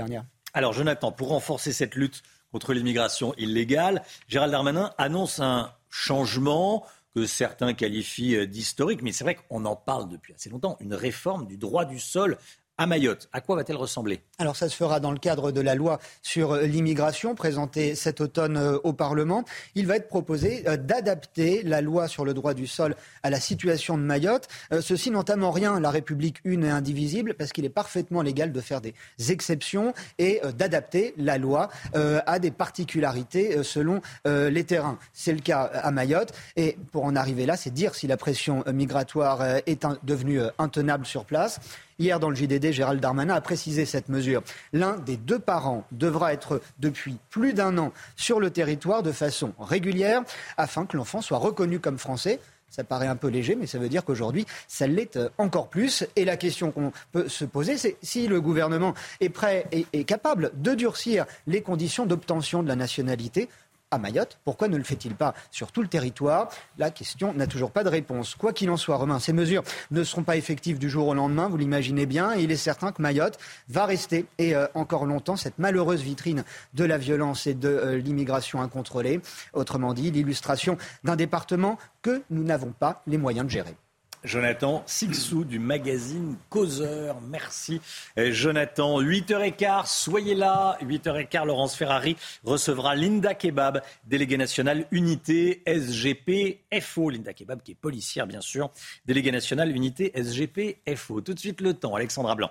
Alors Jonathan, pour renforcer cette lutte contre l'immigration illégale, Gérald Darmanin annonce un changement que certains qualifient d'historique, mais c'est vrai qu'on en parle depuis assez longtemps, une réforme du droit du sol à Mayotte. À quoi va-t-elle ressembler? Alors ça se fera dans le cadre de la loi sur euh, l'immigration présentée cet automne euh, au Parlement. Il va être proposé euh, d'adapter la loi sur le droit du sol à la situation de Mayotte. Ceci n'entame en rien la République une et indivisible parce qu'il est parfaitement légal de faire des exceptions et d'adapter la loi à des particularités selon les terrains. C'est le cas à Mayotte et pour en arriver là, c'est dire si la pression migratoire est devenue intenable sur place. Hier, dans le JDD, Gérald Darmanin a précisé cette mesure. L'un des deux parents devra être depuis plus d'un an sur le territoire de façon régulière afin que l'enfant soit reconnu comme français. Ça paraît un peu léger, mais ça veut dire qu'aujourd'hui, ça l'est euh, encore plus. Et la question qu'on peut se poser, c'est si le gouvernement est prêt et capable de durcir les conditions d'obtention de la nationalité à Mayotte. Pourquoi ne le fait-il pas sur tout le territoire? La question n'a toujours pas de réponse. Quoi qu'il en soit, Romain, ces mesures ne seront pas effectives du jour au lendemain, vous l'imaginez bien. Et il est certain que Mayotte va rester, et euh, encore longtemps, cette malheureuse vitrine de la violence et de euh, l'immigration incontrôlée. Autrement dit, l'illustration d'un département que nous n'avons pas les moyens de gérer. Jonathan Sixou du magazine Causeur. Merci Jonathan. 8h15, soyez là. 8h15, Laurence Ferrari recevra Linda Kebab, déléguée nationale unité SGP FO. Linda Kebab qui est policière bien sûr. Déléguée nationale unité SGP FO. Tout de suite le temps, Alexandra Blanc.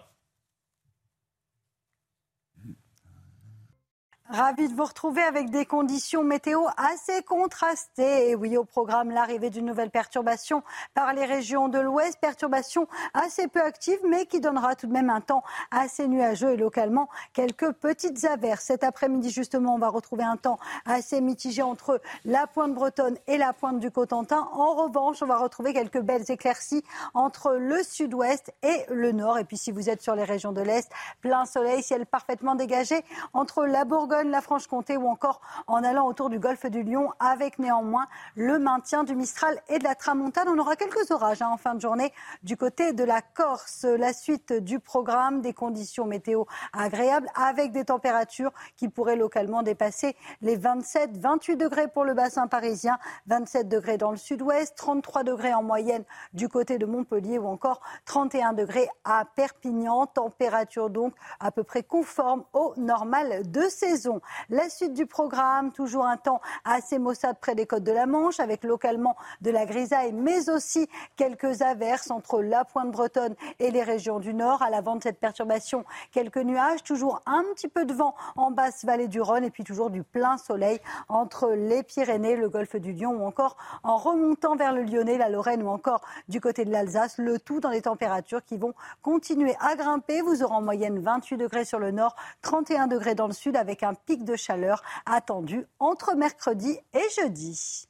Ravi de vous retrouver avec des conditions météo assez contrastées. Et oui, au programme, l'arrivée d'une nouvelle perturbation par les régions de l'Ouest. Perturbation assez peu active, mais qui donnera tout de même un temps assez nuageux et localement quelques petites averses. Cet après-midi, justement, on va retrouver un temps assez mitigé entre la pointe bretonne et la pointe du Cotentin. En revanche, on va retrouver quelques belles éclaircies entre le sud-ouest et le nord. Et puis, si vous êtes sur les régions de l'Est, plein soleil, ciel parfaitement dégagé entre la Bourgogne la Franche-Comté ou encore en allant autour du golfe du Lion avec néanmoins le maintien du Mistral et de la Tramontane. On aura quelques orages hein, en fin de journée du côté de la Corse. La suite du programme, des conditions météo agréables avec des températures qui pourraient localement dépasser les 27-28 degrés pour le bassin parisien, 27 degrés dans le sud-ouest, 33 degrés en moyenne du côté de Montpellier ou encore 31 degrés à Perpignan. Température donc à peu près conforme au normal de saison. La suite du programme, toujours un temps assez maussade près des côtes de la Manche, avec localement de la grisaille, mais aussi quelques averses entre la pointe bretonne et les régions du nord. À l'avant de cette perturbation, quelques nuages, toujours un petit peu de vent en basse vallée du Rhône et puis toujours du plein soleil entre les Pyrénées, le golfe du Lion ou encore en remontant vers le Lyonnais, la Lorraine ou encore du côté de l'Alsace. Le tout dans des températures qui vont continuer à grimper. Vous aurez en moyenne 28 degrés sur le nord, 31 degrés dans le sud avec un pic de chaleur attendu entre mercredi et jeudi.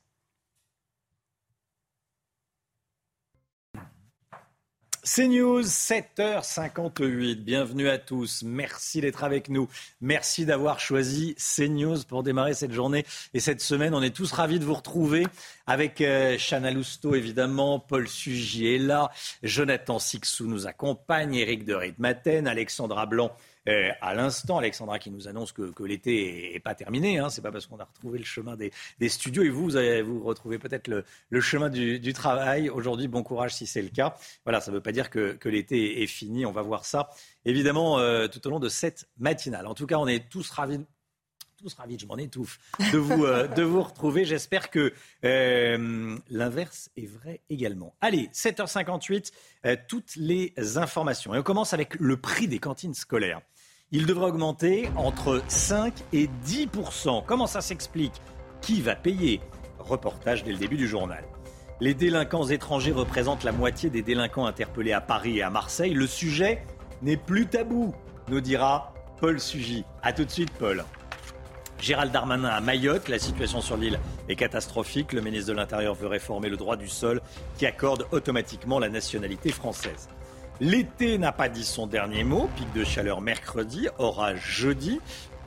C'est News, 7h58. Bienvenue à tous. Merci d'être avec nous. Merci d'avoir choisi CNews pour démarrer cette journée et cette semaine. On est tous ravis de vous retrouver avec euh, Chana Lousteau, évidemment. Paul Sugy est là. Jonathan Sixou nous accompagne. Eric de Ritmaten, Alexandra Blanc euh, à l'instant, Alexandra qui nous annonce que, l'été n'est pas terminé. Hein. Ce n'est pas parce qu'on a retrouvé le chemin des, studios. Et vous, vous, vous retrouvez peut-être le, chemin du, travail. Aujourd'hui, bon courage si c'est le cas. Voilà, ça ne veut pas dire que, l'été est fini. On va voir ça, évidemment, euh, tout au long de cette matinale. En tout cas, on est tous ravis tous ravis, je m'en étouffe, de vous, euh, de vous retrouver. J'espère que l'inverse est vrai également. Allez, 7h58, toutes les informations. Et on commence avec le prix des cantines scolaires il devrait augmenter entre 5 et 10 Comment ça s'explique? Qui va payer? Reportage dès le début du journal. Les délinquants étrangers représentent la moitié des délinquants interpellés à Paris et à Marseille. Le sujet n'est plus tabou, nous dira Paul Sugy. A tout de suite, Paul. Gérald Darmanin à Mayotte, la situation sur l'île est catastrophique. Le ministre de l'Intérieur veut réformer le droit du sol qui accorde automatiquement la nationalité française. L'été n'a pas dit son dernier mot. Pic de chaleur mercredi, orage jeudi.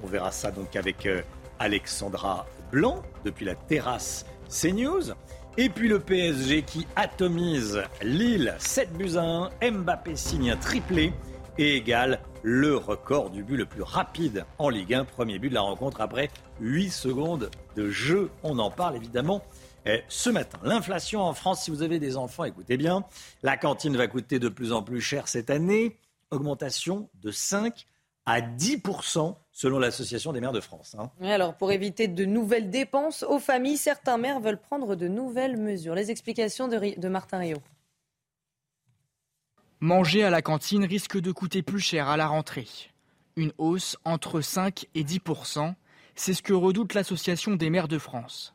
On verra ça donc avec euh, Alexandra Blanc depuis la terrasse CNews. Et puis le PSG qui atomise Lille 7 buts à 1. Mbappé signe un triplé et égale le record du but le plus rapide en Ligue 1. Premier but de la rencontre après 8 secondes de jeu. On en parle évidemment ce matin. L'inflation en France, si vous avez des enfants, écoutez bien, la cantine va coûter de plus en plus cher cette année. Augmentation de 5 à 10% selon l'Association des maires de France. Hein. alors, pour éviter de nouvelles dépenses aux familles, certains maires veulent prendre de nouvelles mesures. Les explications de, de Martin Rio. Manger à la cantine risque de coûter plus cher à la rentrée. Une hausse entre 5 et 10% c'est ce que redoute l'Association des maires de France.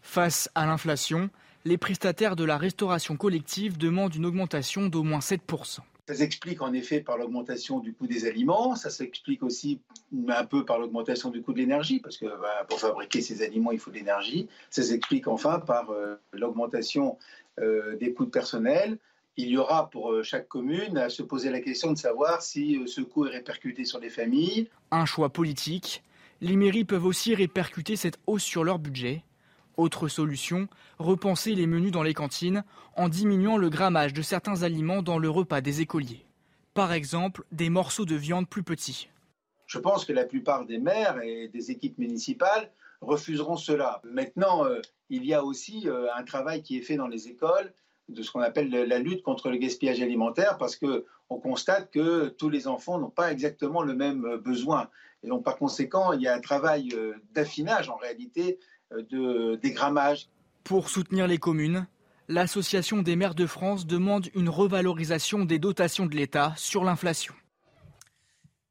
Face à l'inflation, les prestataires de la restauration collective demandent une augmentation d'au moins 7%. Ça s'explique en effet par l'augmentation du coût des aliments, ça s'explique aussi un peu par l'augmentation du coût de l'énergie, parce que bah, pour fabriquer ces aliments, il faut de l'énergie. Ça s'explique enfin par euh, l'augmentation euh, des coûts de personnel. Il y aura pour euh, chaque commune à se poser la question de savoir si ce coût est répercuté sur les familles. Un choix politique. Les mairies peuvent aussi répercuter cette hausse sur leur budget. Autre solution, repenser les menus dans les cantines en diminuant le grammage de certains aliments dans le repas des écoliers. Par exemple, des morceaux de viande plus petits. Je pense que la plupart des maires et des équipes municipales refuseront cela. Maintenant, euh, il y a aussi euh, un travail qui est fait dans les écoles de ce qu'on appelle la lutte contre le gaspillage alimentaire parce qu'on constate que tous les enfants n'ont pas exactement le même euh, besoin. Et donc, par conséquent, il y a un travail d'affinage en réalité de dégrammage. Pour soutenir les communes, l'Association des maires de France demande une revalorisation des dotations de l'État sur l'inflation.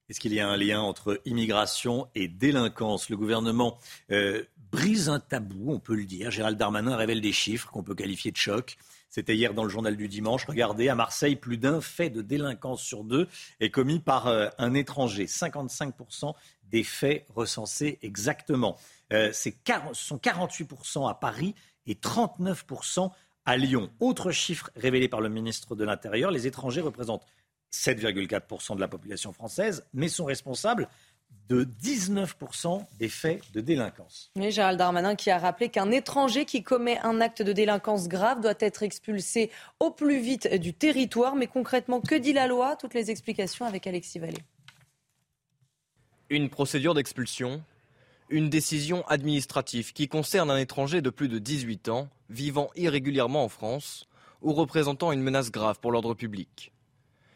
Est-ce qu'il y a un lien entre immigration et délinquance? Le gouvernement euh, brise un tabou, on peut le dire. Gérald Darmanin révèle des chiffres qu'on peut qualifier de choc. C'était hier dans le journal du dimanche. Regardez, à Marseille, plus d'un fait de délinquance sur deux est commis par euh, un étranger. 55% des faits recensés exactement. Euh, ce sont 48% à Paris et 39% à Lyon. Autre chiffre révélé par le ministre de l'Intérieur, les étrangers représentent 7,4% de la population française, mais sont responsables de 19% des faits de délinquance. Oui, Gérald Darmanin qui a rappelé qu'un étranger qui commet un acte de délinquance grave doit être expulsé au plus vite du territoire. Mais concrètement, que dit la loi? Toutes les explications avec Alexis Vallée. Une procédure d'expulsion une décision administrative qui concerne un étranger de plus de 18 ans vivant irrégulièrement en France ou représentant une menace grave pour l'ordre public.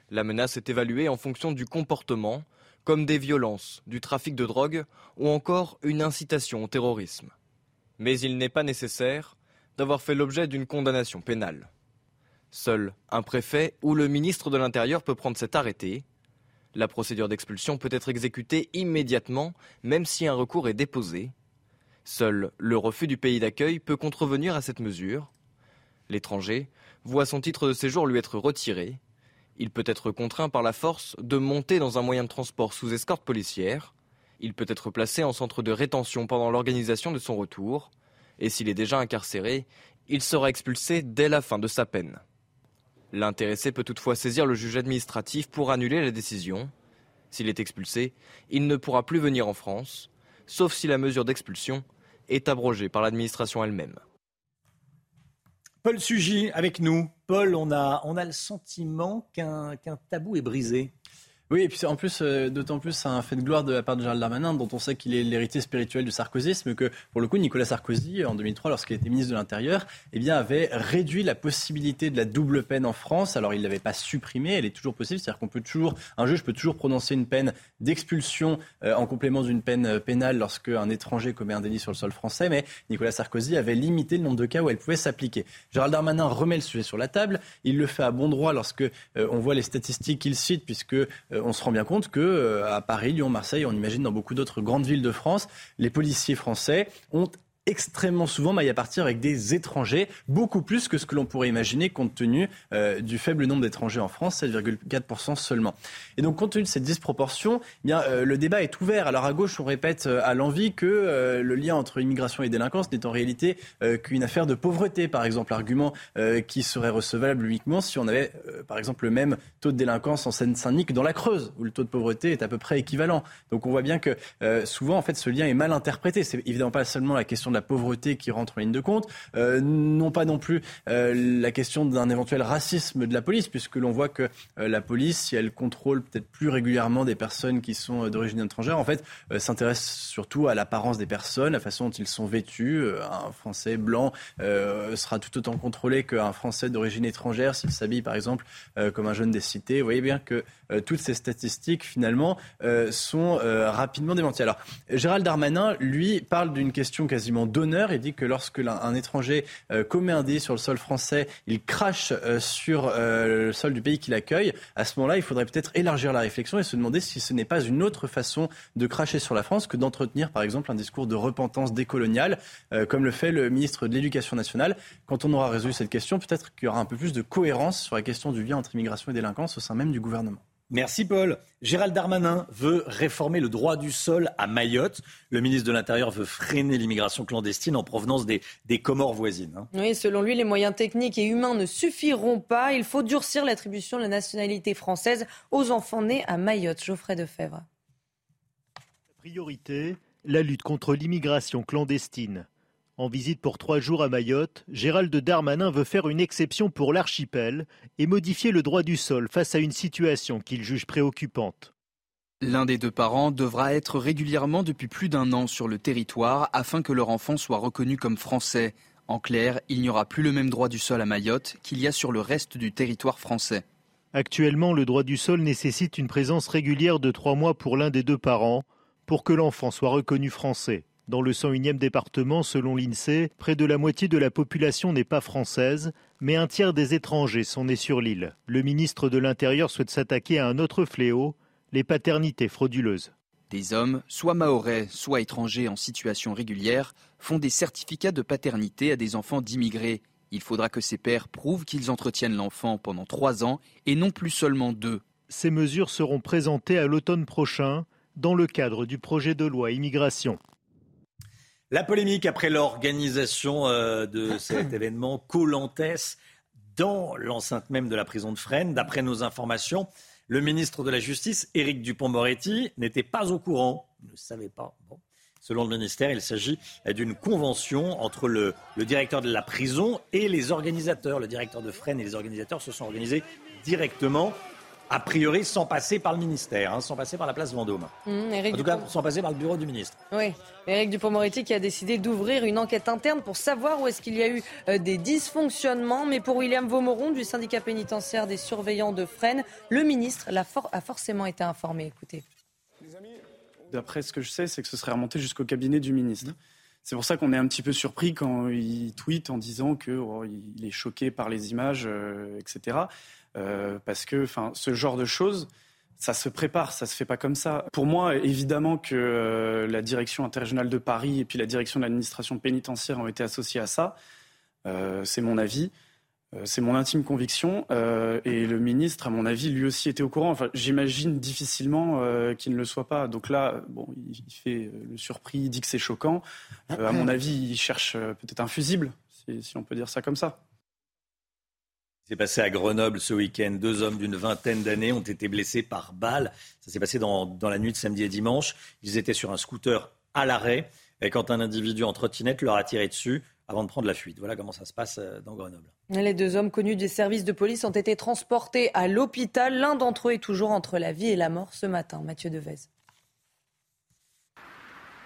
La menace est évaluée en fonction du comportement, comme des violences, du trafic de drogue ou encore une incitation au terrorisme. Mais il n'est pas nécessaire d'avoir fait l'objet d'une condamnation pénale. Seul un préfet ou le ministre de l'Intérieur peut prendre cet arrêté la procédure d'expulsion peut être exécutée immédiatement, même si un recours est déposé. Seul le refus du pays d'accueil peut contrevenir à cette mesure. L'étranger voit son titre de séjour lui être retiré. Il peut être contraint par la force de monter dans un moyen de transport sous escorte policière. Il peut être placé en centre de rétention pendant l'organisation de son retour. Et s'il est déjà incarcéré, il sera expulsé dès la fin de sa peine. L'intéressé peut toutefois saisir le juge administratif pour annuler la décision. S'il est expulsé, il ne pourra plus venir en France, sauf si la mesure d'expulsion est abrogée par l'administration elle-même. Paul Sugy avec nous. Paul, on a, on a le sentiment qu'un tabou est brisé. Oui, et puis en plus, euh, d'autant plus, c'est un fait de gloire de la part de Gérald Darmanin, dont on sait qu'il est l'héritier spirituel du sarkozysme, que pour le coup, Nicolas Sarkozy, en 2003, lorsqu'il était ministre de l'Intérieur, eh bien, avait réduit la possibilité de la double peine en France. Alors, il ne l'avait pas supprimée, elle est toujours possible, c'est-à-dire qu'on peut toujours, un juge peut toujours prononcer une peine d'expulsion euh, en complément d'une peine euh, pénale lorsque un étranger commet un délit sur le sol français, mais Nicolas Sarkozy avait limité le nombre de cas où elle pouvait s'appliquer. Gérald Darmanin remet le sujet sur la table, il le fait à bon droit lorsque on voit les statistiques qu'il cite, puisque euh, on se rend bien compte que euh, à Paris, Lyon, Marseille, on imagine dans beaucoup d'autres grandes villes de France, les policiers français ont extrêmement souvent maille à partir avec des étrangers, beaucoup plus que ce que l'on pourrait imaginer compte tenu euh, du faible nombre d'étrangers en France, 7,4% seulement. Et donc compte tenu de cette disproportion, eh bien, euh, le débat est ouvert. Alors à gauche, on répète euh, à l'envie que le lien entre immigration et délinquance n'est en réalité qu'une affaire de pauvreté, par exemple, argument qui serait recevable uniquement si on avait, par exemple, le même taux de délinquance en Seine-Saint-Denis que dans la Creuse, où le taux de pauvreté est à peu près équivalent. Donc on voit bien que souvent, en fait, ce lien est mal interprété. C'est évidemment pas seulement la question de la pauvreté qui rentre en ligne de compte, euh, non pas non plus euh, la question d'un éventuel racisme de la police, puisque l'on voit que euh, la police, si elle contrôle peut-être plus régulièrement des personnes qui sont d'origine étrangère, en fait, s'intéresse surtout à l'apparence des personnes, la façon dont ils sont vêtus. un Français blanc sera tout autant contrôlé qu'un Français d'origine étrangère s'il s'habille, par exemple, comme un jeune des cités. Vous voyez bien que toutes ces statistiques, finalement, sont rapidement démenties. Alors, Gérald Darmanin, lui, parle d'une question quasiment d'honneur. Il dit que lorsque un, étranger euh, commet un délit sur le sol français, il crache euh, sur euh, le sol du pays qu'il accueille. À ce moment-là, il faudrait peut-être élargir la réflexion et se demander si ce n'est pas une autre façon de cracher sur la France que d'entretenir, par exemple, un discours de repentance décoloniale, comme le fait le ministre de l'Éducation nationale. Quand on aura résolu cette question, peut-être qu'il y aura un peu plus de cohérence sur la question du lien entre immigration et délinquance au sein même du gouvernement. Merci Paul. Gérald Darmanin veut réformer le droit du sol à Mayotte. Le ministre de l'Intérieur veut freiner l'immigration clandestine en provenance des, des Comores voisines. Hein. Oui, selon lui, les moyens techniques et humains ne suffiront pas. Il faut durcir l'attribution de la nationalité française aux enfants nés à Mayotte. Geoffrey Defebvre. Priorité, la lutte contre l'immigration clandestine. En visite pour trois jours à Mayotte, Gérald Darmanin veut faire une exception pour l'archipel et modifier le droit du sol face à une situation qu'il juge préoccupante. L'un des deux parents devra être régulièrement depuis plus d'un an sur le territoire afin que leur enfant soit reconnu comme français. En clair, il n'y aura plus le même droit du sol à Mayotte qu'il y a sur le reste du territoire français. Actuellement, le droit du sol nécessite une présence régulière de trois mois pour l'un des deux parents pour que l'enfant soit reconnu français. Dans le 101e département, selon l'INSEE, près de la moitié de la population n'est pas française, mais un tiers des étrangers sont nés sur l'île. Le ministre de l'Intérieur souhaite s'attaquer à un autre fléau, les paternités frauduleuses. Des hommes, soit maorais, soit étrangers en situation régulière, font des certificats de paternité à des enfants d'immigrés. Il faudra que ces pères prouvent qu'ils entretiennent l'enfant pendant trois ans et non plus seulement deux. Ces mesures seront présentées à l'automne prochain dans le cadre du projet de loi immigration. La polémique après l'organisation euh, de cet événement Colantès dans l'enceinte même de la prison de Fresnes. D'après nos informations, le ministre de la Justice, Éric Dupont-Moretti, n'était pas au courant, ne savait pas. Selon le ministère, il s'agit d'une convention entre le, le, directeur de la prison et les organisateurs. Le directeur de Fresnes et les organisateurs se sont organisés directement a priori sans passer par le ministère, hein, sans passer par la place Vendôme. Mmh, en tout cas, sans passer par le bureau du ministre. Oui, Éric Dupond-Moretti qui a décidé d'ouvrir une enquête interne pour savoir où est-ce qu'il y a eu euh, des dysfonctionnements. Mais pour William Vaumoron du syndicat pénitentiaire des surveillants de Fresnes, le ministre a forcément été informé. Écoutez. D'après ce que je sais, c'est que ce serait remonté jusqu'au cabinet du ministre. C'est pour ça qu'on est un petit peu surpris quand il tweet en disant qu'il oh, est choqué par les images, euh, etc. Euh, parce que ce genre de choses, ça se prépare, ça se fait pas comme ça. Pour moi, évidemment que euh, la direction interrégionale de Paris et puis la direction de l'administration pénitentiaire ont été associées à ça. Euh, c'est mon avis. C'est mon intime conviction et le ministre, à mon avis, lui aussi était au courant. Enfin, j'imagine difficilement qu'il ne le soit pas. Donc là, bon, il, fait le surpris, il dit que c'est choquant. à mon avis, il cherche peut-être un fusible, si on peut dire ça comme ça. C'est passé à Grenoble ce week-end. Deux hommes d'une vingtaine d'années ont été blessés par balle. Ça s'est passé dans, dans, la nuit de samedi et dimanche. Ils étaient sur un scooter à l'arrêt et quand un individu en trottinette leur a tiré dessus avant de prendre la fuite. Voilà comment ça se passe euh, dans Grenoble. Les deux hommes connus des services de police ont été transportés à l'hôpital. L'un d'entre eux est toujours entre la vie et la mort ce matin. Mathieu Devez.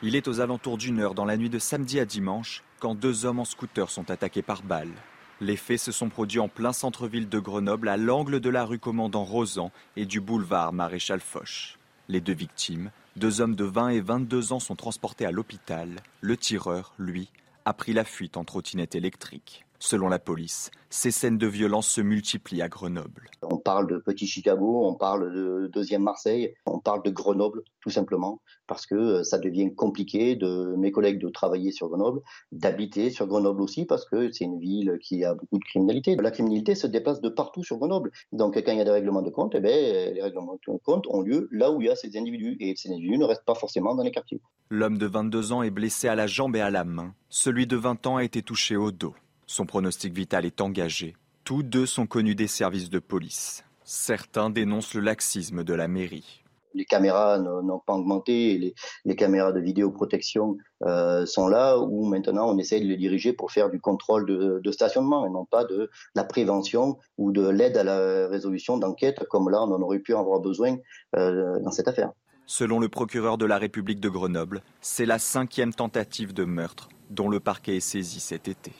Il est aux alentours d'une heure dans la nuit de samedi à dimanche quand deux hommes en scooter sont attaqués par balles. Les faits se sont produits en plein centre-ville de Grenoble, à l'angle de la rue Commandant Rosan et du boulevard Maréchal Foch. Les deux victimes, deux hommes de 20 et 22 ans, sont transportés à l'hôpital. Le tireur, lui, a pris la fuite en trottinette électrique. Selon la police, ces scènes de violence se multiplient à Grenoble. On parle de Petit Chicago, on parle de deuxième Marseille, on parle de Grenoble, tout simplement, parce que euh, ça devient compliqué de mes collègues de travailler sur Grenoble, d'habiter sur Grenoble aussi, parce que c'est une ville qui a beaucoup de criminalité. La criminalité se déplace de partout sur Grenoble. Donc quand il y a des règlements de compte, eh bien, les règlements de compte ont lieu là où il y a ces individus, et ces individus ne restent pas forcément dans les quartiers. L'homme de 22 ans est blessé à la jambe et à la main. Celui de 20 ans a été touché au dos. Son pronostic vital est engagé. Tous deux sont connus des services de police. Certains dénoncent le laxisme de la mairie. Les caméras n'ont pas augmenté, les, caméras de vidéoprotection euh, sont là où maintenant on essaie de les diriger pour faire du contrôle de, stationnement et non pas de, la prévention ou de l'aide à la résolution d'enquête comme là on en aurait pu avoir besoin euh, dans cette affaire. Selon le procureur de la République de Grenoble, c'est la cinquième tentative de meurtre dont le parquet est saisi cet été.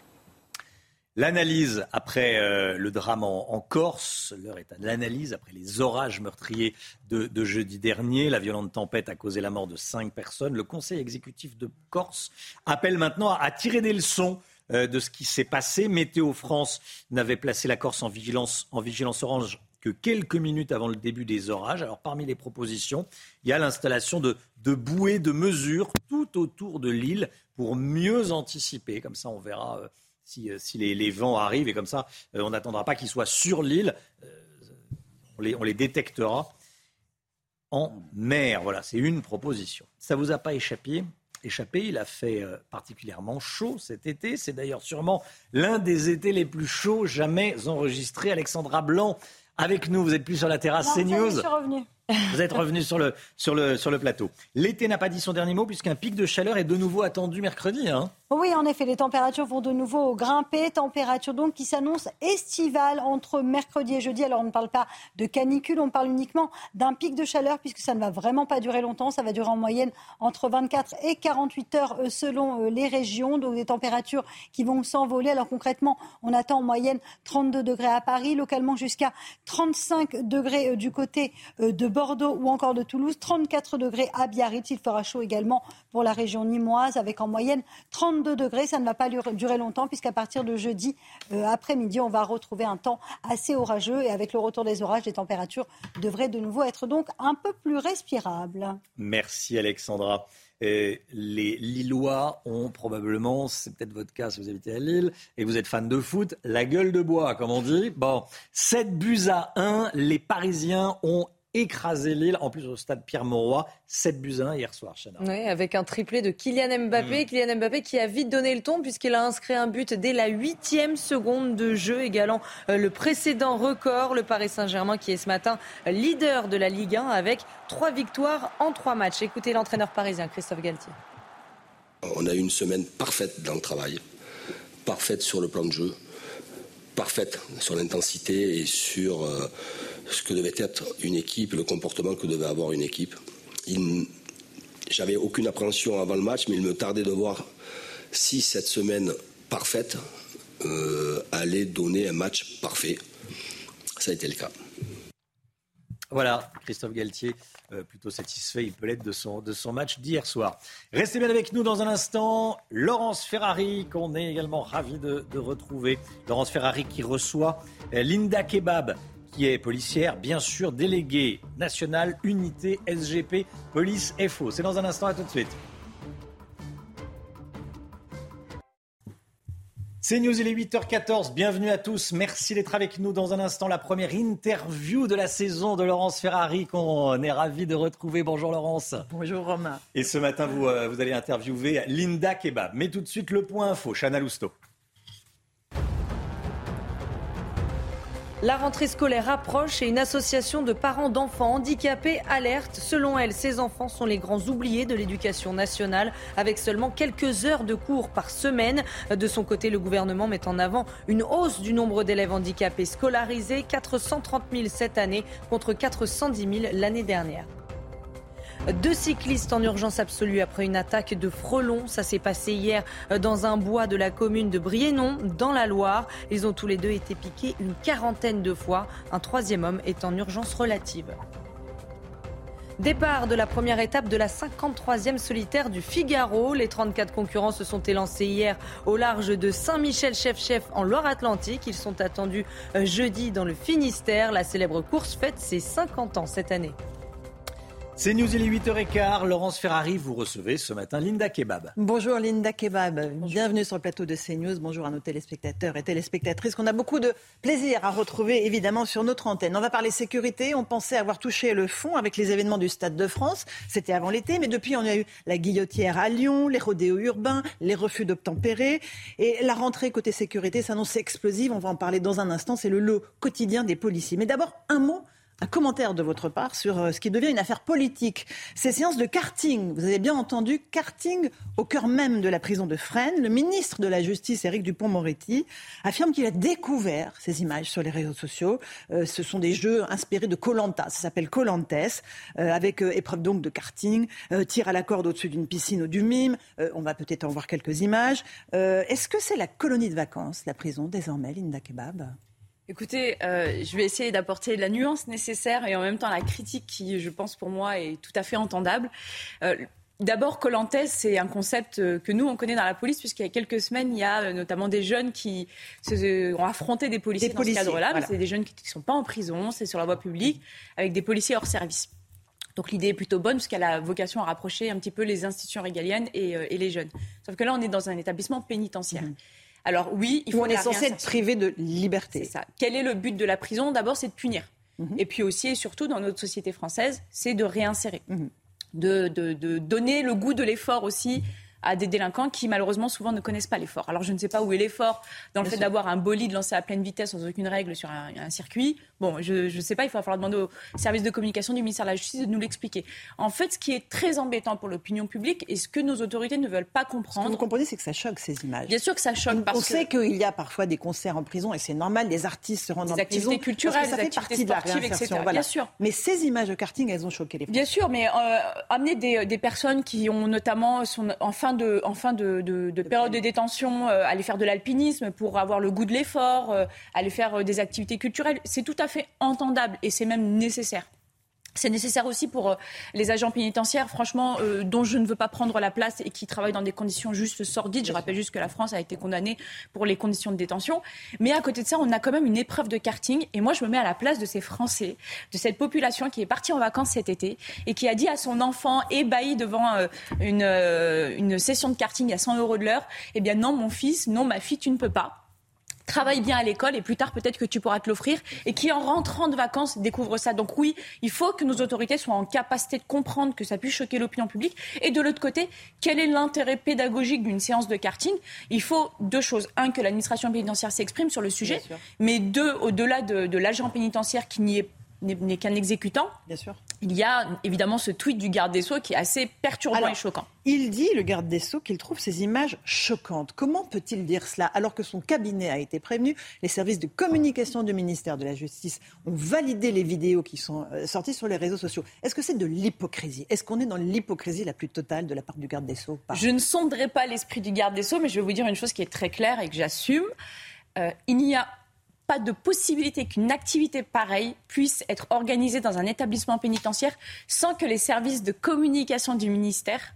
L'analyse après euh, le drame en, Corse, l'heure est à l'analyse après les orages meurtriers de, jeudi dernier. La violente tempête a causé la mort de cinq personnes. Le Conseil exécutif de Corse appelle maintenant à, tirer des leçons euh, de ce qui s'est passé. Météo France n'avait placé la Corse en vigilance, orange que quelques minutes avant le début des orages. Alors parmi les propositions, il y a l'installation de, de bouées de mesure tout autour de l'île pour mieux anticiper. Comme ça, on verra. Euh, si, euh, les, vents arrivent et comme ça, euh, on n'attendra pas qu'ils soient sur l'île. Euh, on les, on les détectera en mer. Voilà, c'est une proposition. Ça vous a pas échappé échappé. Il a fait particulièrement chaud cet été. C'est d'ailleurs sûrement l'un des étés les plus chauds jamais enregistrés. Alexandra Blanc, avec nous. Vous êtes plus sur la terrasse CNews. Je suis revenu. Vous êtes revenu sur le, plateau. L'été n'a pas dit son dernier mot puisqu'un pic de chaleur est de nouveau attendu mercredi. Hein. Oui, en effet, les températures vont de nouveau grimper. Température donc qui s'annonce estivale entre mercredi et jeudi. Alors on ne parle pas de canicule, on parle uniquement d'un pic de chaleur puisque ça ne va vraiment pas durer longtemps. Ça va durer en moyenne entre 24 et 48 heures euh, selon euh, les régions. Donc des températures qui vont s'envoler. Alors concrètement, on attend en moyenne 32 degrés à Paris, localement jusqu'à 35 degrés euh, du côté de Bordeaux ou encore de Toulouse, 34 degrés à Biarritz. Il fera chaud également pour la région nimoise avec en moyenne 32 degrés. Ça ne va pas durer longtemps puisqu'à partir de jeudi euh, après-midi, on va retrouver un temps assez orageux et avec le retour des orages, les températures devraient de nouveau être donc un peu plus respirables. Merci Alexandra. les Lillois ont probablement, c'est peut-être votre cas si vous habitez à Lille et vous êtes fan de foot, la gueule de bois, comme on dit. Bon, 7 buts à 1, les Parisiens ont écrasé Lille, en plus au stade Pierre-Mauroy, 7 buts 1 hier soir, Chana. Oui, avec un triplé de Kylian Mbappé. Mm. Kylian Mbappé qui a vite donné le ton puisqu'il a inscrit un but dès la huitième seconde de jeu, égalant euh, le précédent record. Le Paris Saint-Germain qui est ce matin leader de la Ligue 1 avec trois victoires en trois matchs. Écoutez l'entraîneur parisien Christophe Galtier. On a eu une semaine parfaite dans le travail, parfaite sur le plan de jeu, parfaite sur l'intensité et sur... Euh, ce que devait être une équipe, le comportement que devait avoir une équipe. J'avais aucune appréhension avant le match, mais il me tardait de voir si cette semaine parfaite euh, allait donner un match parfait. Ça a été le cas. Voilà, Christophe Galtier, euh, plutôt satisfait, il peut l'être de son, de son match d'hier soir. Restez bien avec nous dans un instant. Laurence Ferrari, qu'on est également ravi de, retrouver. Laurence Ferrari qui reçoit euh, Linda Kebab qui est policière, bien sûr, déléguée nationale, unité SGP, police FO. C'est dans un instant, à tout de suite. C'est News, il est 8h14. Bienvenue à tous. Merci d'être avec nous dans un instant. La première interview de la saison de Laurence Ferrari qu'on est ravi de retrouver. Bonjour Laurence. Bonjour Romain. Et ce matin, vous, euh, vous allez interviewer Linda Kebab. Mais tout de suite, le point info. Chana Lousteau. La rentrée scolaire approche et une association de parents d'enfants handicapés alerte. Selon elle, ces enfants sont les grands oubliés de l'éducation nationale, avec seulement quelques heures de cours par semaine. De son côté, le gouvernement met en avant une hausse du nombre d'élèves handicapés scolarisés, 430 000 cette année contre 410 000 l'année dernière. Deux cyclistes en urgence absolue après une attaque de frelons. Ça s'est passé hier dans un bois de la commune de Briennon, dans la Loire. Ils ont tous les deux été piqués une quarantaine de fois. Un troisième homme est en urgence relative. Départ de la première étape de la 53e solitaire du Figaro. Les 34 concurrents se sont élancés hier au large de Saint-Michel-Chef-Chef en Loire-Atlantique. Ils sont attendus jeudi dans le Finistère. La célèbre course fête ses 50 ans cette année. C'est News, il est 8h15. Laurence Ferrari, vous recevez ce matin Linda Kebab. Bonjour Linda Kebab. Bienvenue sur le plateau de CNews. Bonjour à nos téléspectateurs et téléspectatrices qu'on a beaucoup de plaisir à retrouver évidemment sur notre antenne. On va parler sécurité. On pensait avoir touché le fond avec les événements du Stade de France. C'était avant l'été, mais depuis on a eu la guillotière à Lyon, les rodéos urbains, les refus d'obtempérer. Et la rentrée côté sécurité s'annonce explosive. On va en parler dans un instant. C'est le lot quotidien des policiers. Mais d'abord, un mot un commentaire de votre part sur euh, ce qui devient une affaire politique. Ces séances de karting, vous avez bien entendu, karting au cœur même de la prison de Fresnes. Le ministre de la Justice, Éric Dupont-Moretti, affirme qu'il a découvert ces images sur les réseaux sociaux. Euh, ce sont des jeux inspirés de Colanta, ça s'appelle Colantes, euh, avec épreuve donc de karting, tir à la corde au-dessus d'une piscine ou du mime. on va peut-être en voir quelques images. Est-ce que c'est la colonie de vacances, la prison, désormais, Linda Kebab? Écoutez, euh, je vais essayer d'apporter la nuance nécessaire et en même temps la critique qui, je pense, pour moi, est tout à fait entendable. Euh, D'abord, Colantes, c'est un concept euh, que nous, on connaît dans la police, puisqu'il y a quelques semaines, il y a notamment des jeunes qui se, ont affronté des policiers dans ce cadre-là. C'est des jeunes qui ne sont pas en prison, c'est sur la voie publique, avec des policiers hors service. Donc l'idée est plutôt bonne, puisqu'elle a vocation à rapprocher un petit peu les institutions régaliennes et, et, les jeunes. Sauf que là, on est dans un établissement pénitentiaire. Mmh. Alors oui, il faut. on est censé être privé de liberté. C'est ça. Quel est le but de la prison? D'abord, c'est de punir. Mhm. Et puis aussi et surtout dans notre société française, c'est de réinsérer, mhm. de, de, donner le goût de l'effort aussi à des délinquants qui malheureusement souvent ne connaissent pas l'effort. Alors je ne sais pas où est l'effort dans le fait d'avoir un bolide lancé à pleine vitesse sans aucune règle sur un, circuit. Bon, je ne sais pas, il va falloir demander au service de communication du ministère de la Justice de nous l'expliquer. En fait, ce qui est très embêtant pour l'opinion publique et ce que nos autorités ne veulent pas comprendre. Ce que vous comprenez, c'est que ça choque ces images. Bien sûr que ça choque. Parce On sait qu'il y a parfois des concerts en prison et c'est normal, des artistes se rendent en prison. Des activités culturelles, ça des fait partie de la etc. Bien sûr. Mais ces images de karting, elles ont choqué les Bien sûr, mais euh, amener des, des, personnes qui ont notamment sont en fin de, en fin de de, période de détention, euh, aller faire de l'alpinisme pour avoir le goût de l'effort, euh, aller faire euh, des activités culturelles. C'est tout à fait entendable et c'est même nécessaire. C'est nécessaire aussi pour les agents pénitentiaires, franchement, dont je ne veux pas prendre la place et qui travaillent dans des conditions juste sordides. Je rappelle juste que la France a été condamnée pour les conditions de détention. Mais à côté de ça, on a quand même une épreuve de karting. Et moi, je me mets à la place de ces Français, de cette population qui est partie en vacances cet été et qui a dit à son enfant ébahi devant une, une session de karting à 100 euros de l'heure, eh bien non, mon fils, non, ma fille, tu ne peux pas travaille bien à l'école et plus tard peut-être que tu pourras te l'offrir et qui en rentrant de vacances découvre ça. Donc oui, il faut que nos autorités soient en capacité de comprendre que ça puisse choquer l'opinion publique et de l'autre côté, quel est l'intérêt pédagogique d'une séance de karting? Il faut deux choses. Un, que l'administration pénitentiaire s'exprime sur le sujet, mais deux, au-delà de, de l'agent pénitentiaire qui n'y est n'est qu'un exécutant. Bien sûr. Il y a évidemment ce tweet du garde des Sceaux qui est assez perturbant et choquant. Il dit, le garde des Sceaux, qu'il trouve ces images choquantes. Comment peut-il dire cela alors que son cabinet a été prévenu Les services de communication du ministère de la Justice ont validé les vidéos qui sont euh, sorties sur les réseaux sociaux? Est-ce que c'est de l'hypocrisie? Est-ce qu'on est dans l'hypocrisie la plus totale de la part du garde des Sceaux Je ne sonderai pas l'esprit du garde des Sceaux, mais je vais vous dire une chose qui est très claire et que j'assume. Euh, il n'y a pas de possibilité qu'une activité pareille puisse être organisée dans un établissement pénitentiaire sans que les services de communication du ministère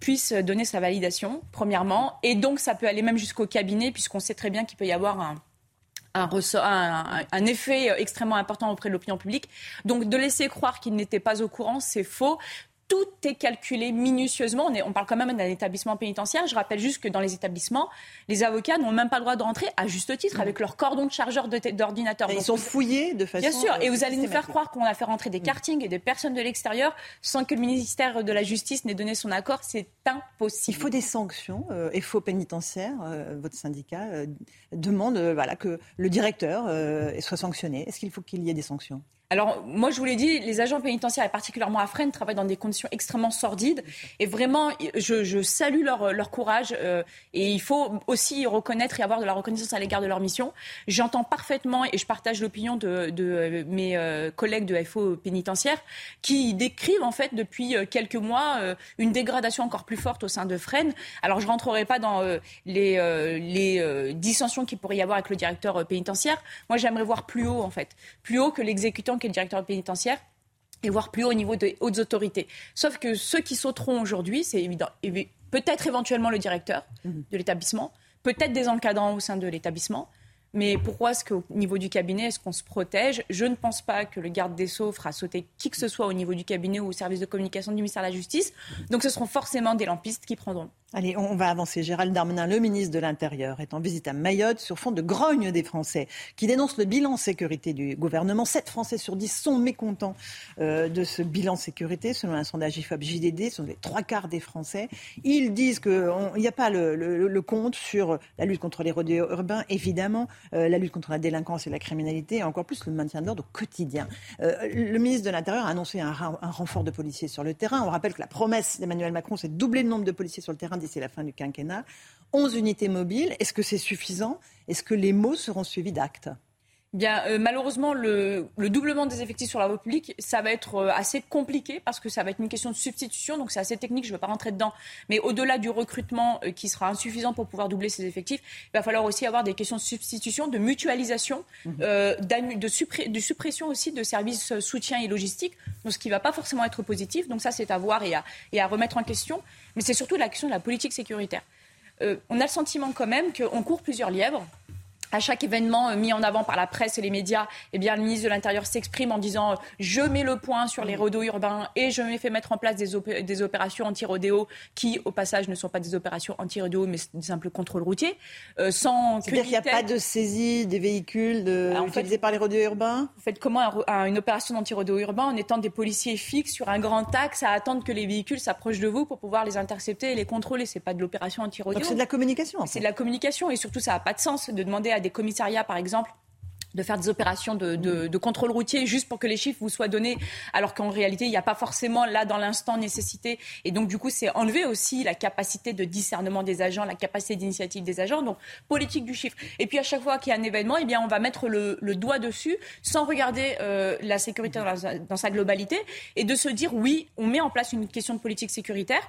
puissent donner sa validation, premièrement. Et donc, ça peut aller même jusqu'au cabinet, puisqu'on sait très bien qu'il peut y avoir un, un, effet extrêmement important auprès de l'opinion publique. Donc de laisser croire qu'il n'était pas au courant, c'est faux tout est calculé minutieusement. On, est, on parle quand même d'un établissement pénitentiaire. Je rappelle juste que dans les établissements, les avocats n'ont même pas le droit de rentrer, à juste titre, Mm. avec leur cordon de chargeur d'ordinateur. Ils sont fouillés de façon. Bien sûr, et euh, vous allez nous faire croire qu'on a fait rentrer des kartings et des personnes de l'extérieur sans que le ministère de la Justice n'ait donné son accord. C'est impossible. Il faut des sanctions. Euh, FO pénitentiaire, euh, votre syndicat euh, demande voilà, que le directeur soit sanctionné. Est-ce qu'il faut qu'il y ait des sanctions? Alors, moi, je vous l'ai dit, les agents pénitentiaires, et particulièrement à Fresnes, travaillent dans des conditions extrêmement sordides. Et vraiment, je, salue leur, courage. euh, et il faut aussi reconnaître et avoir de la reconnaissance à l'égard de leur mission. J'entends parfaitement, et je partage l'opinion de, euh, mes euh, collègues de FO pénitentiaire, qui décrivent, en fait, depuis quelques mois, une dégradation encore plus forte au sein de Fresnes. Alors, je rentrerai pas dans les, les dissensions qu'il pourrait y avoir avec le directeur pénitentiaire. Moi, j'aimerais voir plus haut, en fait. Plus haut que l'exécutant qui est le directeur pénitentiaire et voir plus haut au niveau des hautes autorités. Sauf que ceux qui sauteront aujourd'hui, c'est évident, évi- peut-être éventuellement le directeur de l'établissement, peut-être des encadrants au sein de l'établissement. Mais pourquoi est-ce qu'au niveau du cabinet, est-ce qu'on se protège? Je ne pense pas que le garde des Sceaux fera sauter qui que ce soit au niveau du cabinet ou au service de communication du ministère de la Justice. Donc ce seront forcément des lampistes qui prendront. Allez, on va avancer. Gérald Darmanin, le ministre de l'Intérieur, est en visite à Mayotte sur fond de grogne des Français qui dénoncent le bilan sécurité du gouvernement. 7 Français sur 10 sont mécontents euh, de ce bilan sécurité, selon un sondage IFOP JDD, ce sont les trois quarts des Français. Ils disent qu'il n'y a pas le, compte sur la lutte contre les rodéos urbains, évidemment, euh, la lutte contre la délinquance et la criminalité, et encore plus le maintien d'ordre au quotidien. Euh, le ministre de l'Intérieur a annoncé un, un renfort de policiers sur le terrain. On rappelle que la promesse d'Emmanuel Macron, c'est de doubler le nombre de policiers sur le terrain d'ici la fin du quinquennat. 11 unités mobiles. Est-ce que c'est suffisant? Est-ce que les mots seront suivis d'actes? Bien, euh, malheureusement, le, le doublement des effectifs sur la voie publique, ça va être euh, assez compliqué parce que ça va être une question de substitution, donc c'est assez technique, je ne vais pas rentrer dedans. Mais au-delà du recrutement euh, qui sera insuffisant pour pouvoir doubler ces effectifs, il va falloir aussi avoir des questions de substitution, de mutualisation, d'annu- de, suppré- de suppression aussi de services soutien et logistique, donc ce qui ne va pas forcément être positif. Donc ça, c'est à voir et à, et à remettre en question. Mais c'est surtout la question de la politique sécuritaire. On a le sentiment quand même qu'on court plusieurs lièvres à chaque événement euh, mis en avant par la presse et les médias, eh bien, le ministre de l'Intérieur s'exprime en disant euh, je mets le point sur les rodéos urbains et je me fais mettre en place des, opé- des opérations anti-rodéo qui, au passage, ne sont pas des opérations anti-rodéo mais des simples contrôles routiers. euh, sans C'est-à-dire qu'il n'y a pas de saisie des véhicules de, en utilisés par les rodéos urbains? Vous faites comment un- un- une opération d'anti-rodéo urbain en étant des policiers fixes sur un grand axe à attendre que les véhicules s'approchent de vous pour pouvoir les intercepter et les contrôler? C'est pas de l'opération anti-rodéo. Donc c'est de la communication. C'est de la communication et surtout ça n'a pas de sens de demander à des commissariats par exemple de faire des opérations de, contrôle routier juste pour que les chiffres vous soient donnés, alors qu'en réalité, il n'y a pas forcément là dans l'instant nécessité. Et donc, du coup, c'est enlever aussi la capacité de discernement des agents, la capacité d'initiative des agents. Donc, politique du chiffre. Et puis, à chaque fois qu'il y a un événement, eh bien, on va mettre le, doigt dessus sans regarder euh, la sécurité dans sa globalité et de se dire, oui, on met en place une question de politique sécuritaire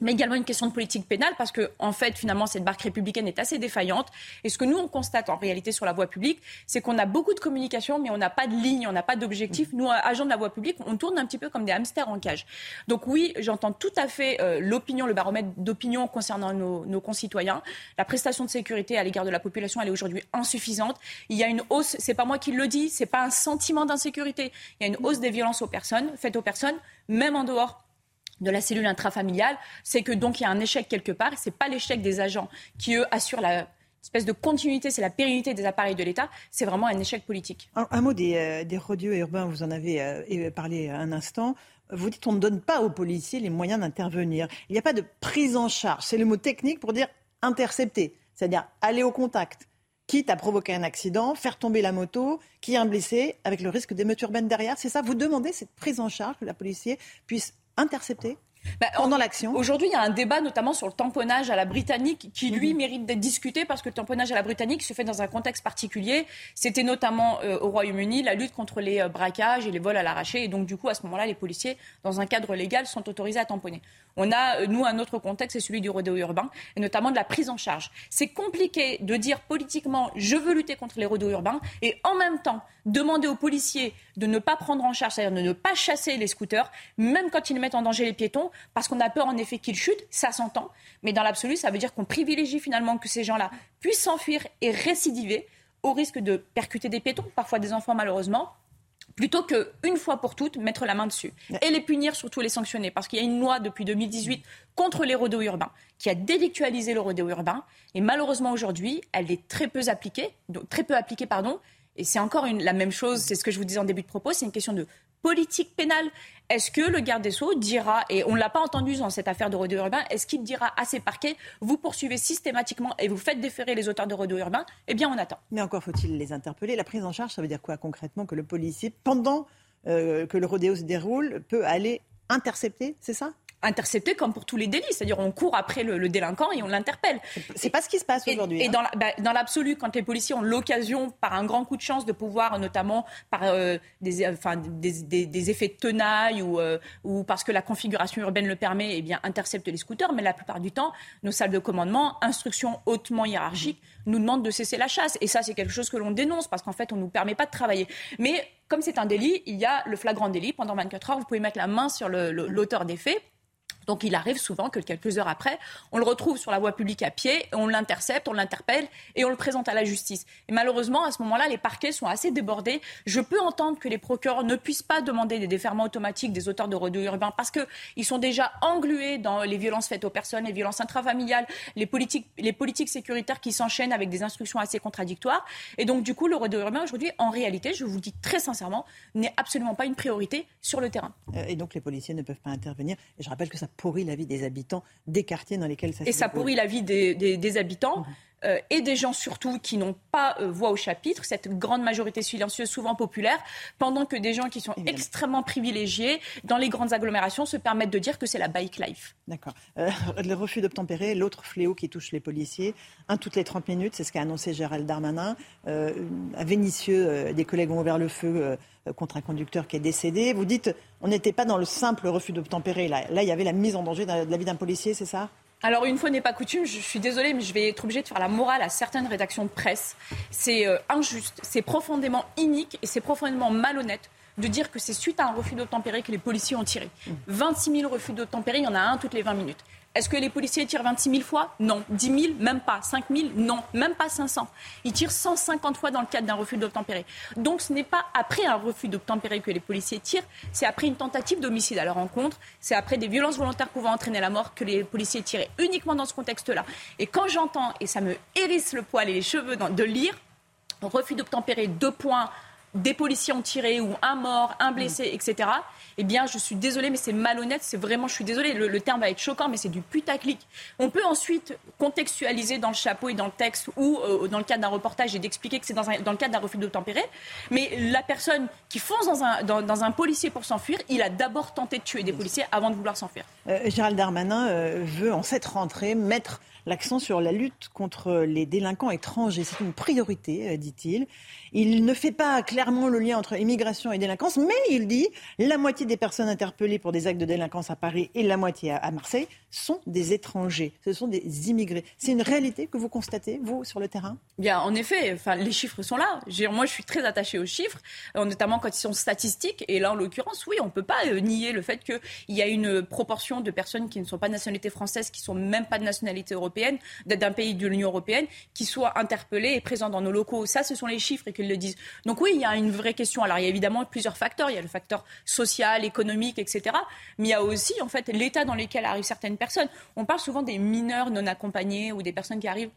mais également une question de politique pénale, parce que, en fait, finalement, cette barque républicaine est assez défaillante. Et ce que nous, on constate en réalité sur la voie publique, c'est qu'on a beaucoup de communication, mais on n'a pas de ligne, on n'a pas d'objectif. Nous, agents de la voie publique, on tourne un petit peu comme des hamsters en cage. Donc oui, j'entends tout à fait euh, l'opinion, le baromètre d'opinion concernant nos, nos concitoyens. La prestation de sécurité à l'égard de la population, elle est aujourd'hui insuffisante. Il y a une hausse, c'est pas moi qui le dis, c'est pas un sentiment d'insécurité. Il y a une hausse des violences aux personnes, faites aux personnes, même en dehors de la cellule intrafamiliale, c'est que donc il y a un échec quelque part. C'est pas l'échec des agents qui eux assurent la espèce de continuité, c'est la pérennité des appareils de l'État. C'est vraiment un échec politique. Un, mot des, euh, des urbains, vous en avez euh, et- parlé un instant. Vous dites qu'on ne donne pas aux policiers les moyens d'intervenir. Il n'y a pas de prise en charge. C'est le mot technique pour dire intercepter, c'est-à-dire aller au contact, quitte à provoquer un accident, faire tomber la moto, qui a un blessé, avec le risque d'émeute urbaine derrière. C'est ça Vous demandez cette prise en charge que la policier puisse intercepté intercepter pendant l'action Aujourd'hui, il y a un débat notamment sur le tamponnage à la britannique qui, lui, mérite d'être discuté parce que le tamponnage à la britannique se fait dans un contexte particulier. C'était notamment euh, au Royaume-Uni la lutte contre les euh, braquages et les vols à l'arraché. Et donc, du coup, à ce moment-là, les policiers, dans un cadre légal, sont autorisés à tamponner. On a, euh, nous, un autre contexte, c'est celui du rodéo urbain, et notamment de la prise en charge. C'est compliqué de dire politiquement, je veux lutter contre les rodéos urbains, et en même temps, demander aux policiers de ne pas prendre en charge, c'est-à-dire de ne pas chasser les scooters, même quand ils mettent en danger les piétons, parce qu'on a peur en effet qu'ils chutent, ça s'entend. Mais dans l'absolu, ça veut dire qu'on privilégie finalement que ces gens-là puissent s'enfuir et récidiver au risque de percuter des piétons, parfois des enfants malheureusement, plutôt qu'une fois pour toutes mettre la main dessus et les punir, surtout les sanctionner. Parce qu'il y a une loi depuis 2018 contre les rodéos urbains qui a délictualisé le rodéo urbain et malheureusement aujourd'hui, elle est très peu appliquée, très peu appliquée pardon. Et c'est encore une, la même chose, c'est ce que je vous disais en début de propos, c'est une question de politique pénale. Est-ce que le garde des Sceaux dira, et on ne l'a pas entendu dans cette affaire de rodéo urbain, est-ce qu'il dira à ses parquets, vous poursuivez systématiquement et vous faites déférer les auteurs de rodéo urbain Eh bien, on attend. Mais encore faut-il les interpeller. La prise en charge, ça veut dire quoi concrètement Que le policier, pendant euh, que le rodéo se déroule, peut aller intercepter, c'est ça? Intercepté comme pour tous les délits. C'est-à-dire on court après le, délinquant et on l'interpelle. C'est pas ce qui se passe aujourd'hui. Et, hein. bah, dans l'absolu, quand les policiers ont l'occasion, par un grand coup de chance, de pouvoir, notamment par euh, des, enfin, des, des, effets de tenaille ou, euh, ou parce que la configuration urbaine le permet, eh bien, intercepter les scooters. Mais la plupart du temps, nos salles de commandement, instructions hautement hiérarchiques, nous demandent de cesser la chasse. Et ça, c'est quelque chose que l'on dénonce parce qu'en fait, on nous permet pas de travailler. Mais comme c'est un délit, il y a le flagrant délit. Pendant 24 heures, vous pouvez mettre la main sur l'auteur des faits. Donc il arrive souvent que quelques heures après, on le retrouve sur la voie publique à pied, on l'intercepte, on l'interpelle et on le présente à la justice. Et malheureusement, à ce moment-là, les parquets sont assez débordés. Je peux entendre que les procureurs ne puissent pas demander des déferments automatiques des auteurs de rodéo urbains parce qu'ils sont déjà englués dans les violences faites aux personnes, les violences intrafamiliales, les politiques, les politiques sécuritaires qui s'enchaînent avec des instructions assez contradictoires. Et donc du coup, le rodéo urbain aujourd'hui, en réalité, je vous le dis très sincèrement, n'est absolument pas une priorité sur le terrain. Euh, et donc les policiers ne peuvent pas intervenir. Et je rappelle que ça pourrit la vie des habitants des quartiers dans lesquels ça Et ça pourrit la vie des, habitants. Mhm. Euh, et des gens surtout qui n'ont pas euh, voix au chapitre, cette grande majorité silencieuse, souvent populaire, pendant que des gens qui sont extrêmement privilégiés dans les grandes agglomérations se permettent de dire que c'est la bike life. D'accord. Euh, le refus d'obtempérer, l'autre fléau qui touche les policiers, un toutes les 30 minutes, c'est ce qu'a annoncé Gérald Darmanin. à Vénissieux, des collègues ont ouvert le feu contre un conducteur qui est décédé. Vous dites, on n'était pas dans le simple refus d'obtempérer. Là, là, il y avait la mise en danger de la vie d'un policier, c'est ça? Alors une fois n'est pas coutume, je suis désolée, mais je vais être obligée de faire la morale à certaines rédactions de presse. C'est euh, injuste, c'est profondément inique et c'est profondément malhonnête de dire que c'est suite à un refus d'obtempérer que les policiers ont tiré. 26 000 refus d'obtempérer, il y en a un toutes les 20 minutes. Est-ce que les policiers tirent 26 000 fois? Non. 10 000 Même pas. 5 000 Non. Même pas 500. Ils tirent 150 fois dans le cadre d'un refus d'obtempérer. Donc ce n'est pas après un refus d'obtempérer que les policiers tirent, c'est après une tentative d'homicide à leur rencontre, c'est après des violences volontaires pouvant entraîner la mort que les policiers tirent uniquement dans ce contexte-là. Et quand j'entends, et ça me hérisse le poil et les cheveux de lire, refus d'obtempérer, deux points, des policiers ont tiré ou un mort, un blessé, etc eh bien, je suis désolée, mais c'est malhonnête. C'est vraiment, je suis désolée, le, terme va être choquant, mais c'est du putaclic. On peut ensuite contextualiser dans le chapeau et dans le texte ou euh, dans le cadre d'un reportage et d'expliquer que c'est dans, le cadre d'un refus de tempérer. Mais la personne qui fonce dans un, dans, un policier pour s'enfuir, il a d'abord tenté de tuer des policiers avant de vouloir s'enfuir. Euh, Gérald Darmanin euh, veut, en cette rentrée, mettre l'accent sur la lutte contre les délinquants étrangers. C'est une priorité, dit-il. Il ne fait pas clairement le lien entre immigration et délinquance, mais il dit la moitié des personnes interpellées pour des actes de délinquance à Paris et la moitié à Marseille sont des étrangers, ce sont des immigrés. C'est une réalité que vous constatez, vous, sur le terrain? Bien, en effet, enfin, les chiffres sont là. Moi, je suis très attachée aux chiffres, euh, notamment quand ils sont statistiques. Et là, en l'occurrence, oui, on ne peut pas euh, nier le fait qu'il y a une proportion de personnes qui ne sont pas de nationalité française, qui ne sont même pas de nationalité européenne, d'un pays de l'Union européenne, qui soient interpellées et présentes dans nos locaux. Ça, ce sont les chiffres le disent. Donc oui, il y a une vraie question. Alors, il y a évidemment plusieurs facteurs. Il y a le facteur social, économique, etc. Mais il y a aussi, en fait, l'état dans lequel arrivent certaines personnes. On parle souvent des mineurs non accompagnés ou des personnes qui arrivent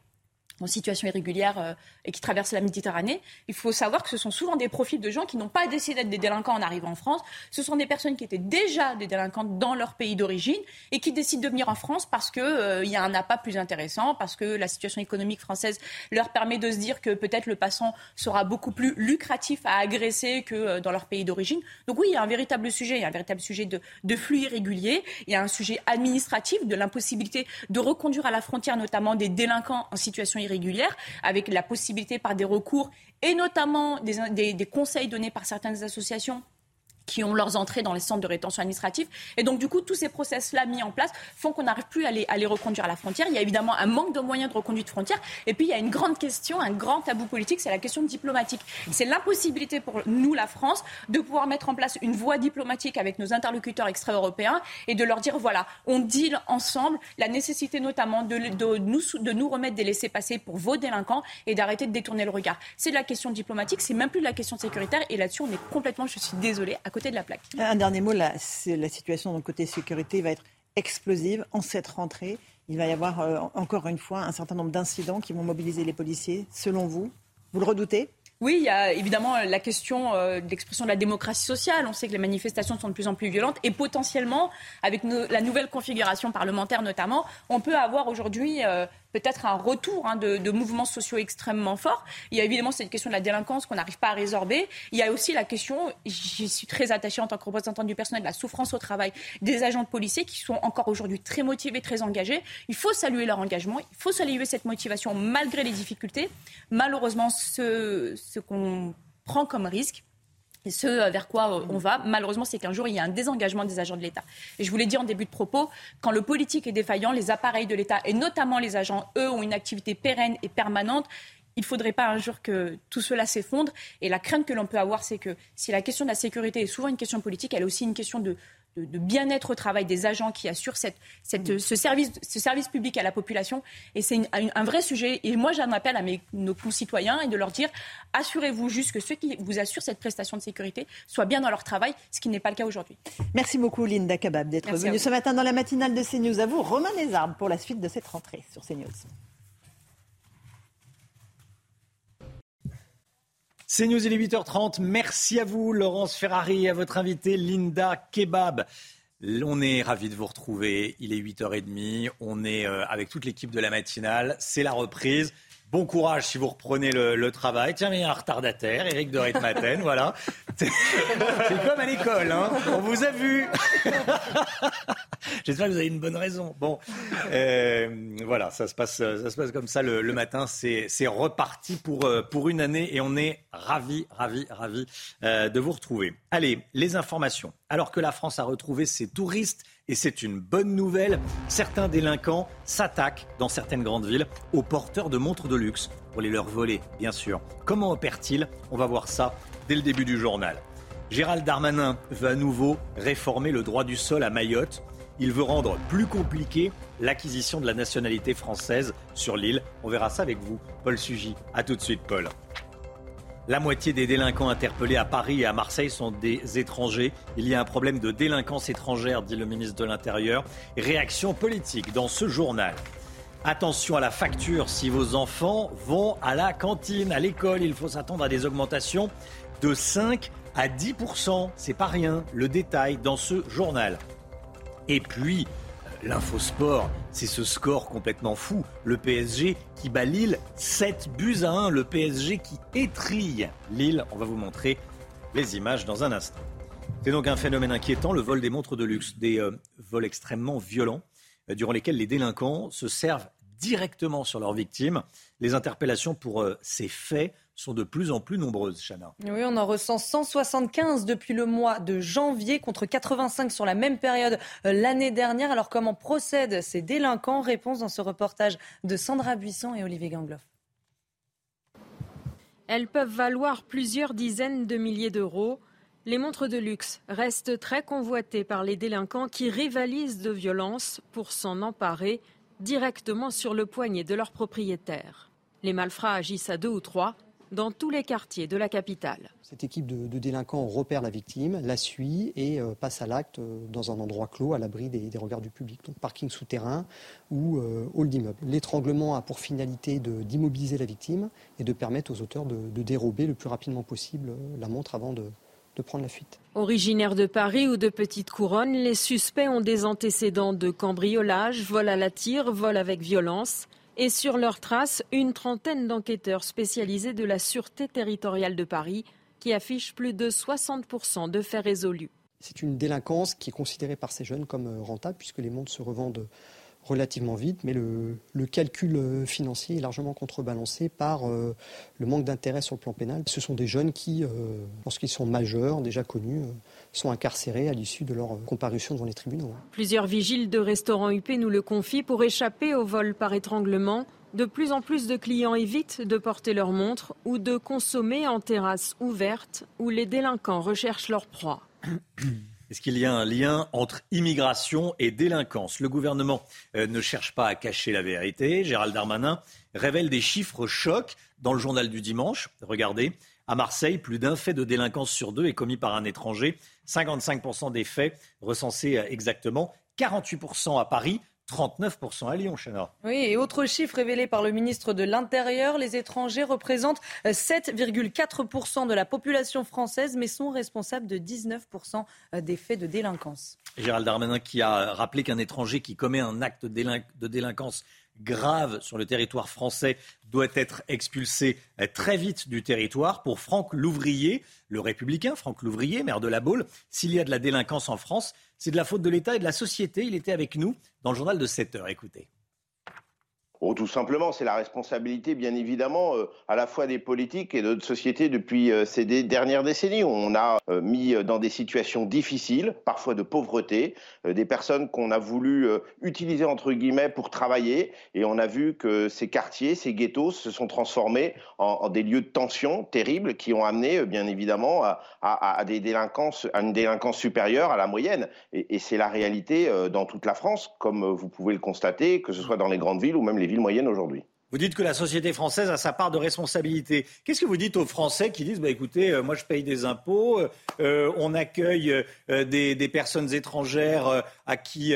en situation irrégulière euh, et qui traversent la Méditerranée, il faut savoir que ce sont souvent des profils de gens qui n'ont pas décidé d'être des délinquants en arrivant en France. Ce sont des personnes qui étaient déjà des délinquants dans leur pays d'origine et qui décident de venir en France parce qu'il euh, y a un appât plus intéressant, parce que la situation économique française leur permet de se dire que peut-être le passant sera beaucoup plus lucratif à agresser que euh, dans leur pays d'origine. Donc oui, il y a un véritable sujet, il y a un véritable sujet de, de flux irréguliers, il y a un sujet administratif de l'impossibilité de reconduire à la frontière notamment des délinquants en situation irrégulière, avec la possibilité par des recours et notamment des, des conseils donnés par certaines associations qui ont leurs entrées dans les centres de rétention administrative. Et donc, du coup, tous ces process-là mis en place font qu'on n'arrive plus à les, à les, reconduire à la frontière. Il y a évidemment un manque de moyens de reconduite frontière. Et puis, il y a une grande question, un grand tabou politique, c'est la question diplomatique. C'est l'impossibilité pour nous, la France, de pouvoir mettre en place une voie diplomatique avec nos interlocuteurs extra-européens et de leur dire, voilà, on deal ensemble la nécessité notamment de, de, nous, de nous remettre des laissés-passer pour vos délinquants et d'arrêter de détourner le regard. C'est de la question diplomatique, c'est même plus de la question sécuritaire. Et là-dessus, on est complètement, je suis désolée, à côté de la plaque. Un dernier mot, la, la situation côté sécurité va être explosive en cette rentrée. Il va y avoir euh, encore une fois un certain nombre d'incidents qui vont mobiliser les policiers. Selon vous, vous le redoutez? Oui, il y a évidemment la question euh, de l'expression de la démocratie sociale. On sait que les manifestations sont de plus en plus violentes et potentiellement, avec la nouvelle configuration parlementaire notamment, on peut avoir aujourd'hui euh, peut-être un retour hein, de, mouvements sociaux extrêmement forts. Il y a évidemment cette question de la délinquance qu'on n'arrive pas à résorber. Il y a aussi la question, j'y suis très attachée en tant que représentante du personnel, de la souffrance au travail des agents de policiers qui sont encore aujourd'hui très motivés, très engagés. Il faut saluer leur engagement, il faut saluer cette motivation malgré les difficultés. Malheureusement, ce, qu'on prend comme risque, ce vers quoi euh, on va, malheureusement, c'est qu'un jour, il y a un désengagement des agents de l'État. Et je vous l'ai dit en début de propos, quand le politique est défaillant, les appareils de l'État, et notamment les agents, eux, ont une activité pérenne et permanente. Il ne faudrait pas un jour que tout cela s'effondre. Et la crainte que l'on peut avoir, c'est que si la question de la sécurité est souvent une question politique, elle est aussi une question de, de, bien-être au travail des agents qui assurent cette, cette, ce, service, ce service public à la population. Et c'est un, vrai sujet. Et moi, j'en appelle à mes, nos concitoyens et de leur dire assurez-vous juste que ceux qui vous assurent cette prestation de sécurité soient bien dans leur travail, ce qui n'est pas le cas aujourd'hui. Merci beaucoup, Linda Kabab, d'être venue ce matin dans la matinale de CNews. À vous, Romain Desarmes, pour la suite de cette rentrée sur CNews. C'est News, il est 8h30. Merci à vous, Laurence Ferrari, à votre invité, Linda Kebab. On est ravis de vous retrouver. Il est 8h30. On est euh, avec toute l'équipe de la matinale. C'est la reprise. Bon courage si vous reprenez le, travail. Tiens, mais il y a un retardataire, Eric de Ritmaten, voilà. C'est comme à l'école, hein. On vous a vu. J'espère que vous avez une bonne raison. Bon, euh, voilà, ça se passe, ça se passe comme ça le, matin. C'est reparti pour euh, pour une année et on est ravis, ravis, ravis euh, de vous retrouver. Allez, les informations. Alors que la France a retrouvé ses touristes et c'est une bonne nouvelle. Certains délinquants s'attaquent dans certaines grandes villes aux porteurs de montres de luxe pour les leur voler, bien sûr. Comment opèrent-ils On va voir ça dès le début du journal. Gérald Darmanin veut à nouveau réformer le droit du sol à Mayotte. Il veut rendre plus compliqué l'acquisition de la nationalité française sur l'île. On verra ça avec vous, Paul Sugy. A tout de suite, Paul. La moitié des délinquants interpellés à Paris et à Marseille sont des étrangers. Il y a un problème de délinquance étrangère, dit le ministre de l'Intérieur. Réaction politique dans ce journal. Attention à la facture si vos enfants vont à la cantine, à l'école. Il faut s'attendre à des augmentations de 5 à 10% C'est pas rien. Le détail dans ce journal. Et puis, L'infosport, c'est ce score complètement fou. Le PSG qui bat Lille 7 buts à 1. Le PSG qui étrille Lille. On va vous montrer les images dans un instant. C'est donc un phénomène inquiétant, le vol des montres de luxe, des euh, vols extrêmement violents, euh, durant lesquels les délinquants se servent directement sur leurs victimes. Les interpellations pour euh, ces faits sont de plus en plus nombreuses, Chana. Oui, on en ressent 175 depuis le mois de janvier contre 85 sur la même période euh, l'année dernière. Alors comment procèdent ces délinquants? Réponse dans ce reportage de Sandra Buisson et Olivier Gangloff. Elles peuvent valoir plusieurs dizaines de milliers d'euros. Les montres de luxe restent très convoitées par les délinquants qui rivalisent de violence pour s'en emparer directement sur le poignet de leurs propriétaires. Les malfrats agissent à deux ou trois dans tous les quartiers de la capitale. Cette équipe de, délinquants repère la victime, la suit et euh, passe à l'acte euh, dans un endroit clos, à l'abri des, regards du public, donc parking souterrain ou euh, hall d'immeuble. L'étranglement a pour finalité d'immobiliser la victime et de permettre aux auteurs de, dérober le plus rapidement possible la montre avant de, de prendre la fuite. Originaires de Paris ou de Petite Couronne, les suspects ont des antécédents de cambriolage, vol à la tire, vol avec violence. Et sur leurs traces, une trentaine d'enquêteurs spécialisés de la Sûreté territoriale de Paris qui affichent plus de 60% de faits résolus. C'est une délinquance qui est considérée par ces jeunes comme euh, rentable puisque les montres se revendent relativement vite, mais le, calcul financier est largement contrebalancé par le manque d'intérêt sur le plan pénal. Ce sont des jeunes qui, lorsqu'ils sont majeurs, déjà connus, sont incarcérés à l'issue de leur comparution devant les tribunaux. Plusieurs vigiles de restaurants UP nous le confient pour échapper au vol par étranglement. De plus en plus de clients évitent de porter leur montre ou de consommer en terrasse ouverte où les délinquants recherchent leur proie. Est-ce qu'il y a un lien entre immigration et délinquance? Le gouvernement euh, ne cherche pas à cacher la vérité. Gérald Darmanin révèle des chiffres chocs dans le journal du dimanche. Regardez, à Marseille, plus d'un fait de délinquance sur deux est commis par un étranger. 55% des faits recensés euh, exactement. 48% à Paris, 39% à Lyon, Chana. Oui, et autre chiffre révélé par le ministre de l'Intérieur, les étrangers représentent 7,4% de la population française, mais sont responsables de 19% des faits de délinquance. Gérald Darmanin qui a rappelé qu'un étranger qui commet un acte de délinquance grave sur le territoire français doit être expulsé très vite du territoire. Pour Franck Louvrier, le républicain, Franck Louvrier, maire de la Baule, s'il y a de la délinquance en France, c'est de la faute de l'État et de la société. Il était avec nous dans le journal de 7 heures. Écoutez. Tout simplement, c'est la responsabilité, bien évidemment, euh, à la fois des politiques et de notre société depuis euh, ces dernières décennies. On a euh, mis dans des situations difficiles, parfois de pauvreté, des personnes qu'on a voulu utiliser entre guillemets pour travailler, et on a vu que ces quartiers, ces ghettos, se sont transformés en, des lieux de tension terribles qui ont amené, bien évidemment, à, des délinquances, à une délinquance supérieure à la moyenne. Et, et c'est la réalité dans toute la France, comme vous pouvez le constater, que ce soit dans les grandes villes ou même les villes moyenne aujourd'hui. Vous dites que la société française a sa part de responsabilité. Qu'est-ce que vous dites aux Français qui disent bah, écoutez, euh, moi je paye des impôts, euh, on accueille euh, des, personnes étrangères à qui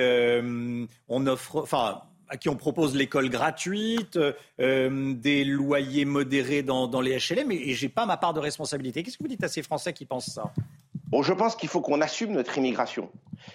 on offre, enfin, à qui on propose l'école gratuite, des loyers modérés dans, les HLM, et, je j'ai pas ma part de responsabilité. Qu'est-ce que vous dites à ces Français qui pensent ça? Bon, je pense qu'il faut qu'on assume notre immigration.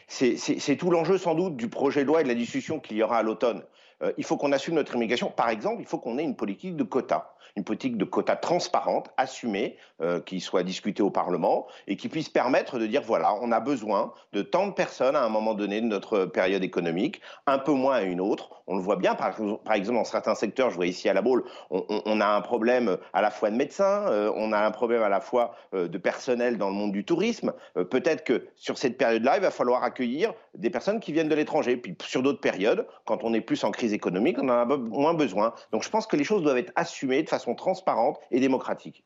C'est tout l'enjeu sans doute du projet de loi et de la discussion qu'il y aura à l'automne. Euh, il faut qu'on assume notre immigration. Par exemple, il faut qu'on ait une politique de quotas une politique de quotas transparente, assumée, euh, qui soit discutée au Parlement et qui puisse permettre de dire voilà, on a besoin de tant de personnes à un moment donné de notre période économique, un peu moins à une autre. On le voit bien, par, exemple, dans certains secteurs, je vois ici à la Baule, on, a un problème à la fois de médecins, euh, on a un problème à la fois de personnel dans le monde du tourisme. Peut-être que sur cette période-là, il va falloir accueillir des personnes qui viennent de l'étranger. Puis sur d'autres périodes, quand on est plus en crise économique, on en a moins besoin. Donc je pense que les choses doivent être assumées de façon transparente et démocratique.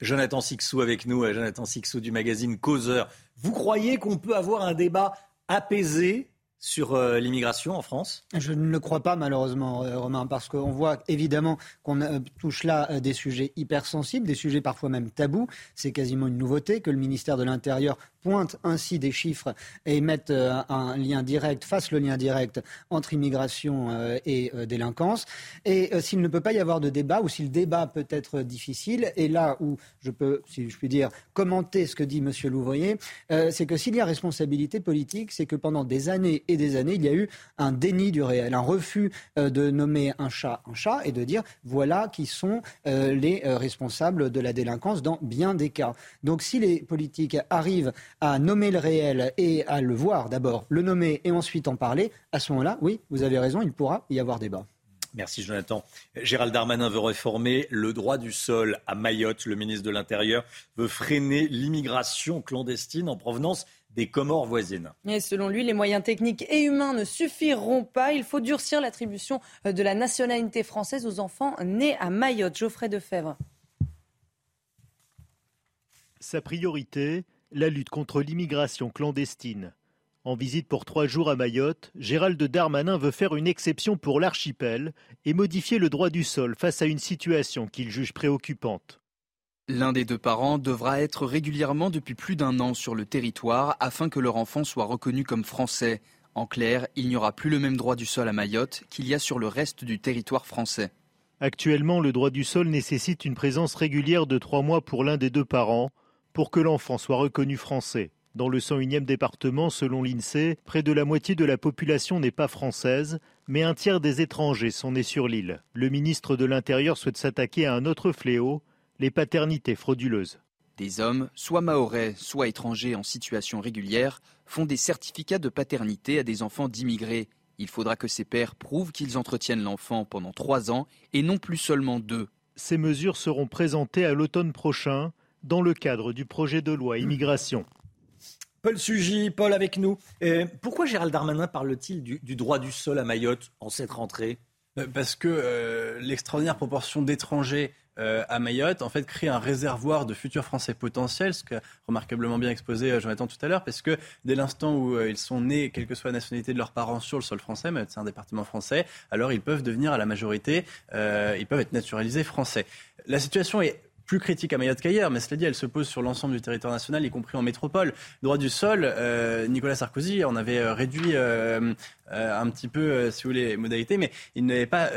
Jonathan Sixou avec nous, Jonathan Sixou du magazine Causeur. Vous croyez qu'on peut avoir un débat apaisé sur euh, l'immigration en France? Je ne le crois pas malheureusement, euh, Romain, parce qu'on voit évidemment qu'on euh, touche là des sujets hypersensibles, des sujets parfois même tabous. C'est quasiment une nouveauté que le ministère de l'Intérieur pointe ainsi des chiffres et mette un lien direct, fasse le lien direct entre immigration et délinquance. Et s'il ne peut pas y avoir de débat, ou si le débat peut être difficile, et là où je peux, si je puis dire, commenter ce que dit M. Louvrier, c'est que s'il y a responsabilité politique, c'est que pendant des années des années, il y a eu un déni du réel, un refus de nommer un chat un chat et de dire voilà qui sont les responsables de la délinquance dans bien des cas. Donc si les politiques arrivent à nommer le réel et à le voir d'abord, le nommer et ensuite en parler, à ce moment-là, oui, vous avez raison, il pourra y avoir débat. Merci Jonathan. Gérald Darmanin veut réformer le droit du sol à Mayotte. Le ministre de l'Intérieur veut freiner l'immigration clandestine en provenance des Comores voisines. Et selon lui, les moyens techniques et humains ne suffiront pas. Il faut durcir l'attribution de la nationalité française aux enfants nés à Mayotte. Geoffrey Defebvre. Sa priorité, la lutte contre l'immigration clandestine. En visite pour trois jours à Mayotte, Gérald Darmanin veut faire une exception pour l'archipel et modifier le droit du sol face à une situation qu'il juge préoccupante. L'un des deux parents devra être régulièrement depuis plus d'un an sur le territoire afin que leur enfant soit reconnu comme français. En clair, il n'y aura plus le même droit du sol à Mayotte qu'il y a sur le reste du territoire français. Actuellement, le droit du sol nécessite une présence régulière de trois mois pour l'un des deux parents pour que l'enfant soit reconnu français. Dans le 101e département, selon l'INSEE, près de la moitié de la population n'est pas française, mais un tiers des étrangers sont nés sur l'île. Le ministre de l'Intérieur souhaite s'attaquer à un autre fléau, les paternités frauduleuses. Des hommes, soit maorais, soit étrangers en situation régulière, font des certificats de paternité à des enfants d'immigrés. Il faudra que ces pères prouvent qu'ils entretiennent l'enfant pendant trois ans et non plus seulement deux. Ces mesures seront présentées à l'automne prochain dans le cadre du projet de loi immigration. Paul Sugy, Paul avec nous. Pourquoi Gérald Darmanin parle-t-il du, droit du sol à Mayotte en cette rentrée? Euh, Parce que euh, l'extraordinaire proportion d'étrangers à Mayotte, en fait, crée un réservoir de futurs Français potentiels, ce qu'a remarquablement bien exposé Jonathan tout à l'heure, parce que dès l'instant où ils sont nés, quelle que soit la nationalité de leurs parents, sur le sol français, Mayotte c'est un département français, alors ils peuvent devenir à la majorité, ils peuvent être naturalisés français. La situation est plus critique à Mayotte qu'ailleurs, mais cela dit, elle se pose sur l'ensemble du territoire national, y compris en métropole. Droit du sol, euh, Nicolas Sarkozy en avait euh, réduit euh, un petit peu, si vous voulez, les modalités, mais il n'avait pas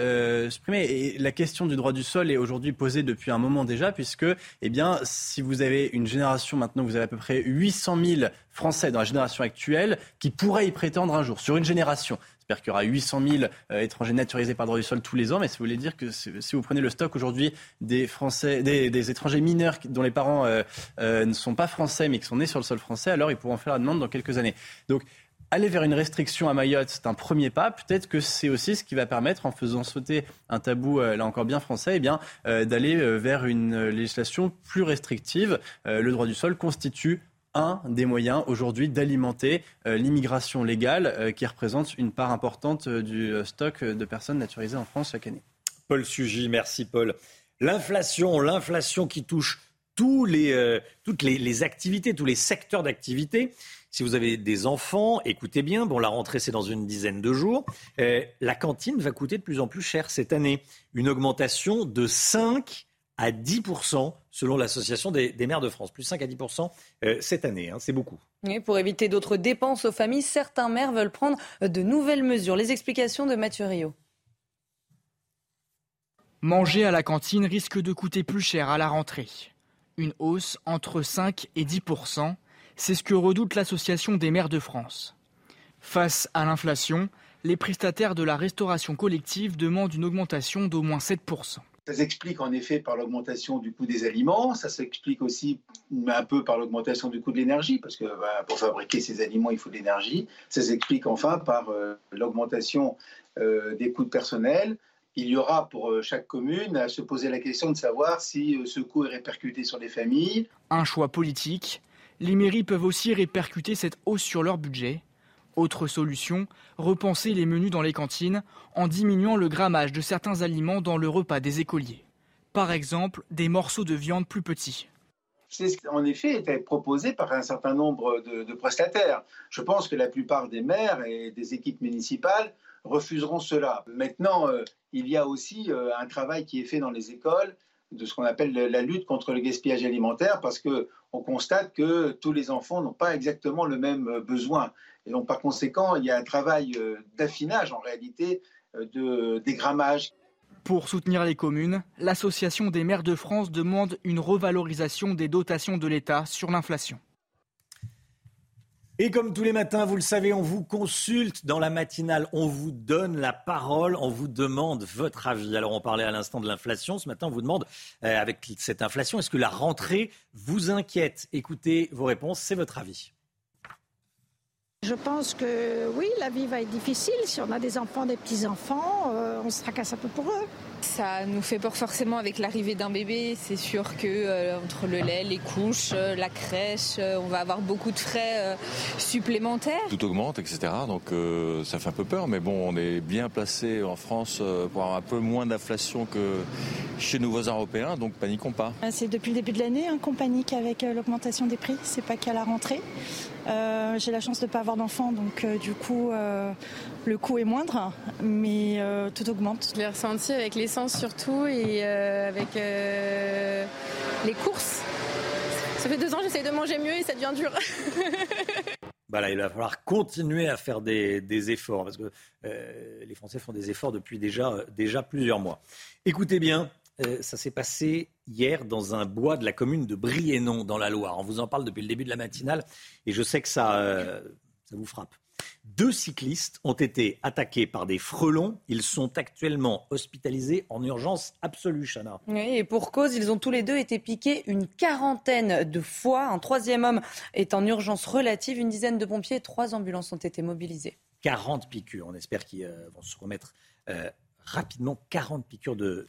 supprimé. Et la question du droit du sol est aujourd'hui posée depuis un moment déjà, puisque, eh bien, si vous avez une génération maintenant, vous avez à peu près 800 000 Français dans la génération actuelle qui pourraient y prétendre un jour, sur une génération. J'espère qu'il y aura 800 000 euh, étrangers naturalisés par droit du sol tous les ans. Mais ça voulait dire que si vous prenez le stock aujourd'hui des Français, des, étrangers mineurs dont les parents euh, euh, ne sont pas français mais qui sont nés sur le sol français, alors ils pourront faire la demande dans quelques années. Donc aller vers une restriction à Mayotte, c'est un premier pas. Peut-être que c'est aussi ce qui va permettre, en faisant sauter un tabou, là encore bien français, eh bien, d'aller vers une législation plus restrictive. le droit du sol constitue un des moyens aujourd'hui d'alimenter euh, l'immigration légale euh, qui représente une part importante euh, du stock de personnes naturalisées en France chaque année. Paul Sugy, merci Paul. L'inflation, l'inflation qui touche tous les, toutes les, activités, tous les secteurs d'activité. Si vous avez des enfants, écoutez bien, bon, la rentrée c'est dans une dizaine de jours, la cantine va coûter de plus en plus cher cette année. Une augmentation de 5 à 10% selon l'Association des, maires de France. Plus 5 à 10% euh, cette année, hein, c'est beaucoup. pour éviter d'autres dépenses aux familles, certains maires veulent prendre de nouvelles mesures. Les explications de Mathieu Rio. Manger à la cantine risque de coûter plus cher à la rentrée. Une hausse entre 5 et 10%, c'est ce que redoute l'Association des maires de France. Face à l'inflation, les prestataires de la restauration collective demandent une augmentation d'au moins 7%. Ça s'explique en effet par l'augmentation du coût des aliments, ça s'explique aussi un peu par l'augmentation du coût de l'énergie, parce que bah, pour fabriquer ces aliments, il faut de l'énergie. Ça s'explique enfin par euh, l'augmentation euh, des coûts de personnel. Il y aura pour euh, chaque commune à se poser la question de savoir si ce coût est répercuté sur les familles. Un choix politique. Les mairies peuvent aussi répercuter cette hausse sur leur budget. Autre solution, repenser les menus dans les cantines en diminuant le grammage de certains aliments dans le repas des écoliers. Par exemple, des morceaux de viande plus petits. C'est ce qui, en effet, été proposé par un certain nombre de, prestataires. Je pense que la plupart des maires et des équipes municipales refuseront cela. Maintenant, euh, il y a aussi euh, un travail qui est fait dans les écoles de ce qu'on appelle la lutte contre le gaspillage alimentaire parce que on constate que tous les enfants n'ont pas exactement le même euh, besoin. Et donc, par conséquent, il y a un travail euh, d'affinage, en réalité, euh, de dégrammage. Pour soutenir les communes, l'Association des maires de France demande une revalorisation des dotations de l'État sur l'inflation. Et comme tous les matins, vous le savez, on vous consulte dans la matinale, on vous donne la parole, on vous demande votre avis. Alors on parlait à l'instant de l'inflation, ce matin on vous demande, euh, avec cette inflation, est-ce que la rentrée vous inquiète? Écoutez vos réponses, c'est votre avis. Je pense que oui, la vie va être difficile. Si on a des enfants, des petits-enfants, euh, on se tracasse un peu pour eux. Ça nous fait peur forcément avec l'arrivée d'un bébé. C'est sûr que euh, entre le lait, les couches, euh, la crèche, on va avoir beaucoup de frais supplémentaires. Tout augmente, etc. Donc ça fait un peu peur, mais bon, on est bien placé en France pour avoir un peu moins d'inflation que chez nos voisins européens, donc paniquons pas. C'est depuis le début de l'année hein, qu'on panique avec l'augmentation des prix. C'est pas qu'à la rentrée. Euh, j'ai la chance de ne pas avoir d'enfants, donc euh, du coup, euh, le coût est moindre, mais tout augmente. Je l'ai ressenti avec l'essence surtout et avec les courses. Ça fait deux ans que j'essaie de manger mieux et ça devient dur. Voilà, il va falloir continuer à faire des, efforts parce que les Français font des efforts depuis déjà, déjà plusieurs mois. Écoutez bien, euh, ça s'est passé hier dans un bois de la commune de Briennon, dans la Loire. On vous en parle depuis le début de la matinale et je sais que ça, euh, ça vous frappe. Deux cyclistes ont été attaqués par des frelons. Ils sont actuellement hospitalisés en urgence absolue, Chana. Oui, et pour cause, ils ont tous les deux été piqués une quarantaine de fois. Un troisième homme est en urgence relative. Une dizaine de pompiers et trois ambulances ont été mobilisés. 40 piqûres. On espère qu'ils euh, vont se remettre euh, rapidement. 40 piqûres de,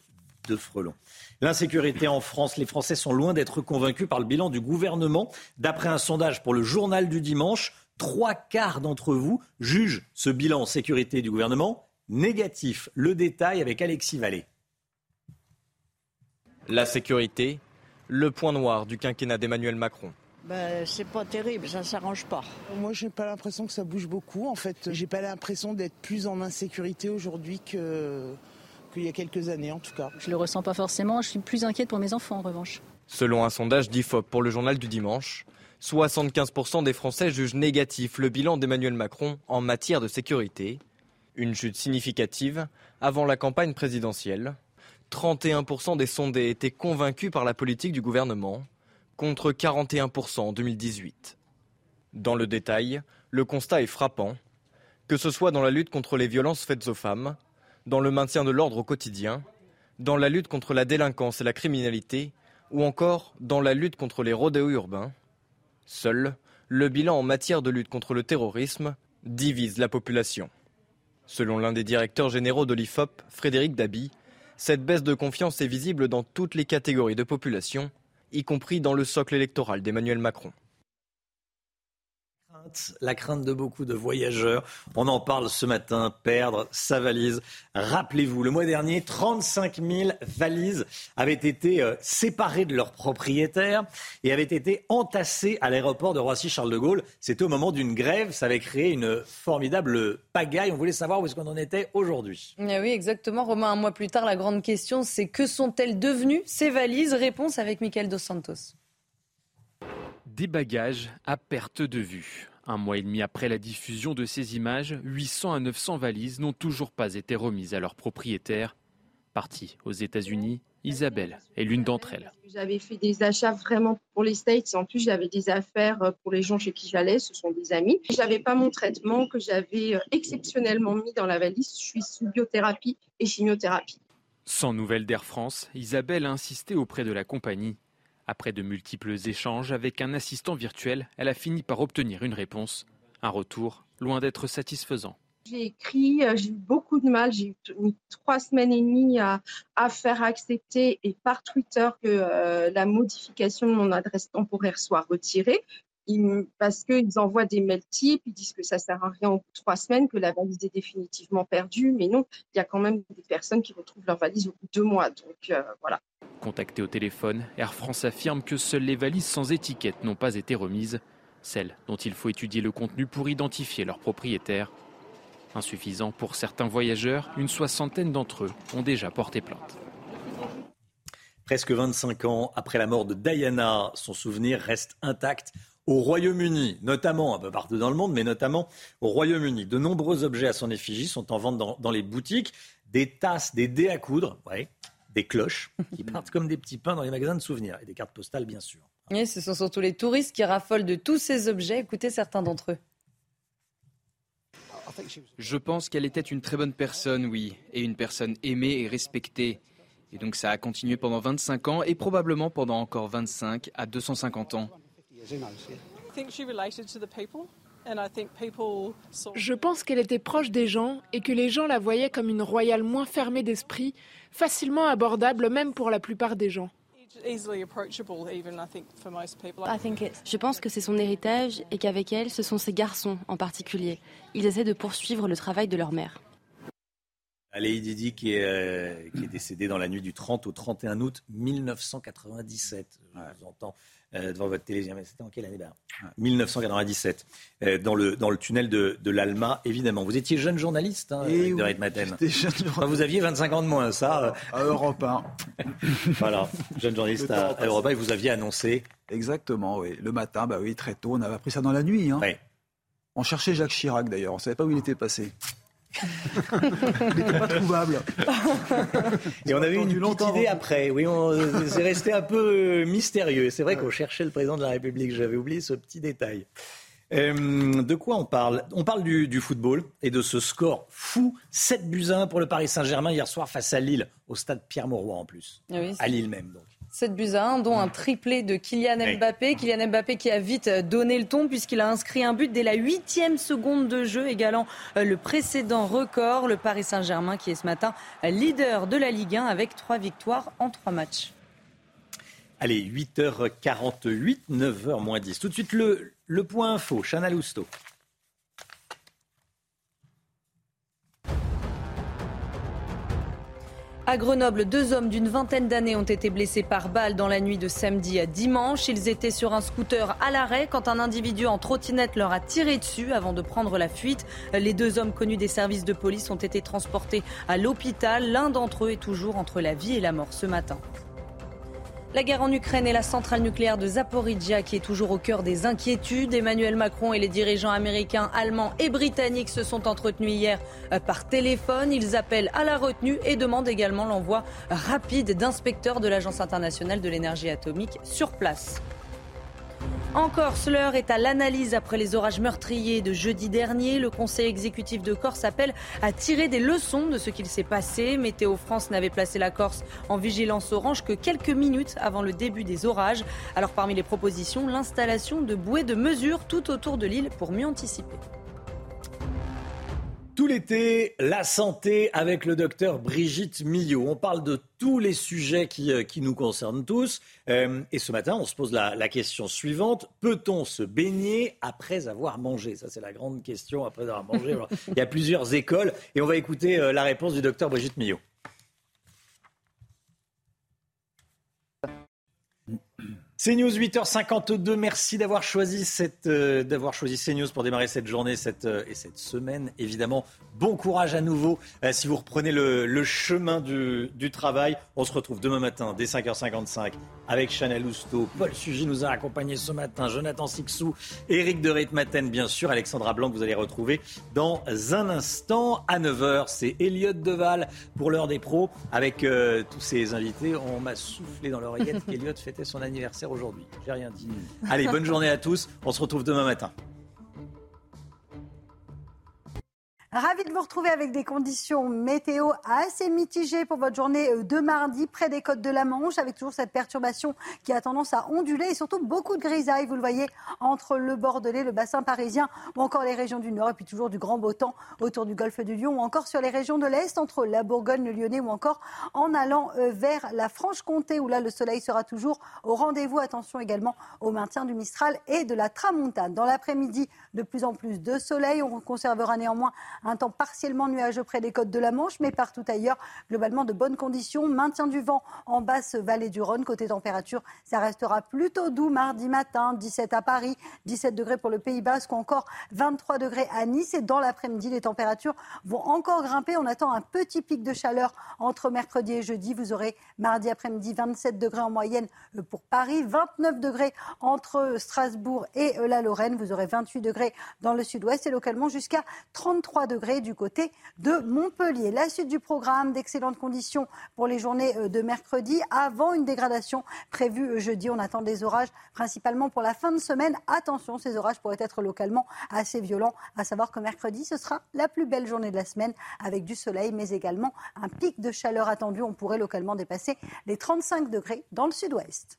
de frelons. L'insécurité en France, les Français sont loin d'être convaincus par le bilan du gouvernement. D'après un sondage pour le journal du dimanche, trois quarts d'entre vous jugent ce bilan en sécurité du gouvernement négatif. Le détail avec Alexis Vallée. La sécurité, le point noir du quinquennat d'Emmanuel Macron. Ben, c'est pas terrible, ça s'arrange pas. Moi, j'ai pas l'impression que ça bouge beaucoup. En fait, j'ai pas l'impression d'être plus en insécurité aujourd'hui que qu'il y a quelques années, en tout cas. Je le ressens pas forcément. Je suis plus inquiète pour mes enfants, en revanche. Selon un sondage d'IFOP pour le journal du dimanche, 75% des Français jugent négatif le bilan d'Emmanuel Macron en matière de sécurité. Une chute significative avant la campagne présidentielle. 31% des sondés étaient convaincus par la politique du gouvernement, contre 41% en 2018. Dans le détail, le constat est frappant, que ce soit dans la lutte contre les violences faites aux femmes, dans le maintien de l'ordre au quotidien, dans la lutte contre la délinquance et la criminalité, ou encore dans la lutte contre les rodéos urbains. Seul, le bilan en matière de lutte contre le terrorisme divise la population. Selon l'un des directeurs généraux de l'IFOP, Frédéric Dabi, cette baisse de confiance est visible dans toutes les catégories de population, y compris dans le socle électoral d'Emmanuel Macron la crainte de beaucoup de voyageurs. On en parle ce matin, perdre sa valise. Rappelez-vous, le mois dernier, 35 000 valises avaient été euh, séparées de leurs propriétaires et avaient été entassées à l'aéroport de Roissy-Charles de Gaulle. C'était au moment d'une grève, ça avait créé une formidable pagaille. On voulait savoir où est-ce qu'on en était aujourd'hui. Eh oui, exactement. Romain, un mois plus tard, la grande question, c'est que sont-elles devenues ces valises? Réponse avec Michael Dos Santos. Des bagages à perte de vue. Un mois et demi après la diffusion de ces images, 800 à 900 valises n'ont toujours pas été remises à leurs propriétaires. Partie aux États-Unis, Isabelle est l'une d'entre elles. J'avais fait des achats vraiment pour les States. En plus, j'avais des affaires pour les gens chez qui j'allais. Ce sont des amis. Je n'avais pas mon traitement que j'avais euh, exceptionnellement mis dans la valise. Je suis sous biothérapie et chimiothérapie. Sans nouvelles d'Air France, Isabelle a insisté auprès de la compagnie après de multiples échanges avec un assistant virtuel, elle a fini par obtenir une réponse. Un retour loin d'être satisfaisant. J'ai écrit, euh, j'ai eu beaucoup de mal, j'ai eu trois semaines et demie à, faire accepter et par Twitter que euh, la modification de mon adresse temporaire soit retirée parce qu'ils envoient des mails types, ils disent que ça sert à rien au bout de trois semaines, que la valise est définitivement perdue, mais non, il y a quand même des personnes qui retrouvent leur valise au bout de deux mois, donc euh, voilà. Contacté au téléphone, Air France affirme que seules les valises sans étiquette n'ont pas été remises, celles dont il faut étudier le contenu pour identifier leur propriétaire. Insuffisant pour certains voyageurs, une soixantaine d'entre eux ont déjà porté plainte. Presque 25 ans après la mort de Diana, son souvenir reste intact au Royaume-Uni, notamment un peu partout dans le monde, mais notamment au Royaume-Uni. De nombreux objets à son effigie sont en vente dans, les boutiques. Des tasses, des dés à coudre, des cloches qui partent comme des petits pains dans les magasins de souvenirs et des cartes postales, bien sûr. Et ce sont surtout les touristes qui raffolent de tous ces objets. Écoutez certains d'entre eux. Je pense qu'elle était une très bonne personne, oui, et une personne aimée et respectée. Et donc ça a continué pendant 25 ans et probablement pendant encore 25 à 250 ans. Je pense qu'elle était proche des gens et que les gens la voyaient comme une royale moins fermée d'esprit, facilement abordable même pour la plupart des gens. Je pense que c'est son héritage et qu'avec elle, ce sont ses garçons en particulier. Ils essaient de poursuivre le travail de leur mère. Lady Didi qui est, euh, qui est décédée dans la nuit du 30 au 31 août 1997. Je vous entends euh, devant votre télé. C'était en quelle année 1997, ben, euh, dans, le, dans le tunnel de, de l'Alma, évidemment. Vous étiez jeune journaliste, hein, Et oui, Maten. vous aviez 25 ans de moins, ça. À Europe 1. voilà, jeune journaliste à, Europe 1, et vous aviez annoncé. Exactement, oui. Le matin, bah oui, très tôt. On avait appris ça dans la nuit. Hein. On cherchait Jacques Chirac, d'ailleurs. On ne savait pas où il était passé. Il n'était pas trouvable. Et on avait eu une petite idée après. Oui, c'est resté un peu euh, mystérieux. C'est vrai qu'on cherchait le président de la République. J'avais oublié ce petit détail. Euh, de quoi on parle? On parle du, football et de ce score fou 7 buts 1 pour le Paris Saint-Germain hier soir face à Lille, au stade Pierre-Mauroy en plus. À Lille même donc. 7 buts à 1, dont un triplé de Kylian Mbappé. Kylian Mbappé qui a vite donné le ton puisqu'il a inscrit un but dès la huitième seconde de jeu, égalant euh, le précédent record. Le Paris Saint-Germain qui est ce matin leader de la Ligue 1 avec trois victoires en trois matchs. Allez, 8h48, 9h moins 10. Tout de suite, le, le point info, Chana Lousteau. À Grenoble, deux hommes d'une vingtaine d'années ont été blessés par balle dans la nuit de samedi à dimanche. Ils étaient sur un scooter à l'arrêt quand un individu en trottinette leur a tiré dessus avant de prendre la fuite. Les deux hommes connus des services de police ont été transportés à l'hôpital. L'un d'entre eux est toujours entre la vie et la mort ce matin. La guerre en Ukraine et la centrale nucléaire de Zaporizhia qui est toujours au cœur des inquiétudes. Emmanuel Macron et les dirigeants américains, allemands et britanniques se sont entretenus hier euh, par téléphone. Ils appellent à la retenue et demandent également l'envoi rapide d'inspecteurs de l'Agence internationale de l'énergie atomique sur place. En Corse, l'heure est à l'analyse après les orages meurtriers de jeudi dernier. Le conseil exécutif de Corse appelle à tirer des leçons de ce qu'il s'est passé. Météo France n'avait placé la Corse en vigilance orange que quelques minutes avant le début des orages. Alors parmi les propositions, l'installation de bouées de mesure tout autour de l'île pour mieux anticiper. Tout l'été, la santé avec le docteur Brigitte Millot. On parle de tous les sujets qui, euh, qui nous concernent tous. Euh, et ce matin, on se pose la, la question suivante. Peut-on se baigner après avoir mangé? Ça, c'est la grande question après avoir mangé. il y a plusieurs écoles. Et on va écouter euh, la réponse du docteur Brigitte Millot. C'est News 8h52. Merci d'avoir choisi cette, euh, choisi CNews pour démarrer cette journée cette, euh, et cette semaine. Évidemment, bon courage à nouveau euh, si vous reprenez le, le chemin du, du, travail. On se retrouve demain matin dès 5h55 avec Chanel Housteau. Paul Sugy nous a accompagnés ce matin. Jonathan Sixou, Eric de Ritmaten, bien sûr. Alexandra Blanc, que vous allez retrouver dans un instant à 9h. C'est Elliot Deval pour l'heure des pros avec tous ses invités. On m'a soufflé dans l'oreillette qu'Elliot fêtait son anniversaire aujourd'hui. J'ai rien dit. Allez, bonne journée à tous. On se retrouve demain matin. Ravi de vous retrouver avec des conditions météo assez mitigées pour votre journée de mardi près des côtes de la Manche avec toujours cette perturbation qui a tendance à onduler et surtout beaucoup de grisailles, vous le voyez, entre le Bordelais, le bassin parisien ou encore les régions du Nord et puis toujours du grand beau temps autour du golfe du Lion ou encore sur les régions de l'Est entre la Bourgogne, le Lyonnais ou encore en allant vers la Franche-Comté où là le soleil sera toujours au rendez-vous. Attention également au maintien du Mistral et de la Tramontane. Dans l'après-midi, de plus en plus de soleil. On conservera néanmoins un temps partiellement nuageux près des côtes de la Manche, mais partout ailleurs, globalement de bonnes conditions. Maintien du vent en basse vallée du Rhône. Côté température, ça restera plutôt doux mardi matin, 17 à Paris, 17 degrés pour le Pays Basque ou encore 23 degrés à Nice. Et dans l'après-midi, les températures vont encore grimper. On attend un petit pic de chaleur entre mercredi et jeudi. Vous aurez mardi après-midi 27 degrés en moyenne pour Paris, 29 degrés entre Strasbourg et la Lorraine. Vous aurez 28 degrés dans le sud-ouest et localement jusqu'à 33 degrés du côté de Montpellier. La suite du programme, d'excellentes conditions pour les journées euh, de mercredi avant une dégradation prévue euh, jeudi. On attend des orages principalement pour la fin de semaine. Attention, ces orages pourraient être localement assez violents. À savoir que mercredi, ce sera la plus belle journée de la semaine avec du soleil, mais également un pic de chaleur attendu. On pourrait localement dépasser les 35 degrés dans le sud-ouest.